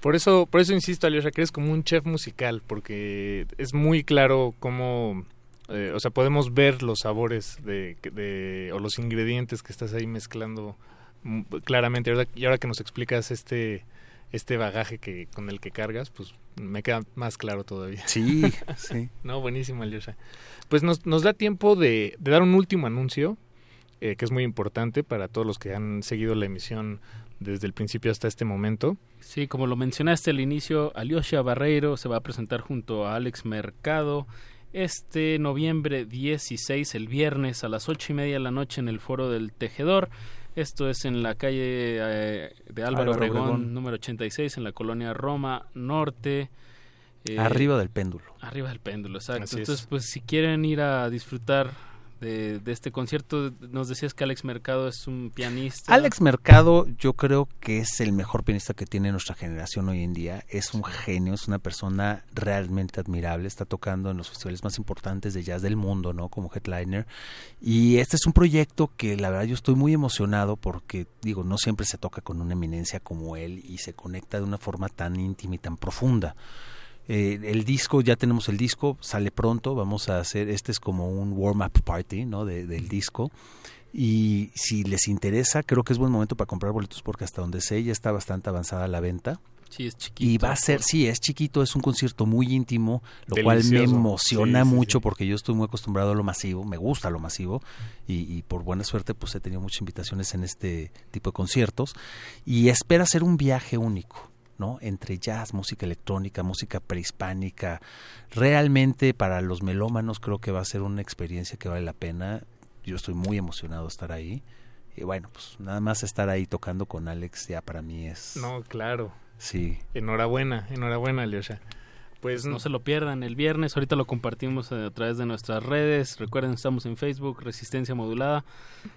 Por eso, por eso insisto, Alyosha, que eres como un chef musical, porque es muy claro cómo, eh, o sea, podemos ver los sabores de, de- o los ingredientes que estás ahí mezclando mm, claramente. Y ahora, y ahora que nos explicas este este bagaje que con el que cargas, pues me queda más claro todavía. Sí, sí. no, buenísimo, Alyosha. Pues nos, nos da tiempo de, de dar un último anuncio, eh, que es muy importante para todos los que han seguido la emisión desde el principio hasta este momento. Sí, como lo mencionaste al inicio, Alyosha Barreiro se va a presentar junto a Alex Mercado este noviembre 16, el viernes a las ocho y media de la noche en el Foro del Tejedor. Esto es en la calle eh, de Álvaro Álvaro Obregón, Obregón. número 86, en la colonia Roma Norte. Eh, Arriba del péndulo. Arriba del péndulo, exacto. Entonces, pues si quieren ir a disfrutar de, de este concierto, nos decías que Alex Mercado es un pianista. Alex Mercado yo creo que es el mejor pianista que tiene nuestra generación hoy en día. Es un genio, es una persona realmente admirable. Está tocando en los festivales más importantes de jazz del mundo, ¿no? Como headliner. Y este es un proyecto que la verdad yo estoy muy emocionado porque, digo, no siempre se toca con una eminencia como él y se conecta de una forma tan íntima y tan profunda. Eh, el disco, ya tenemos el disco, sale pronto, vamos a hacer, este es como un warm-up party, ¿no? De- del disco. Y si les interesa, creo que es buen momento para comprar boletos porque hasta donde sé ya está bastante avanzada la venta. Sí, es chiquito. Y va a ser, sí, es chiquito, es un concierto muy íntimo, lo cual me emociona Sí, sí, mucho sí. porque yo estoy muy acostumbrado a lo masivo, me gusta lo masivo y, y por buena suerte pues he tenido muchas invitaciones en este tipo de conciertos y espera hacer un viaje único. ¿No? entre jazz, música electrónica, música prehispánica. Realmente para los melómanos creo que va a ser una experiencia que vale la pena. Yo estoy muy emocionado de estar ahí. Y bueno, pues nada más estar ahí tocando con Alex ya para mí es... No, claro. Sí. Enhorabuena, enhorabuena, Alyosha. Pues no se lo pierdan el viernes. Ahorita lo compartimos a través de nuestras redes. Recuerden, estamos en Facebook, Resistencia Modulada,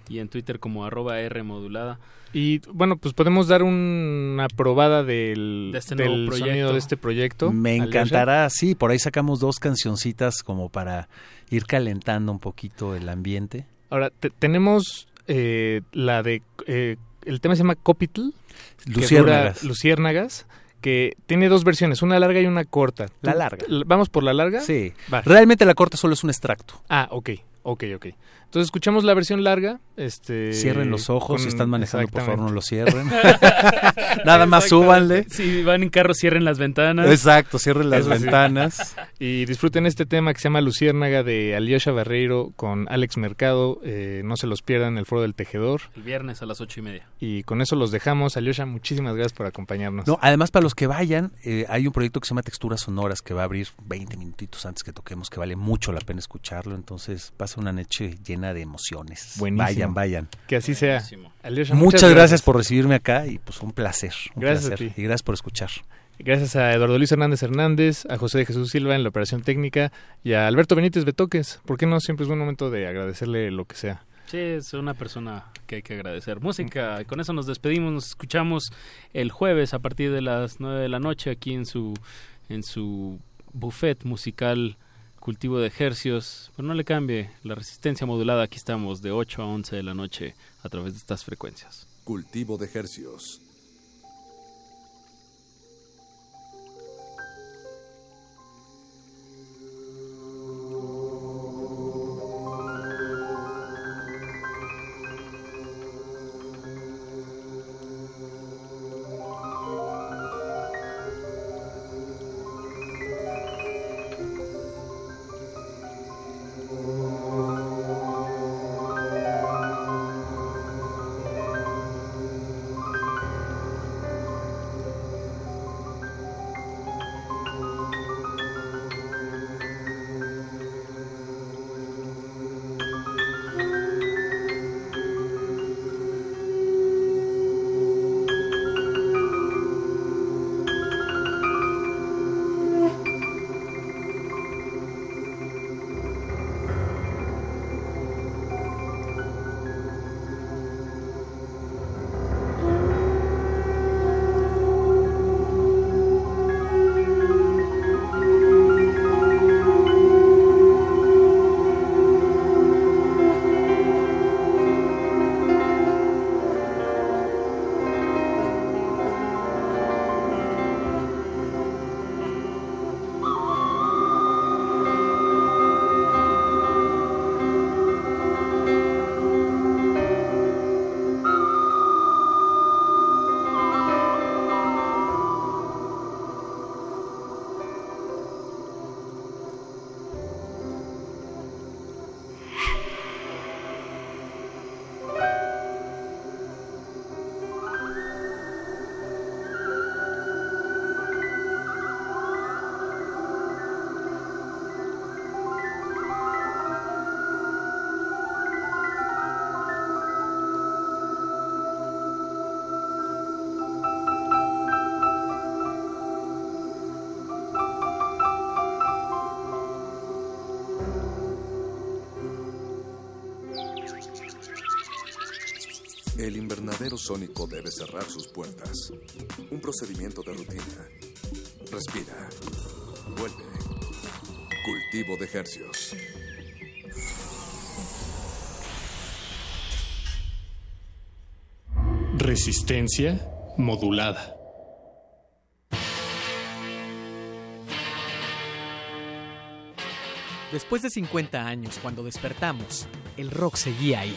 y en Twitter como arroba R Modulada. Y bueno, pues podemos dar una probada del, De este del sonido de este proyecto. Me encantará, sí, por ahí sacamos dos cancioncitas como para ir calentando un poquito el ambiente. Ahora, te- tenemos eh, la de... eh, el tema se llama Copitl. Luciérnagas. Luciérnagas, que tiene dos versiones, una larga y una corta. La ¿Tú- larga. ¿Vamos por la larga? Sí. Realmente la corta solo es un extracto. Ah, ok, ok, ok. Entonces escuchamos la versión larga. Este, Cierren los ojos, con- si están manejando, por favor, no los cierren. Nada más súbanle. Si van en carro, cierren las ventanas. Exacto, cierren las Eso sí. ventanas. Y disfruten este tema que se llama Luciérnaga de Alyosha Barreiro con Alex Mercado. Eh, no se los pierdan en el Foro del Tejedor. El viernes a las ocho y media. Y con eso los dejamos. Alyosha, muchísimas gracias por acompañarnos. No, además para los que vayan, eh, hay un proyecto que se llama Texturas Sonoras que va a abrir 20 minutitos antes que toquemos, que vale mucho la pena escucharlo. Entonces pasa una noche llena de emociones. Buenísimo. Vayan, vayan. Que así sea. Alyosha, muchas, gracias. por recibirme acá y pues un placer. un Gracias a placer. ti. Y gracias por escuchar. Gracias a Eduardo Luis Hernández Hernández, a José de Jesús Silva en la operación técnica y a Alberto Benítez Betoques. ¿Por qué no? Siempre es buen momento de agradecerle lo que sea. Sí, es una persona que hay que agradecer. Música, y con eso nos despedimos, nos escuchamos el jueves a partir de las nueve de la noche aquí en su en su buffet musical Cultivo de Ejercios. Pero no le cambie, la resistencia modulada, aquí estamos de 8 a 11 de la noche a través de estas frecuencias. Cultivo de Hercios. Invernadero sónico debe cerrar sus puertas. Un procedimiento de rutina. Respira. Vuelve. Cultivo de hercios. Resistencia modulada. Después de 50 años, cuando despertamos, el rock seguía ahí.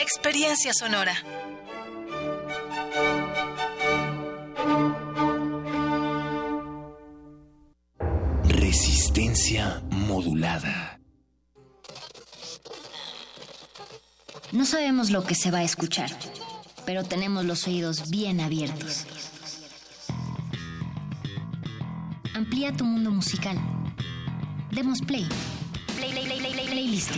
Experiencia sonora. Resistencia modulada. No sabemos lo que se va a escuchar, pero tenemos los oídos bien abiertos. Amplía tu mundo musical. Demos play. Play, play, play, play, play, playlist.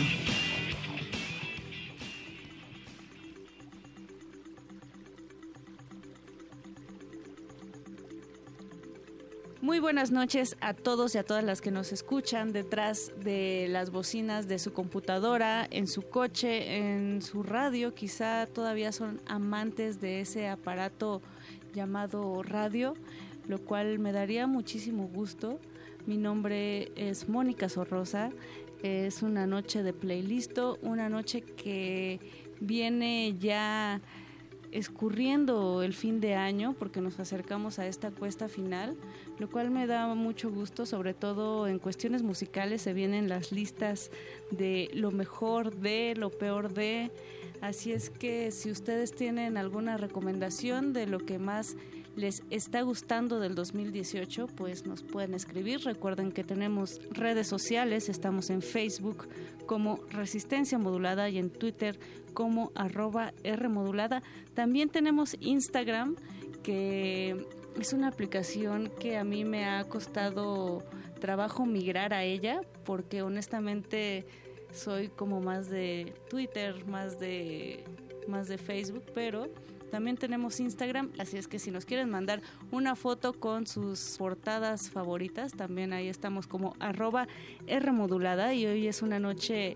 Muy buenas noches a todos y a todas las que nos escuchan detrás de las bocinas de su computadora, en su coche, en su radio. Quizá todavía son amantes de ese aparato llamado radio, lo cual me daría muchísimo gusto. Mi nombre es Mónica Sorrosa. Es una noche de playlist, una noche que viene ya escurriendo el fin de año porque nos acercamos a esta cuesta final, lo cual me da mucho gusto, sobre todo en cuestiones musicales se vienen las listas de lo mejor de, lo peor de, así es que si ustedes tienen alguna recomendación de lo que más les está gustando del 2018, pues nos pueden escribir. Recuerden que tenemos redes sociales, estamos en Facebook como Resistencia Modulada y en Twitter como arroba R Modulada. También tenemos Instagram, que es una aplicación que a mí me ha costado trabajo migrar a ella, porque honestamente soy como más de Twitter, más de, más de Facebook, pero también tenemos Instagram, así es que si nos quieren mandar una foto con sus portadas favoritas, también ahí estamos como arroba R modulada y hoy es una noche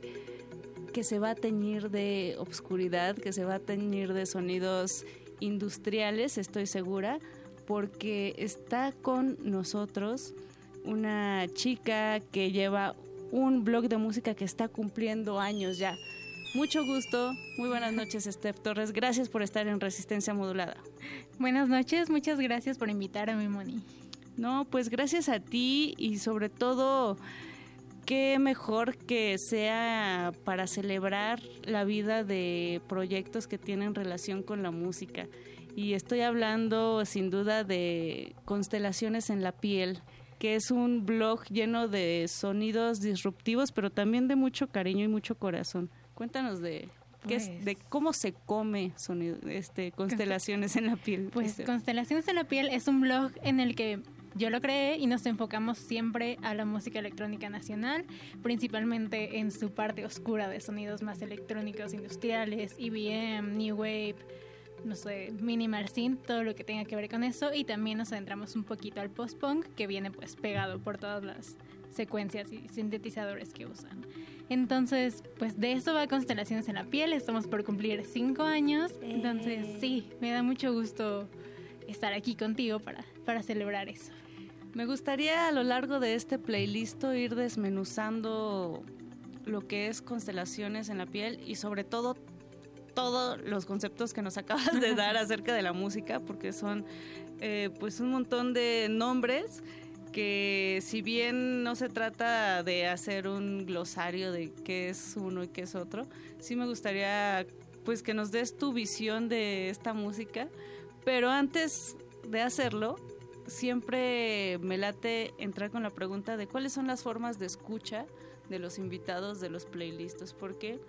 que se va a teñir de obscuridad, que se va a teñir de sonidos industriales, estoy segura, porque está con nosotros una chica que lleva un blog de música que está cumpliendo años ya. Mucho gusto. Muy buenas noches, Steph Torres. Gracias por estar en Resistencia Modulada. Buenas noches, muchas gracias por invitarme, Moni. No, pues gracias a ti y sobre todo qué mejor que sea para celebrar la vida de proyectos que tienen relación con la música. Y estoy hablando sin duda de Constelaciones en la piel, que es un blog lleno de sonidos disruptivos, pero también de mucho cariño y mucho corazón. Cuéntanos de qué es, Pues- de cómo se come sonido, este Constelaciones en la piel. Pues Este, Constelaciones en la piel es un blog en el que yo lo creé y nos enfocamos siempre a la música electrónica nacional, principalmente en su parte oscura de sonidos más electrónicos industriales, EBM, New Wave, no sé, minimal synth, todo lo que tenga que ver con eso y también nos adentramos un poquito al post-punk que viene pues pegado por todas las secuencias y sintetizadores que usan. Entonces, pues de eso va Constelaciones en la piel, estamos por cumplir cinco años, entonces sí, me da mucho gusto estar aquí contigo para, para celebrar eso. Me gustaría a lo largo de este playlist ir desmenuzando lo que es constelaciones en la piel y sobre todo todos los conceptos que nos acabas de dar acerca de la música, porque son eh, pues un montón de nombres que si bien no se trata de hacer un glosario de qué es uno y qué es otro, sí me gustaría pues que nos des tu visión de esta música, pero antes de hacerlo, siempre me late entrar con la pregunta de cuáles son las formas de escucha de los invitados de los playlists, porque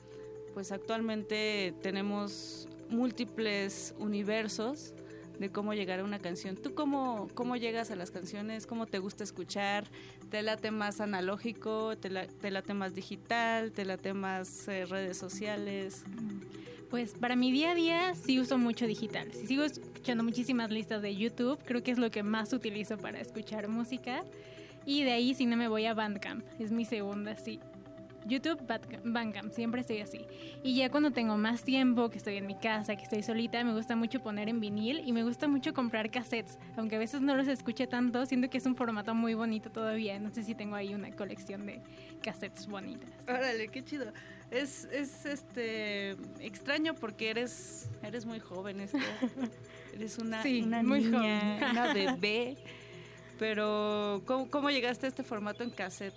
pues actualmente tenemos múltiples universos de cómo llegar a una canción. ¿Tú cómo, cómo llegas a las canciones? ¿Cómo te gusta escuchar? ¿Te late más analógico? ¿Te, la- te late más digital? ¿Te late más eh, redes sociales? Pues para mi día a día sí uso mucho digital. Si sigo escuchando muchísimas listas de YouTube, creo que es lo que más utilizo para escuchar música. Y de ahí si no me voy a Bandcamp, es mi segunda, sí. YouTube, Bandcamp, Bandcamp, siempre estoy así. Y ya cuando tengo más tiempo, que estoy en mi casa, que estoy solita, me gusta mucho poner en vinil y me gusta mucho comprar cassettes. Aunque a veces no los escuche tanto, siento que es un formato muy bonito todavía. No sé si tengo ahí una colección de cassettes bonitas. Órale, qué chido. Es, es este extraño porque eres eres muy joven, este, eres una, Sí, una muy niña, joven. una bebé. Pero ¿cómo, cómo llegaste a este formato en cassette?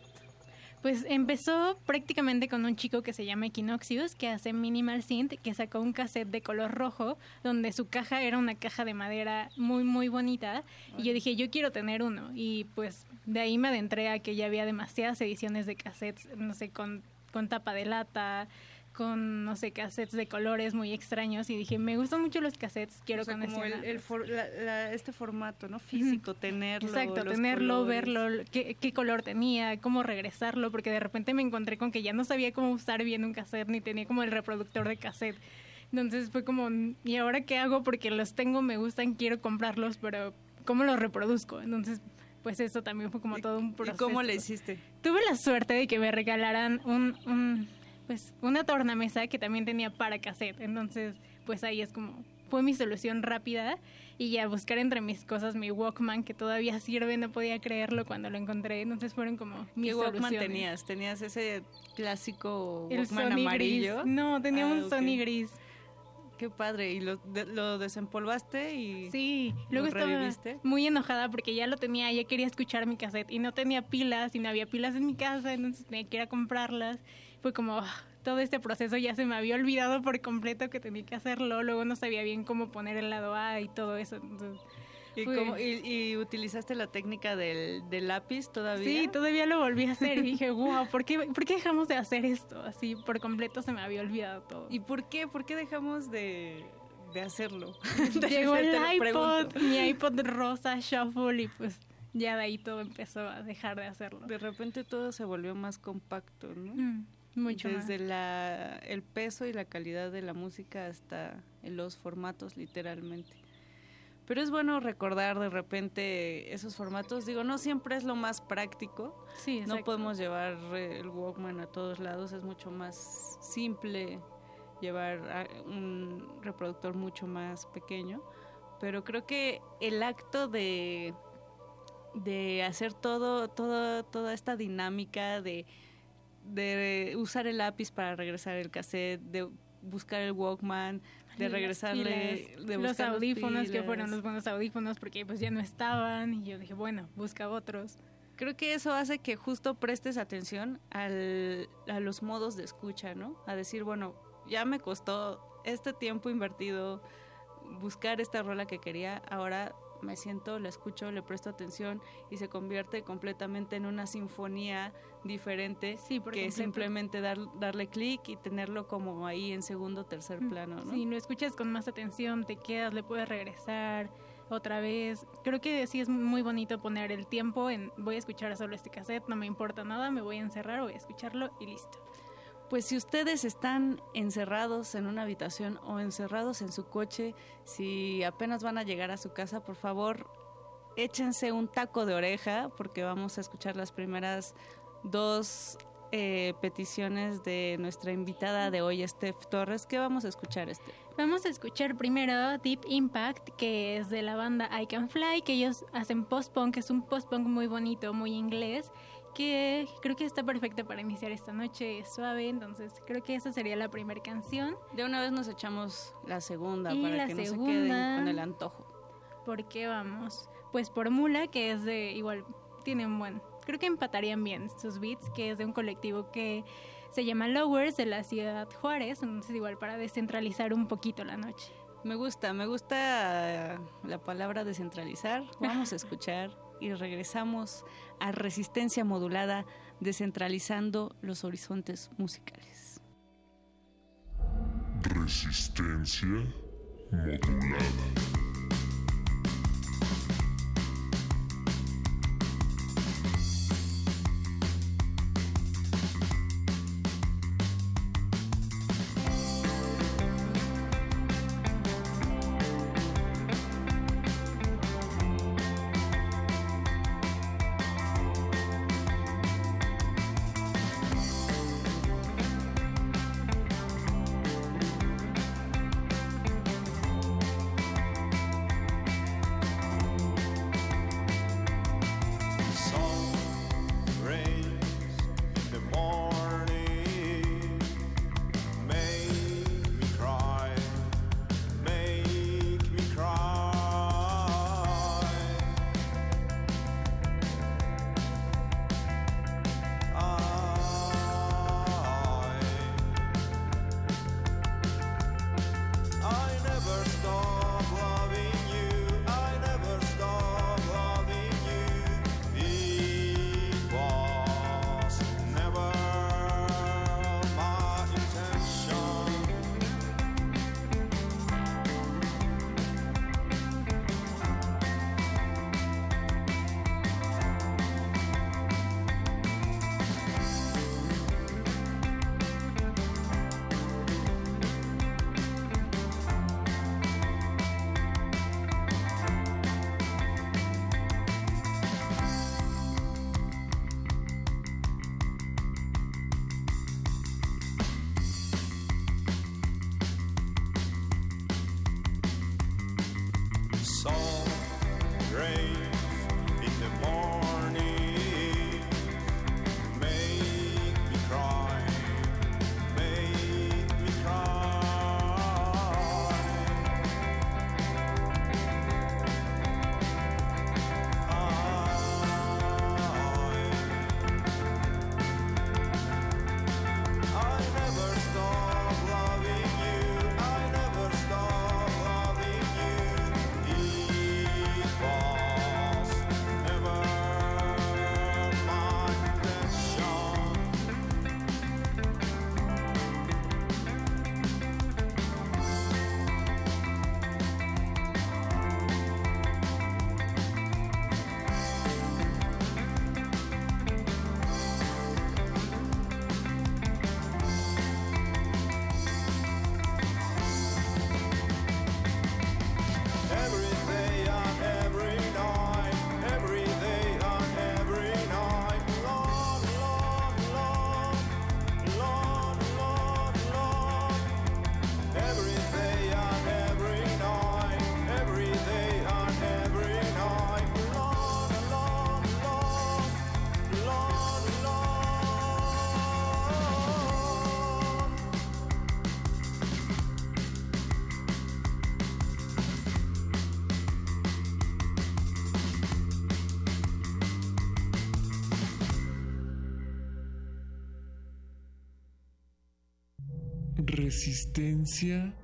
Pues empezó prácticamente con un chico que se llama Equinoxius, que hace Minimal Synth, que sacó un cassette de color rojo, donde su caja era una caja de madera muy, muy bonita. Y yo dije, yo quiero tener uno. Y pues de ahí me adentré a que ya había demasiadas ediciones de cassettes, no sé, con, con tapa de lata, con, no sé, cassettes de colores muy extraños. Y dije, me gustan mucho los cassettes, quiero O sea, como el, for- la- la- este formato, ¿no? Físico, tenerlo. Exacto, los tenerlo, colores. verlo, qué, qué color tenía, cómo regresarlo, porque de repente me encontré con que ya no sabía cómo usar bien un cassette, ni tenía como el reproductor de cassette. Entonces fue como, ¿y ahora qué hago? Porque los tengo, me gustan, quiero comprarlos, pero ¿cómo los reproduzco? Entonces, pues eso también fue como todo un ¿Y proceso. cómo le hiciste? Tuve la suerte de que me regalaran un, un, pues, una tornamesa que también tenía para cassette. Entonces, pues ahí es como, fue mi solución rápida. Y ya buscar entre mis cosas mi Walkman, que todavía sirve, no podía creerlo cuando lo encontré. Entonces fueron como mis ¿Qué Walkman soluciones. tenías? ¿Tenías ese clásico Walkman amarillo? gris. No, tenía Ah, un ok. Sony gris. Qué padre. ¿Y lo, de- lo desempolvaste y Sí, lo luego estaba reviviste? muy enojada porque ya lo tenía, ya quería escuchar mi cassette y no tenía pilas y no había pilas en mi casa, entonces tenía que ir a comprarlas. Fue como ah, todo este proceso ya se me había olvidado por completo que tenía que hacerlo, luego no sabía bien cómo poner el lado A y todo eso. entonces, ¿Y, cómo- y- y utilizaste la técnica del, del lápiz todavía? Sí, todavía lo volví a hacer y dije, wow, ¿por qué, ¿por qué dejamos de hacer esto? Así por completo se me había olvidado todo. ¿Y por qué? ¿Por qué dejamos de, de hacerlo? Llegó el iPod, mi iPod rosa shuffle y pues ya de ahí todo empezó a dejar de hacerlo. De repente todo se volvió más compacto, ¿no? Mm, mucho Desde más. la, el peso y la calidad de la música hasta los formatos, literalmente. Pero es bueno recordar de repente esos formatos. Digo, no siempre es lo más práctico. Sí, no podemos llevar eh, el Walkman a todos lados. Es mucho más simple llevar a- un reproductor mucho más pequeño. Pero creo que el acto de, de hacer todo, todo, toda esta dinámica de de usar el lápiz para regresar el cassette, de buscar el Walkman, de regresarle, de los audífonos que fueron los buenos audífonos porque pues ya no estaban y yo dije bueno busca otros Creo que eso hace que justo prestes atención al, a los modos de escucha, ¿no? A decir, bueno, ya me costó este tiempo invertido buscar esta rola que quería, ahora me siento, la escucho, le presto atención y se convierte completamente en una sinfonía diferente por que simplemente dar, darle clic y tenerlo como ahí en segundo o tercer plano, ¿no? si lo escuchas con más atención te quedas le puedes regresar otra vez. Creo que sí es muy bonito poner el tiempo en voy a escuchar solo este cassette no me importa nada me voy a encerrar voy a escucharlo y listo Pues si ustedes están encerrados en una habitación o encerrados en su coche, si apenas van a llegar a su casa, por favor, échense un taco de oreja porque vamos a escuchar las primeras dos eh, peticiones de nuestra invitada de hoy, Steph Torres. ¿Qué vamos a escuchar, Steph? Vamos a escuchar primero Deep Impact, que es de la banda I Can Fly, que ellos hacen post-punk, es un post-punk muy bonito, muy inglés, que creo que está perfecto para iniciar esta noche, es suave, entonces creo que esa sería la primera canción. De una vez nos echamos la segunda Y para la que no se segunda- queden con el antojo. ¿Por qué vamos? Pues por Mula, que es de igual, tiene un buen, creo que empatarían bien sus beats, que es de un colectivo que se llama Lowers de la ciudad Juárez, entonces igual para descentralizar un poquito la noche. Me gusta, me gusta la palabra descentralizar. Vamos a escuchar y regresamos a resistencia modulada, descentralizando los horizontes musicales. Resistencia modulada. Resistencia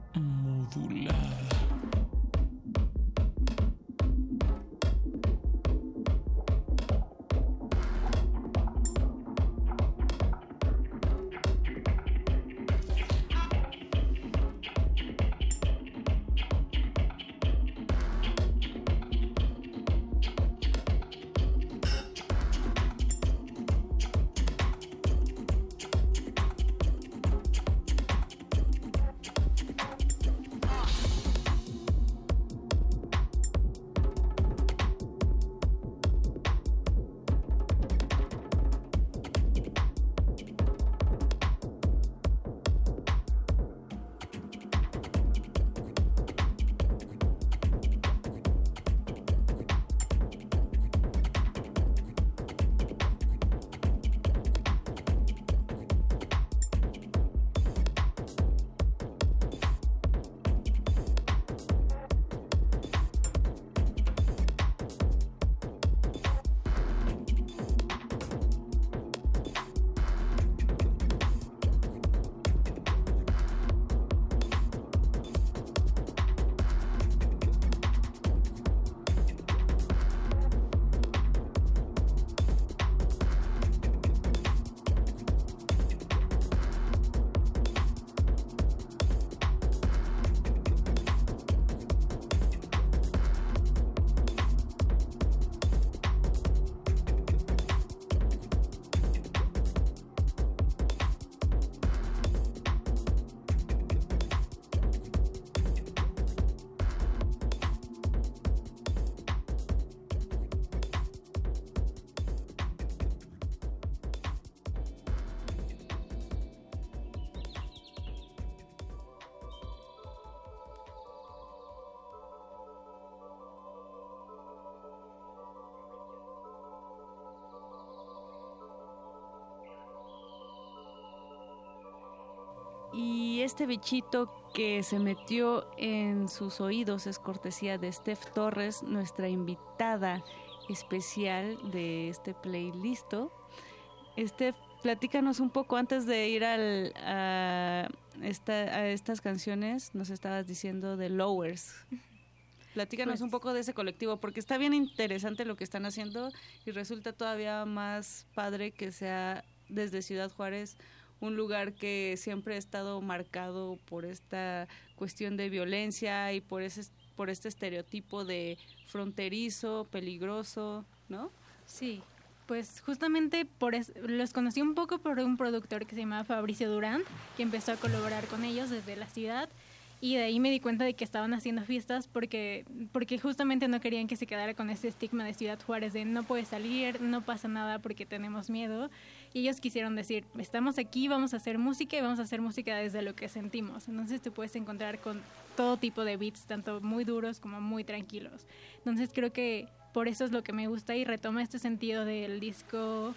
Y este bichito que se metió en sus oídos es cortesía de Steph Torres, nuestra invitada especial de este playlist. Steph, platícanos un poco antes de ir al, a, esta, a estas canciones, nos estabas diciendo de Lowers. Platícanos Pues- un poco de ese colectivo, porque está bien interesante lo que están haciendo y resulta todavía más padre que sea desde Ciudad Juárez un lugar que siempre ha estado marcado por esta cuestión de violencia y por ese por este estereotipo de fronterizo, peligroso, ¿no? Sí, pues justamente por es- los conocí un poco por un productor que se llamaba Fabricio Durán, que empezó a colaborar con ellos desde la ciudad y de ahí me di cuenta de que estaban haciendo fiestas porque porque justamente no querían que se quedara con ese estigma de Ciudad Juárez de no puedes salir, no pasa nada porque tenemos miedo y ellos quisieron decir, estamos aquí, vamos a hacer música y vamos a hacer música desde lo que sentimos. Entonces te puedes encontrar con todo tipo de beats, tanto muy duros como muy tranquilos. Entonces creo que por eso es lo que me gusta y retoma este sentido del disco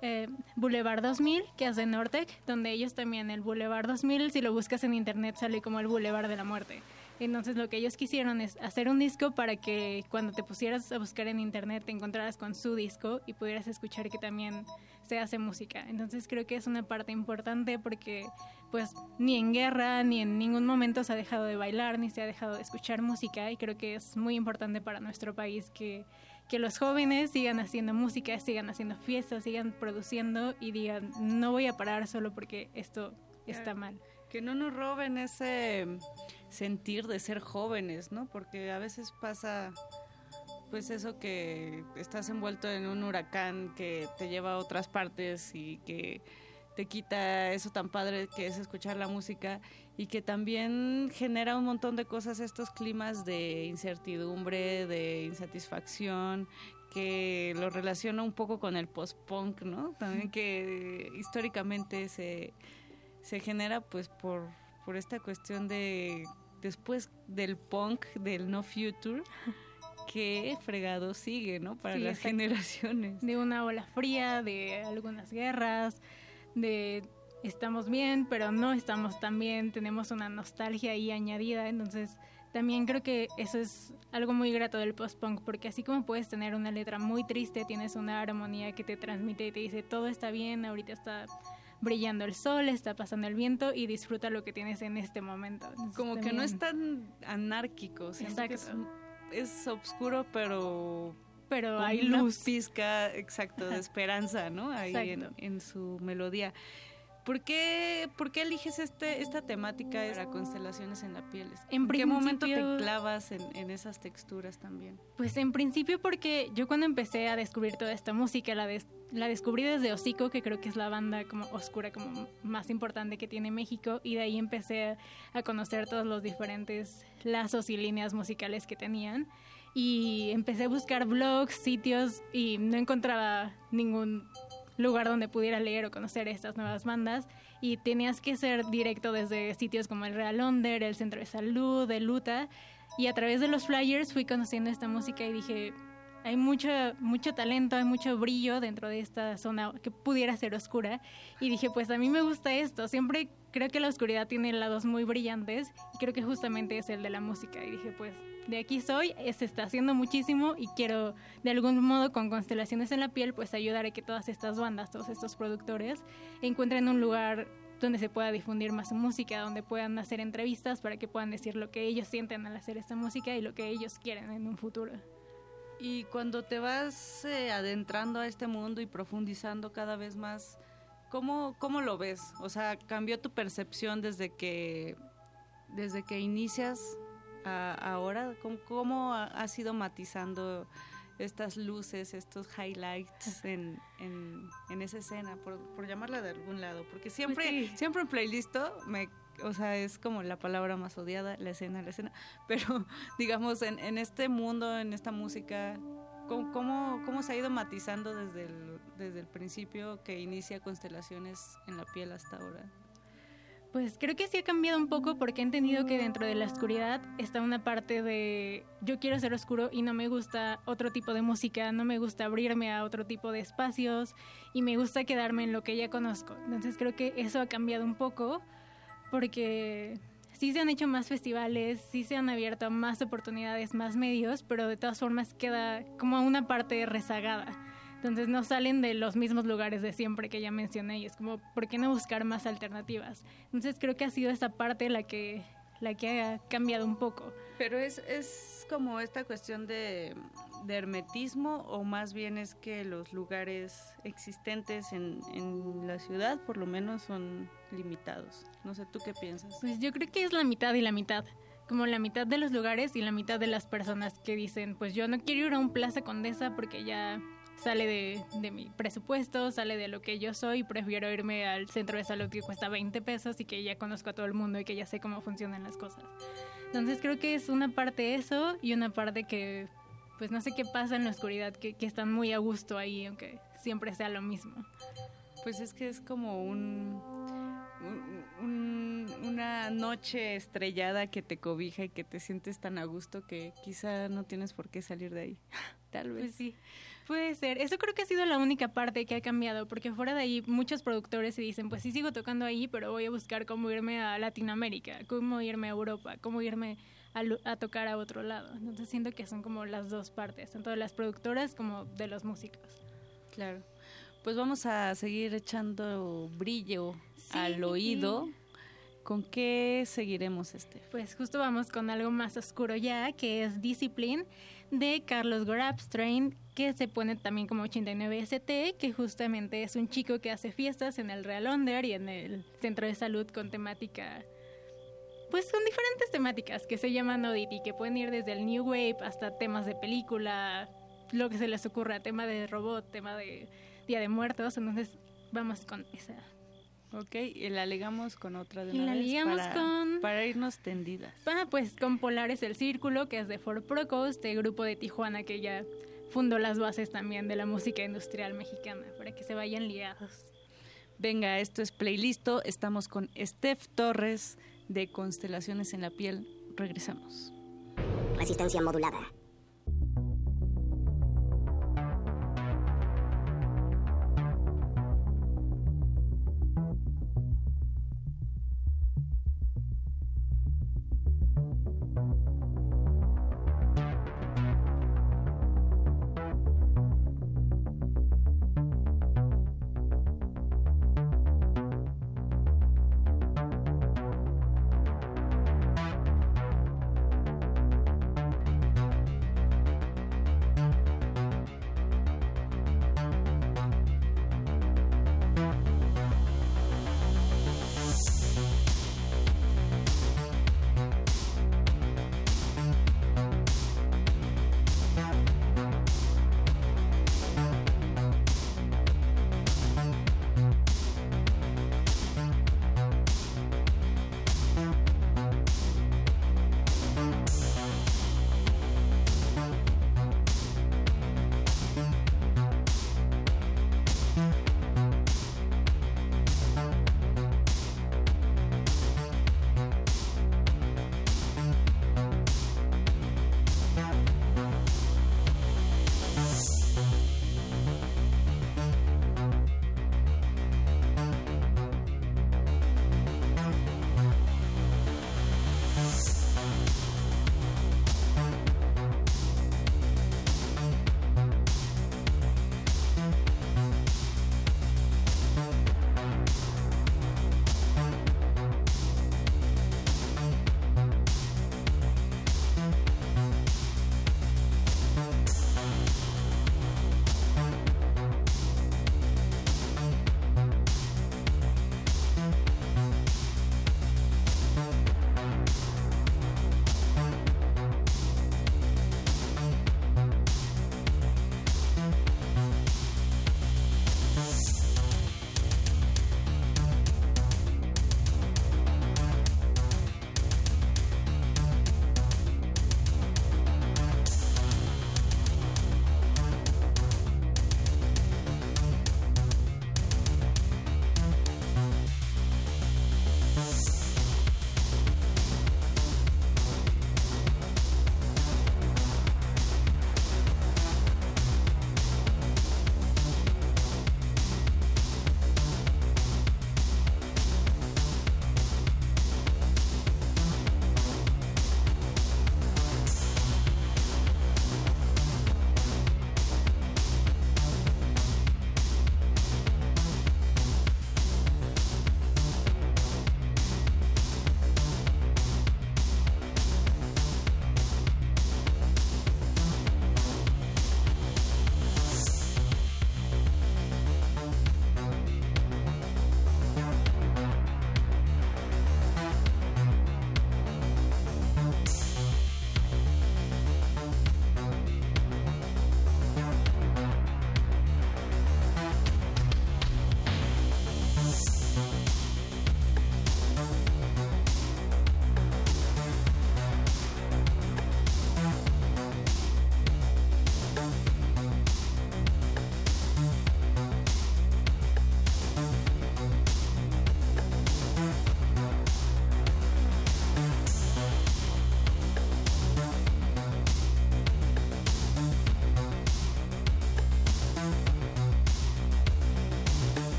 eh, Boulevard 2000 que hace Nortec, donde ellos también el Boulevard 2000, si lo buscas en internet sale como el Boulevard de la Muerte. Entonces lo que ellos quisieron es hacer un disco para que cuando te pusieras a buscar en internet te encontraras con su disco y pudieras escuchar que también se hace música. Entonces creo que es una parte importante porque pues ni en guerra ni en ningún momento se ha dejado de bailar ni se ha dejado de escuchar música y creo que es muy importante para nuestro país que, que los jóvenes sigan haciendo música, sigan haciendo fiestas, sigan produciendo y digan no voy a parar solo porque esto está mal. Que no nos roben ese sentir de ser jóvenes, ¿no? Porque a veces pasa pues eso que estás envuelto en un huracán que te lleva a otras partes y que te quita eso tan padre que es escuchar la música y que también genera un montón de cosas estos climas de incertidumbre, de insatisfacción, que lo relaciona un poco con el post-punk, ¿no? También que históricamente se, se genera pues por, por esta cuestión de después del punk, del no future, que fregado sigue, ¿no? Para Sí, las generaciones. De una ola fría, de algunas guerras, de estamos bien, pero no estamos tan bien, tenemos una nostalgia ahí añadida, entonces también creo que eso es algo muy grato del post-punk, porque así como puedes tener una letra muy triste, tienes una armonía que te transmite y te dice todo está bien, ahorita está brillando el sol, está pasando el viento y disfruta lo que tienes en este momento. Entonces, Como que no es tan anárquico, siento que es, Exacto. es oscuro, pero pero hay una luz. pizca, exacto, de esperanza, ¿no? Ahí en, Exacto. en su melodía. ¿Por qué, ¿Por qué eliges este, esta temática para constelaciones en la piel? En qué momento te clavas en, en esas texturas también? Pues en principio porque yo cuando empecé a descubrir toda esta música, la, des- la descubrí desde Hocico, que creo que es la banda como oscura como más importante que tiene México, y de ahí empecé a conocer todos los diferentes lazos y líneas musicales que tenían. Y empecé a buscar blogs, sitios, y no encontraba ningún lugar donde pudiera leer o conocer estas nuevas bandas y tenías que ser directo desde sitios como el Real Onder, el Centro de Salud, el Luta y a través de los flyers fui conociendo esta música y dije hay mucho mucho talento, hay mucho brillo dentro de esta zona que pudiera ser oscura. Y dije pues a mí me gusta esto, siempre creo que la oscuridad tiene lados muy brillantes. Y creo que justamente es el de la música. Y dije pues de aquí soy, se está haciendo muchísimo y quiero de algún modo con constelaciones en la piel pues ayudar a que todas estas bandas, todos estos productores encuentren un lugar donde se pueda difundir más música, donde puedan hacer entrevistas para que puedan decir lo que ellos sienten al hacer esta música y lo que ellos quieren en un futuro. Y cuando te vas eh, adentrando a este mundo y profundizando cada vez más, ¿cómo, ¿cómo lo ves? O sea, ¿cambió tu percepción desde que, desde que inicias a ahora? ¿Cómo, cómo ha- has ido matizando estas luces, estos highlights en, en, en esa escena, por, por llamarla de algún lado? Porque siempre, Pues sí. siempre en playlisto me... O sea, es como la palabra más odiada, la escena, la escena. Pero, digamos, en, este mundo, en esta música, ¿Cómo, cómo, cómo se ha ido matizando desde el, desde el principio que inicia Constelaciones en la piel hasta ahora? Pues creo que sí ha cambiado un poco porque he entendido que dentro de la oscuridad está una parte de yo quiero ser oscuro y no me gusta otro tipo de música, no me gusta abrirme a otro tipo de espacios y me gusta quedarme en lo que ya conozco. Entonces creo que eso ha cambiado un poco porque sí se han hecho más festivales, sí se han abierto más oportunidades, más medios, pero de todas formas queda como una parte rezagada. Entonces no salen de los mismos lugares de siempre que ya mencioné y es como, ¿por qué no buscar más alternativas? Entonces creo que ha sido esa parte la que, la que ha cambiado un poco. Pero es, es como esta cuestión de, de hermetismo o más bien es que los lugares existentes en, en la ciudad por lo menos son limitados. No sé, ¿tú qué piensas? Pues yo creo que es la mitad y la mitad. Como la mitad de los lugares y la mitad de las personas que dicen, pues yo no quiero ir a un Plaza Condesa porque ya sale de, de mi presupuesto, sale de lo que yo soy, prefiero irme al centro de salud que cuesta 20 pesos y que ya conozco a todo el mundo y que ya sé cómo funcionan las cosas. Entonces creo que es una parte eso y una parte que, pues no sé qué pasa en la oscuridad, que, que están muy a gusto ahí, aunque siempre sea lo mismo. Pues es que es como un, un- un- una noche estrellada que te cobija y que te sientes tan a gusto que quizá no tienes por qué salir de ahí. Tal vez. Pues sí, puede ser. Eso creo que ha sido la única parte que ha cambiado, porque fuera de ahí muchos productores se dicen, pues sí sigo tocando ahí, pero voy a buscar cómo irme a Latinoamérica, cómo irme a Europa, cómo irme a, a tocar a otro lado. Entonces siento que son como las dos partes, tanto de las productoras como de los músicos. Claro. Pues vamos a seguir echando brillo al oído. ¿Con qué seguiremos este? Pues justo vamos con algo más oscuro ya, que es Discipline de Carlos Gorabstrain, que se pone también como 89ST, que justamente es un chico que hace fiestas en el Real Onder y en el centro de salud con temática pues son diferentes temáticas que se llaman Oddity, que pueden ir desde el New Wave hasta temas de película, lo que se les ocurra, tema de robot, tema de Día de Muertos, entonces vamos con esa. Ok, y la ligamos con otra de Y una la vez ligamos para, con- para irnos tendidas. Ah, pues con Polares el Círculo, que es de Ford Procos, este grupo de Tijuana que ya fundó las bases también de la música industrial mexicana, para que se vayan ligados. Venga, esto es Playlisto. Estamos con Steph Torres de Constelaciones en la Piel. Regresamos. Resistencia modulada.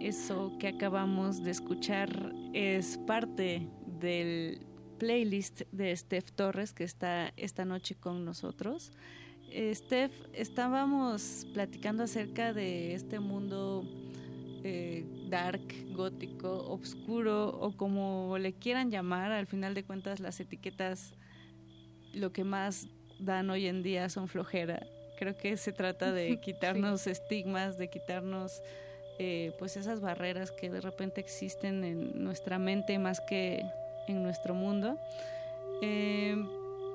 Eso que acabamos de escuchar es parte del playlist de Steph Torres que está esta noche con nosotros. Steph, estábamos platicando acerca de este mundo eh, dark, gótico, oscuro o como le quieran llamar. Al final de cuentas las etiquetas lo que más dan hoy en día son flojera. Creo que se trata de quitarnos estigmas, de quitarnos eh, pues esas barreras que de repente existen en nuestra mente más que en nuestro mundo. Eh,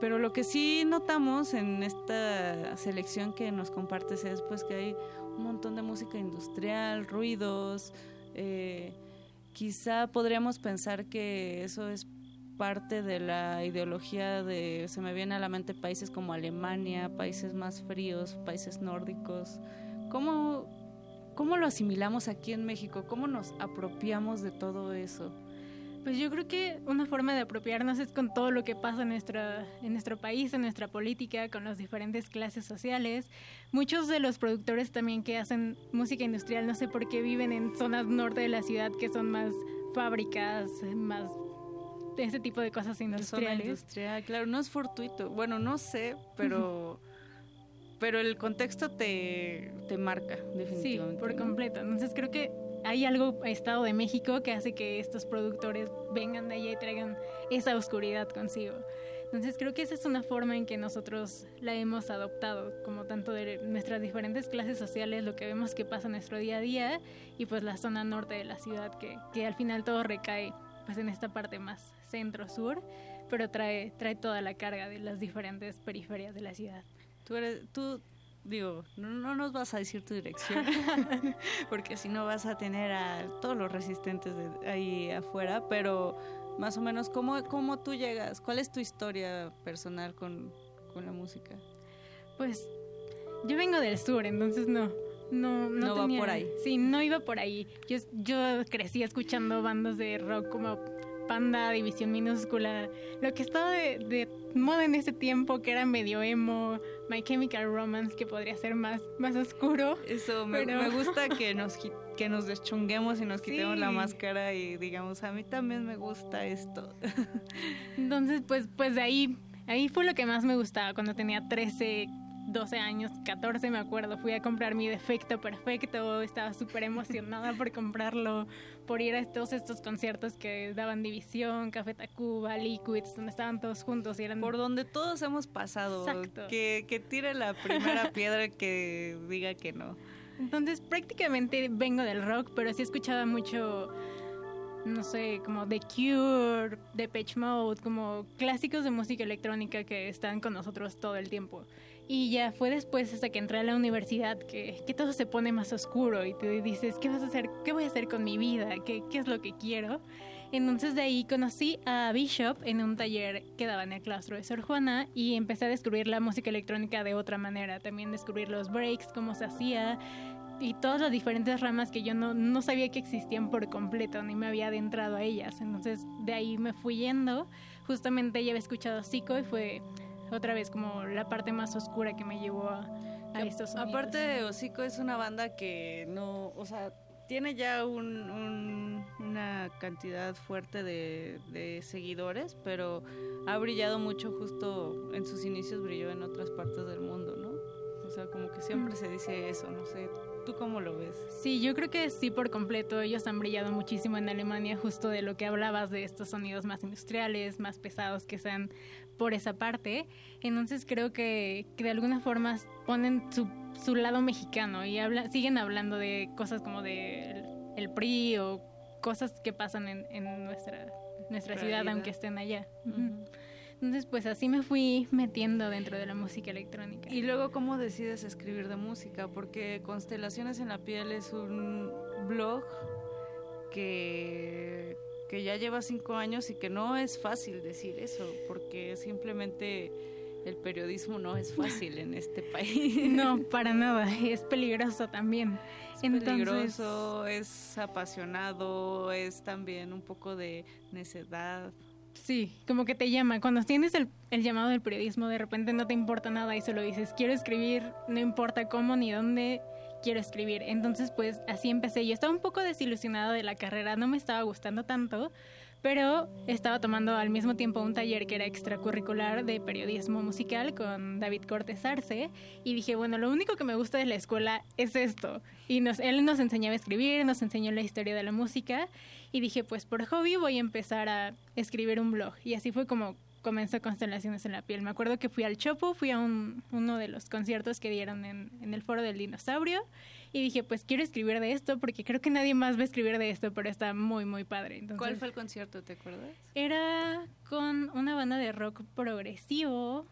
pero lo que sí notamos en esta selección que nos compartes es pues que hay un montón de música industrial, ruidos. eh, quizá podríamos pensar que eso es parte de la ideología de, se me viene a la mente países como Alemania, países más fríos, países nórdicos. ¿Cómo, cómo lo asimilamos aquí en México? ¿Cómo nos apropiamos de todo eso? Pues yo creo que una forma de apropiarnos es con todo lo que pasa en, nuestra, en nuestro país, en nuestra política, con las diferentes clases sociales. Muchos de los productores también que hacen música industrial, no sé por qué viven en zonas norte de la ciudad que son más fábricas, más de ese tipo de cosas Zona industriales. industrial, claro, no es fortuito. Bueno, no sé, pero pero el contexto te, te marca Sí, definitivamente. por ¿no? completo. Entonces creo que hay algo a Estado de México que hace que estos productores vengan de allá y traigan esa oscuridad consigo. Entonces creo que esa es una forma en que nosotros la hemos adoptado, como tanto de nuestras diferentes clases sociales, lo que vemos que pasa en nuestro día a día y pues la zona norte de la ciudad, que, que al final todo recae pues en esta parte más centro-sur, pero trae, trae toda la carga de las diferentes periferias de la ciudad. Tú eres, tú, digo, no, no nos vas a decir tu dirección, porque si no vas a tener a todos los resistentes de ahí afuera, pero más o menos, ¿cómo, cómo tú llegas? ¿Cuál es tu historia personal con, con la música? Pues yo vengo del sur, entonces no. No, no, No va tenía- por ahí. Sí, no iba por ahí. Yo, yo crecí escuchando bandas de rock como Panda, División Minúscula, lo que estaba de, de moda en ese tiempo, que era medio emo, My Chemical Romance, que podría ser más, más oscuro. Eso, me, pero- me gusta que nos, que nos deschonguemos y nos quitemos la máscara y digamos, a mí también me gusta esto. Entonces, pues, pues de ahí, ahí fue lo que más me gustaba cuando tenía 13, 12 años, 14 me acuerdo. Fui a comprar mi defecto perfecto, estaba súper emocionada por comprarlo, por ir a todos estos conciertos que daban División, Café Tacuba, Liquids, donde estaban todos juntos y eran... Por donde todos hemos pasado. Exacto. Que, que tire la primera piedra que diga que no. Entonces prácticamente vengo del rock, pero sí escuchaba mucho, no sé, como The Cure, Depeche Mode, como clásicos de música electrónica que están con nosotros todo el tiempo. Y ya fue después hasta que entré a la universidad que, que todo se pone más oscuro y te dices, ¿qué vas a hacer? ¿Qué voy a hacer con mi vida? ¿Qué, qué es lo que quiero? Entonces de ahí conocí a Bishop en un taller que daba en el claustro de Sor Juana y empecé a descubrir la música electrónica de otra manera, también descubrir los breaks, cómo se hacía y todas las diferentes ramas que yo no, no sabía que existían por completo, ni me había adentrado a ellas. Entonces de ahí me fui yendo, justamente ya había escuchado Zico y fue otra vez como la parte más oscura que me llevó a, a estos sonidos. Aparte de Hocico es una banda que no, o sea, tiene ya un, un- una cantidad fuerte de, de seguidores, pero ha brillado mucho justo en sus inicios, brilló en otras partes del mundo, ¿no? O sea, como que siempre se dice eso, no sé, ¿tú cómo lo ves? Sí, yo creo que sí por completo. Ellos han brillado muchísimo en Alemania, justo de lo que hablabas de estos sonidos más industriales, más pesados que sean por esa parte. Entonces creo que, que de alguna forma ponen su, su lado mexicano y habla, siguen hablando de cosas como de el, el PRI o cosas que pasan en, en nuestra, nuestra ciudad, aunque estén allá. Ujú. Entonces, pues así me fui metiendo dentro de la música electrónica. Y luego, ¿cómo decides escribir de música? Porque Constelaciones en la Piel es un blog que, que ya lleva cinco años y que no es fácil decir eso, porque simplemente el periodismo no es fácil en este país. No, para nada. Es peligroso también. Es Entonces- peligroso, es apasionado, es también un poco de necedad. Sí, como que te llama. Cuando tienes el, el llamado del periodismo, de repente no te importa nada y solo dices, quiero escribir, no importa cómo ni dónde quiero escribir. Entonces, pues así empecé. Yo estaba un poco desilusionada de la carrera, no me estaba gustando tanto, pero estaba tomando al mismo tiempo un taller que era extracurricular de periodismo musical con David Cortés Arce y dije, bueno, lo único que me gusta de la escuela es esto. Y nos, él nos enseñaba a escribir, nos enseñó la historia de la música y dije, pues por hobby voy a empezar a escribir un blog. Y así fue como comenzó Constelaciones en la piel. Me acuerdo que fui al Chopo, fui a un, uno de los conciertos que dieron en, en el foro del dinosaurio y dije, pues quiero escribir de esto porque creo que nadie más va a escribir de esto, pero está muy, muy padre. Entonces, ¿Cuál fue el concierto, te acuerdas? Era con una banda de rock progresivo,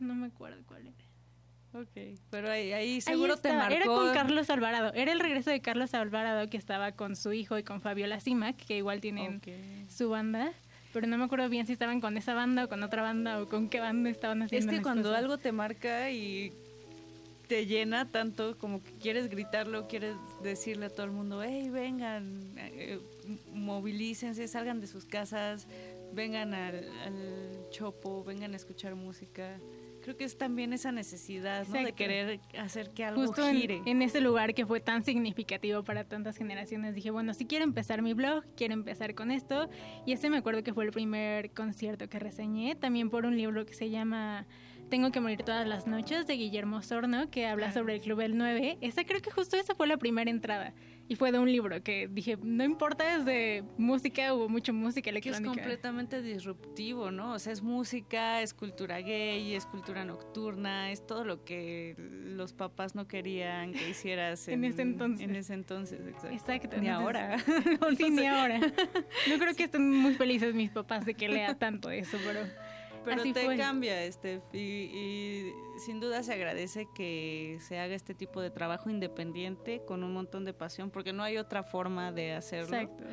no me acuerdo cuál era. Ok, pero ahí, ahí seguro te estaba. marcó. Era con Carlos Alvarado. Era el regreso de Carlos Alvarado que estaba con su hijo y con Fabiola Simac, que igual tienen su banda. Pero no me acuerdo bien si estaban con esa banda o con otra banda o con qué banda estaban Es haciendo. que las cuando cosas. algo te marca y te llena tanto como que quieres gritarlo, quieres decirle a todo el mundo, hey, vengan, eh, movilícense, salgan de sus casas, vengan al, al chopo, vengan a escuchar música. Creo que es también esa necesidad ¿no? de querer hacer que algo Justo en, gire. en ese lugar que fue tan significativo para tantas generaciones, dije, bueno, si quiero empezar mi blog, quiero empezar con esto. Y ese me acuerdo que fue el primer concierto que reseñé, también por un libro que se llama Tengo que morir todas las noches, de Guillermo Sorno, que habla sobre el Club del 9. Esa creo que justo esa fue la primera entrada. Y fue de un libro que dije, no importa, es de música, hubo mucha música que es electrónica. completamente disruptivo, ¿no? O sea, es música, es cultura gay, es cultura nocturna, es todo lo que los papás no querían que hicieras En en, ese entonces. En ese entonces, exacto. Exacto. Ni entonces- ahora. sí, ni ahora. No creo que estén muy felices mis papás de que lea tanto eso, pero, Pero así te fue. cambia, este, y, y sin duda se agradece que se haga este tipo de trabajo independiente con un montón de pasión, porque no hay otra forma de hacerlo. Exacto.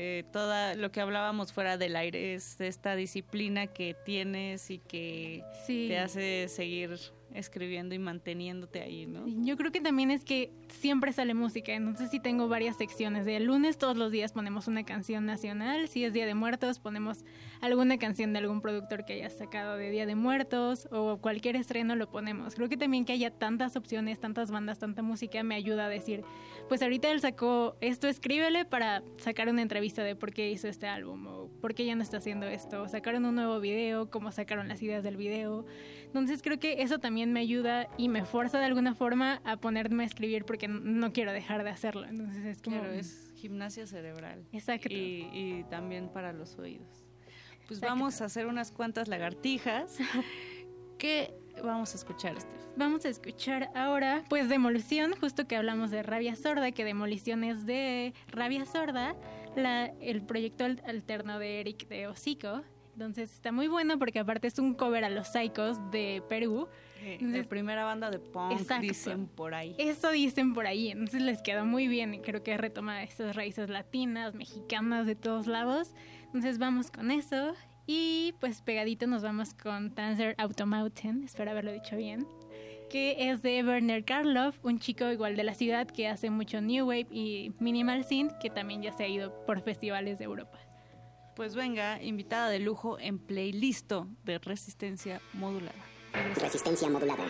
Eh, toda lo que hablábamos fuera del aire es esta disciplina que tienes y que Sí. te hace seguir escribiendo y manteniéndote ahí, ¿no? Yo creo que también es que siempre sale música, entonces sí tengo varias secciones. De lunes todos los días ponemos una canción nacional, si es Día de Muertos ponemos alguna canción de algún productor que haya sacado de Día de Muertos o cualquier estreno lo ponemos. Creo que también que haya tantas opciones, tantas bandas, tanta música me ayuda a decir, pues ahorita él sacó esto, escríbele para sacar una entrevista de por qué hizo este álbum o por qué ya no está haciendo esto, sacaron un nuevo video, cómo sacaron las ideas del video. Entonces creo que eso también me ayuda y me fuerza de alguna forma a ponerme a escribir porque no quiero dejar de hacerlo. Entonces es como... Claro, es gimnasia cerebral. Exacto. Y, y también para los oídos. Pues Exacto. vamos a hacer unas cuantas lagartijas. ¿Qué vamos a escuchar, Steph? Vamos a escuchar ahora, pues Demolición, justo que hablamos de Rabia Sorda, que Demolición es de Rabia Sorda, la, el proyecto al- alterno de Eric de Hocico. Entonces está muy bueno porque aparte es un cover a los Psychos de Perú. de Entonces- primera banda de punk, Exacto. dicen por ahí. Eso dicen por ahí, entonces les quedó muy bien y creo que retoma estas raíces latinas, mexicanas, de todos lados. Entonces vamos con eso y pues pegadito nos vamos con Tanzer Automountain, espero haberlo dicho bien, que es de Werner Karloff, un chico igual de la ciudad que hace mucho New Wave y Minimal Synth, que también ya se ha ido por festivales de Europa. Pues venga, invitada de lujo en playlisto de resistencia modulada. Resistencia modulada.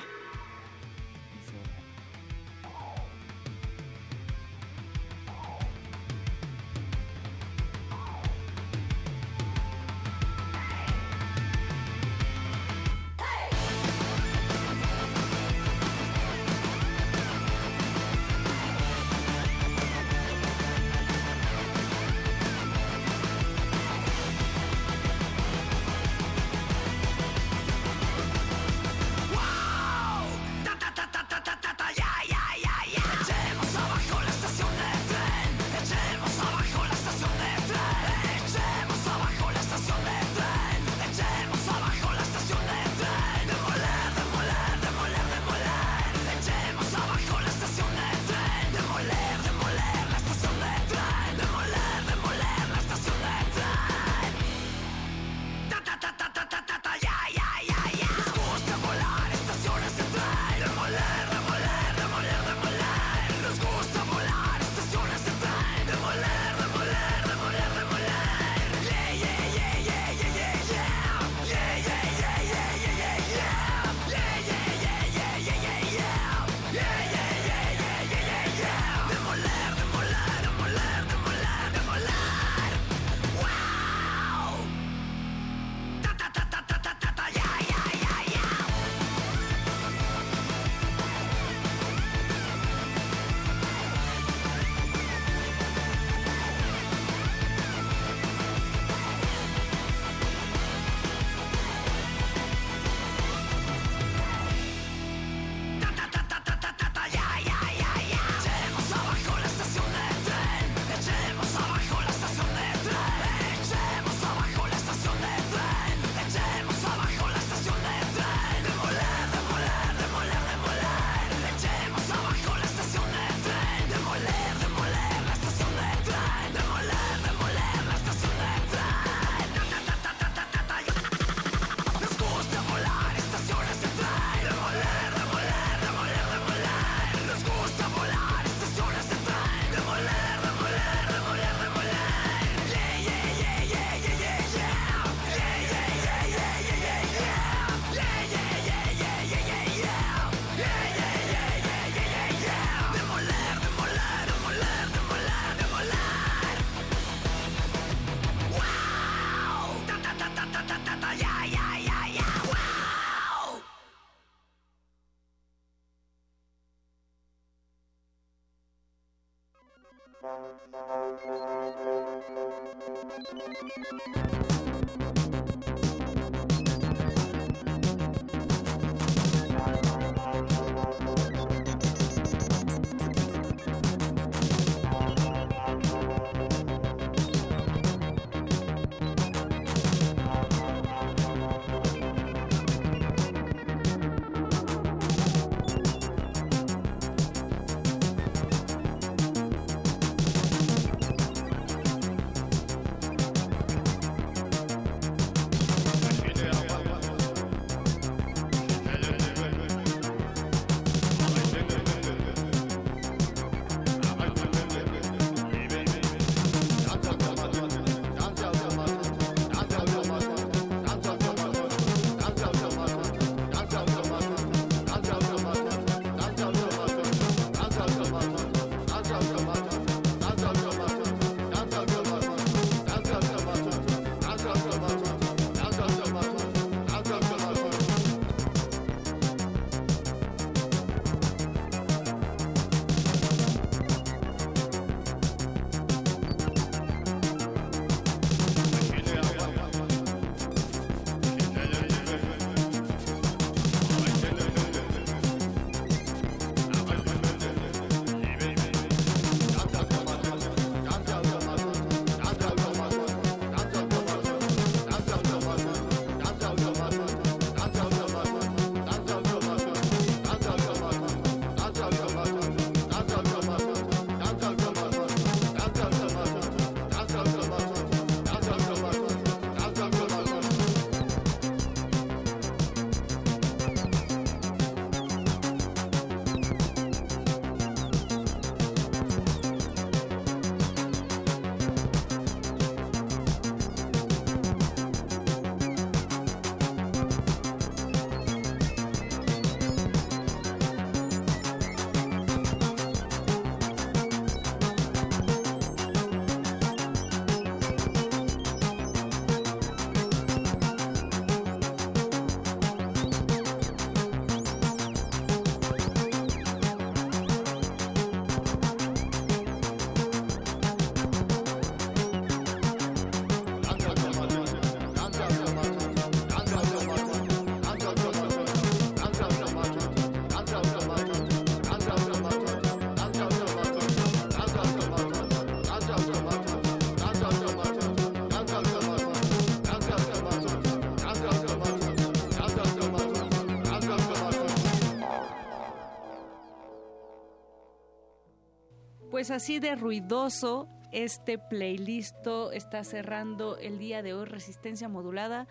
Pues así de ruidoso este playlist está cerrando el día de hoy Resistencia Modulada.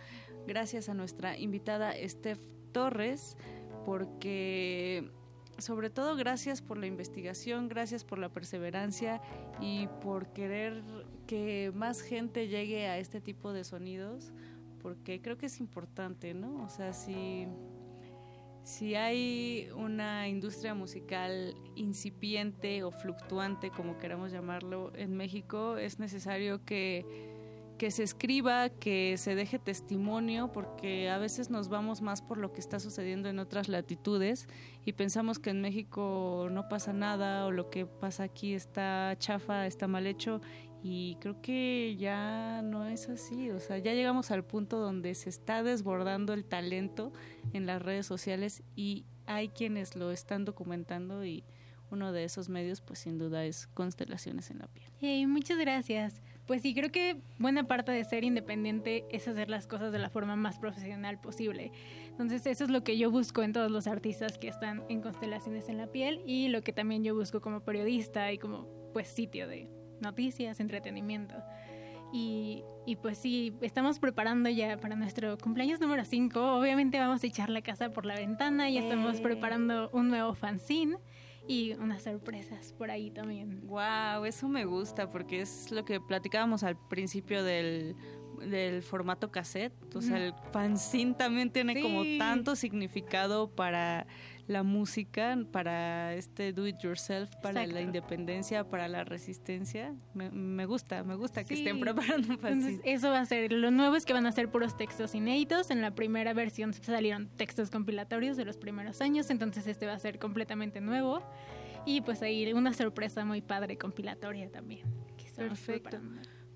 Gracias a nuestra invitada Steph Torres, porque sobre todo gracias por la investigación, gracias por la perseverancia y por querer que más gente llegue a este tipo de sonidos, porque creo que es importante, ¿no? O sea, si si hay una industria musical incipiente o fluctuante, como queramos llamarlo, en México, es necesario que, que se escriba, que se deje testimonio, porque a veces nos vamos más por lo que está sucediendo en otras latitudes y pensamos que en México no pasa nada o lo que pasa aquí está chafa, está mal hecho y creo que ya no es así, o sea, ya llegamos al punto donde se está desbordando el talento en las redes sociales y hay quienes lo están documentando y uno de esos medios pues sin duda es Constelaciones en la piel. Hey, muchas gracias. Pues sí, creo que buena parte de ser independiente es hacer las cosas de la forma más profesional posible. Entonces eso es lo que yo busco en todos los artistas que están en Constelaciones en la piel y lo que también yo busco como periodista y como pues sitio de noticias, entretenimiento. Y, y, pues sí, estamos preparando ya para nuestro cumpleaños número 5. Obviamente vamos a echar la casa por la ventana y estamos Eh. preparando un nuevo fanzine. y unas sorpresas por ahí también. Wow, eso me gusta porque es lo que platicábamos al principio del del formato cassette, o sea, el fanzine también tiene como tanto significado para la música, para este do it yourself, para la independencia, para la resistencia. Me, gusta, me gusta que estén preparando fanzine. eso va a ser, lo nuevo es que van a ser puros textos inéditos, en la primera versión salieron textos compilatorios de los primeros años, entonces este va a ser completamente nuevo y pues ahí una sorpresa muy padre compilatoria también. Perfecto.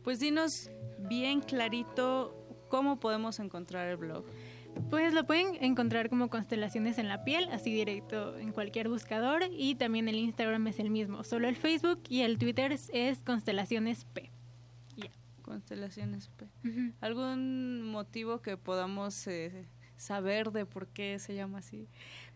Pues dinos bien clarito cómo podemos encontrar el blog. Pues lo pueden encontrar como Constelaciones en la piel, así directo en cualquier buscador y también el Instagram es el mismo, solo el Facebook y el Twitter es, Constelaciones P. Constelaciones P. ¿Algún motivo que podamos eh, saber de por qué se llama así?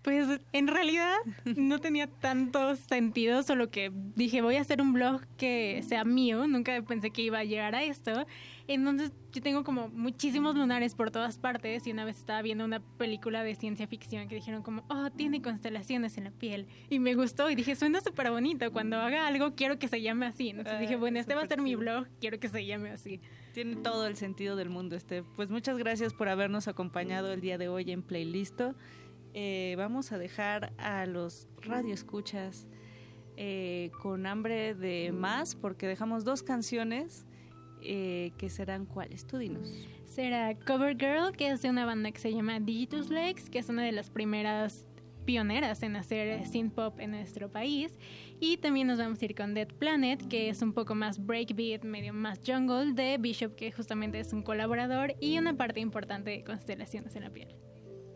Pues en realidad no tenía tanto sentido, solo que dije voy a hacer un blog que sea mío, nunca pensé que iba a llegar a esto. Entonces yo tengo como muchísimos lunares por todas partes y una vez estaba viendo una película de ciencia ficción que dijeron como, oh, tiene constelaciones en la piel. Y me gustó y dije, suena súper bonito, cuando haga algo quiero que se llame así. Entonces dije, bueno, este va a ser mi blog, quiero que se llame así. Tiene todo el sentido del mundo este. Pues muchas gracias por habernos acompañado el día de hoy en Playlisto. Eh, vamos a dejar a los radioescuchas eh, con hambre de más porque dejamos dos canciones eh, que serán cuáles, tú dinos. Será Cover Girl, que es de una banda que se llama Digitus Legs, que es una de las primeras pioneras en hacer synth pop en nuestro país. Y también nos vamos a ir con Dead Planet, que es un poco más breakbeat, medio más jungle, de Bishop, que justamente es un colaborador y una parte importante de Constelaciones en la piel.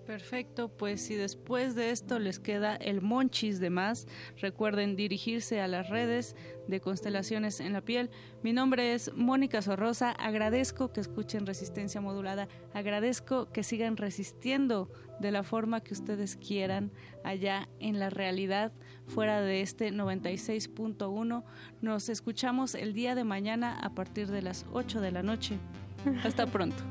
Perfecto, pues si después de esto les queda el monchis de más, recuerden dirigirse a las redes de Constelaciones en la Piel. Mi nombre es Mónica Sorrosa, agradezco que escuchen Resistencia Modulada, agradezco que sigan resistiendo de la forma que ustedes quieran allá en la realidad, fuera de este 96.1. Nos escuchamos el día de mañana a partir de las 8 de la noche. Hasta pronto.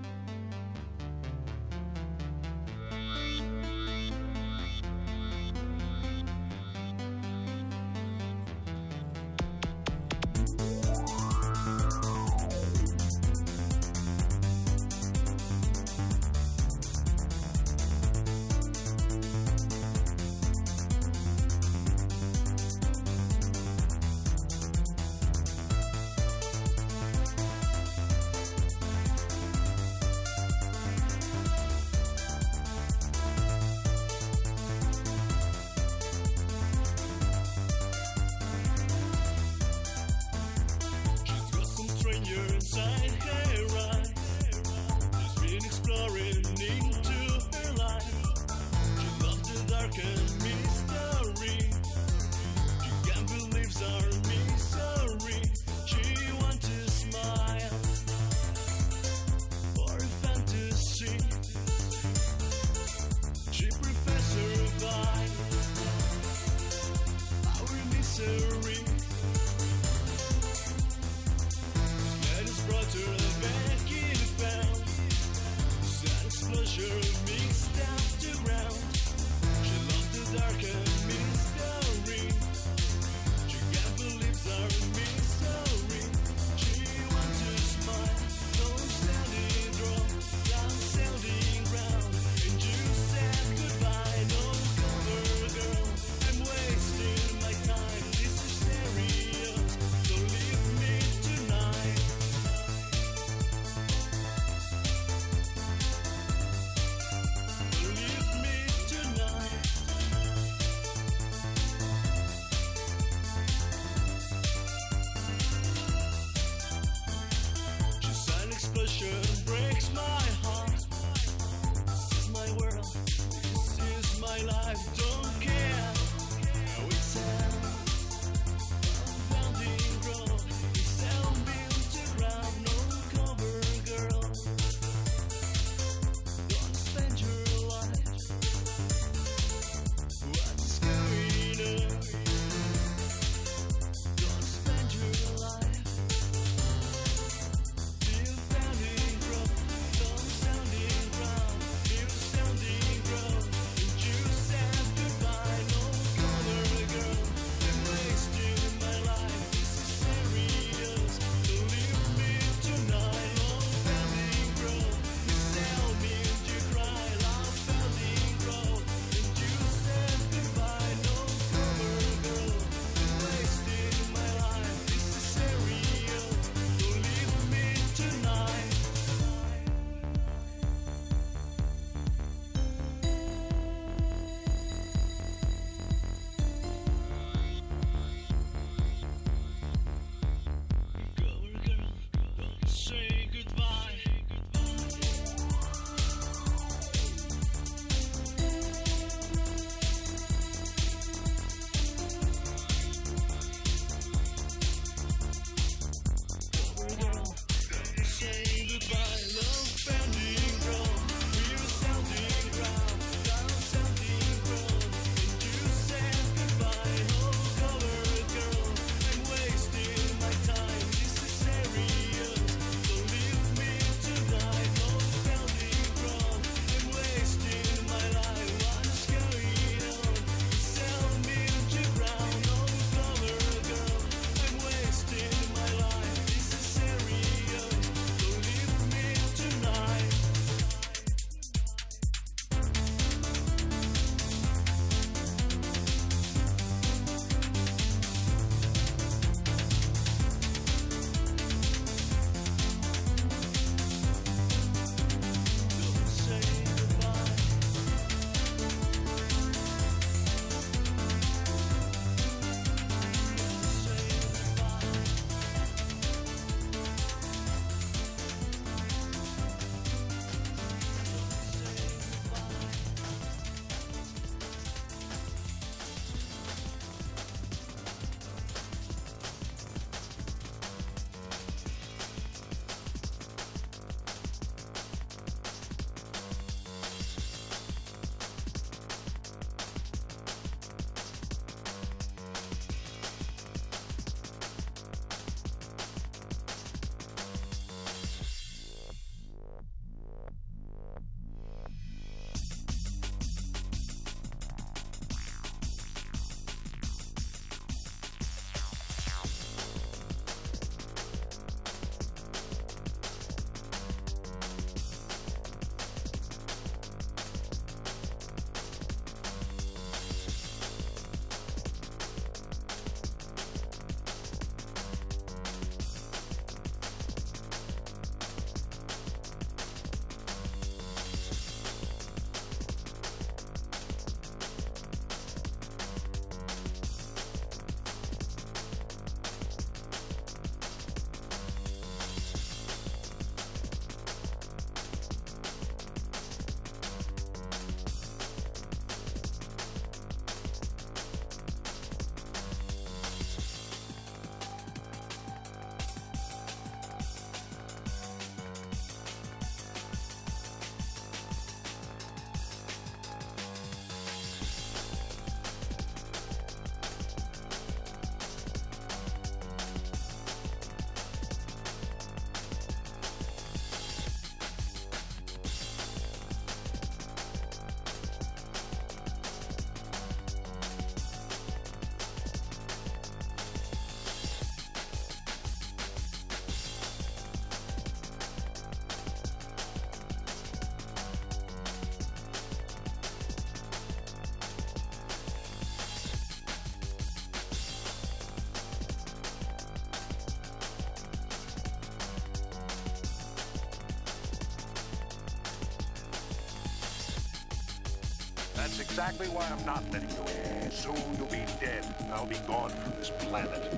That's exactly why I'm not letting you in. Soon you'll be dead. I'll be gone from this planet.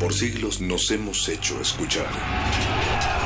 Por siglos nos hemos hecho escuchar.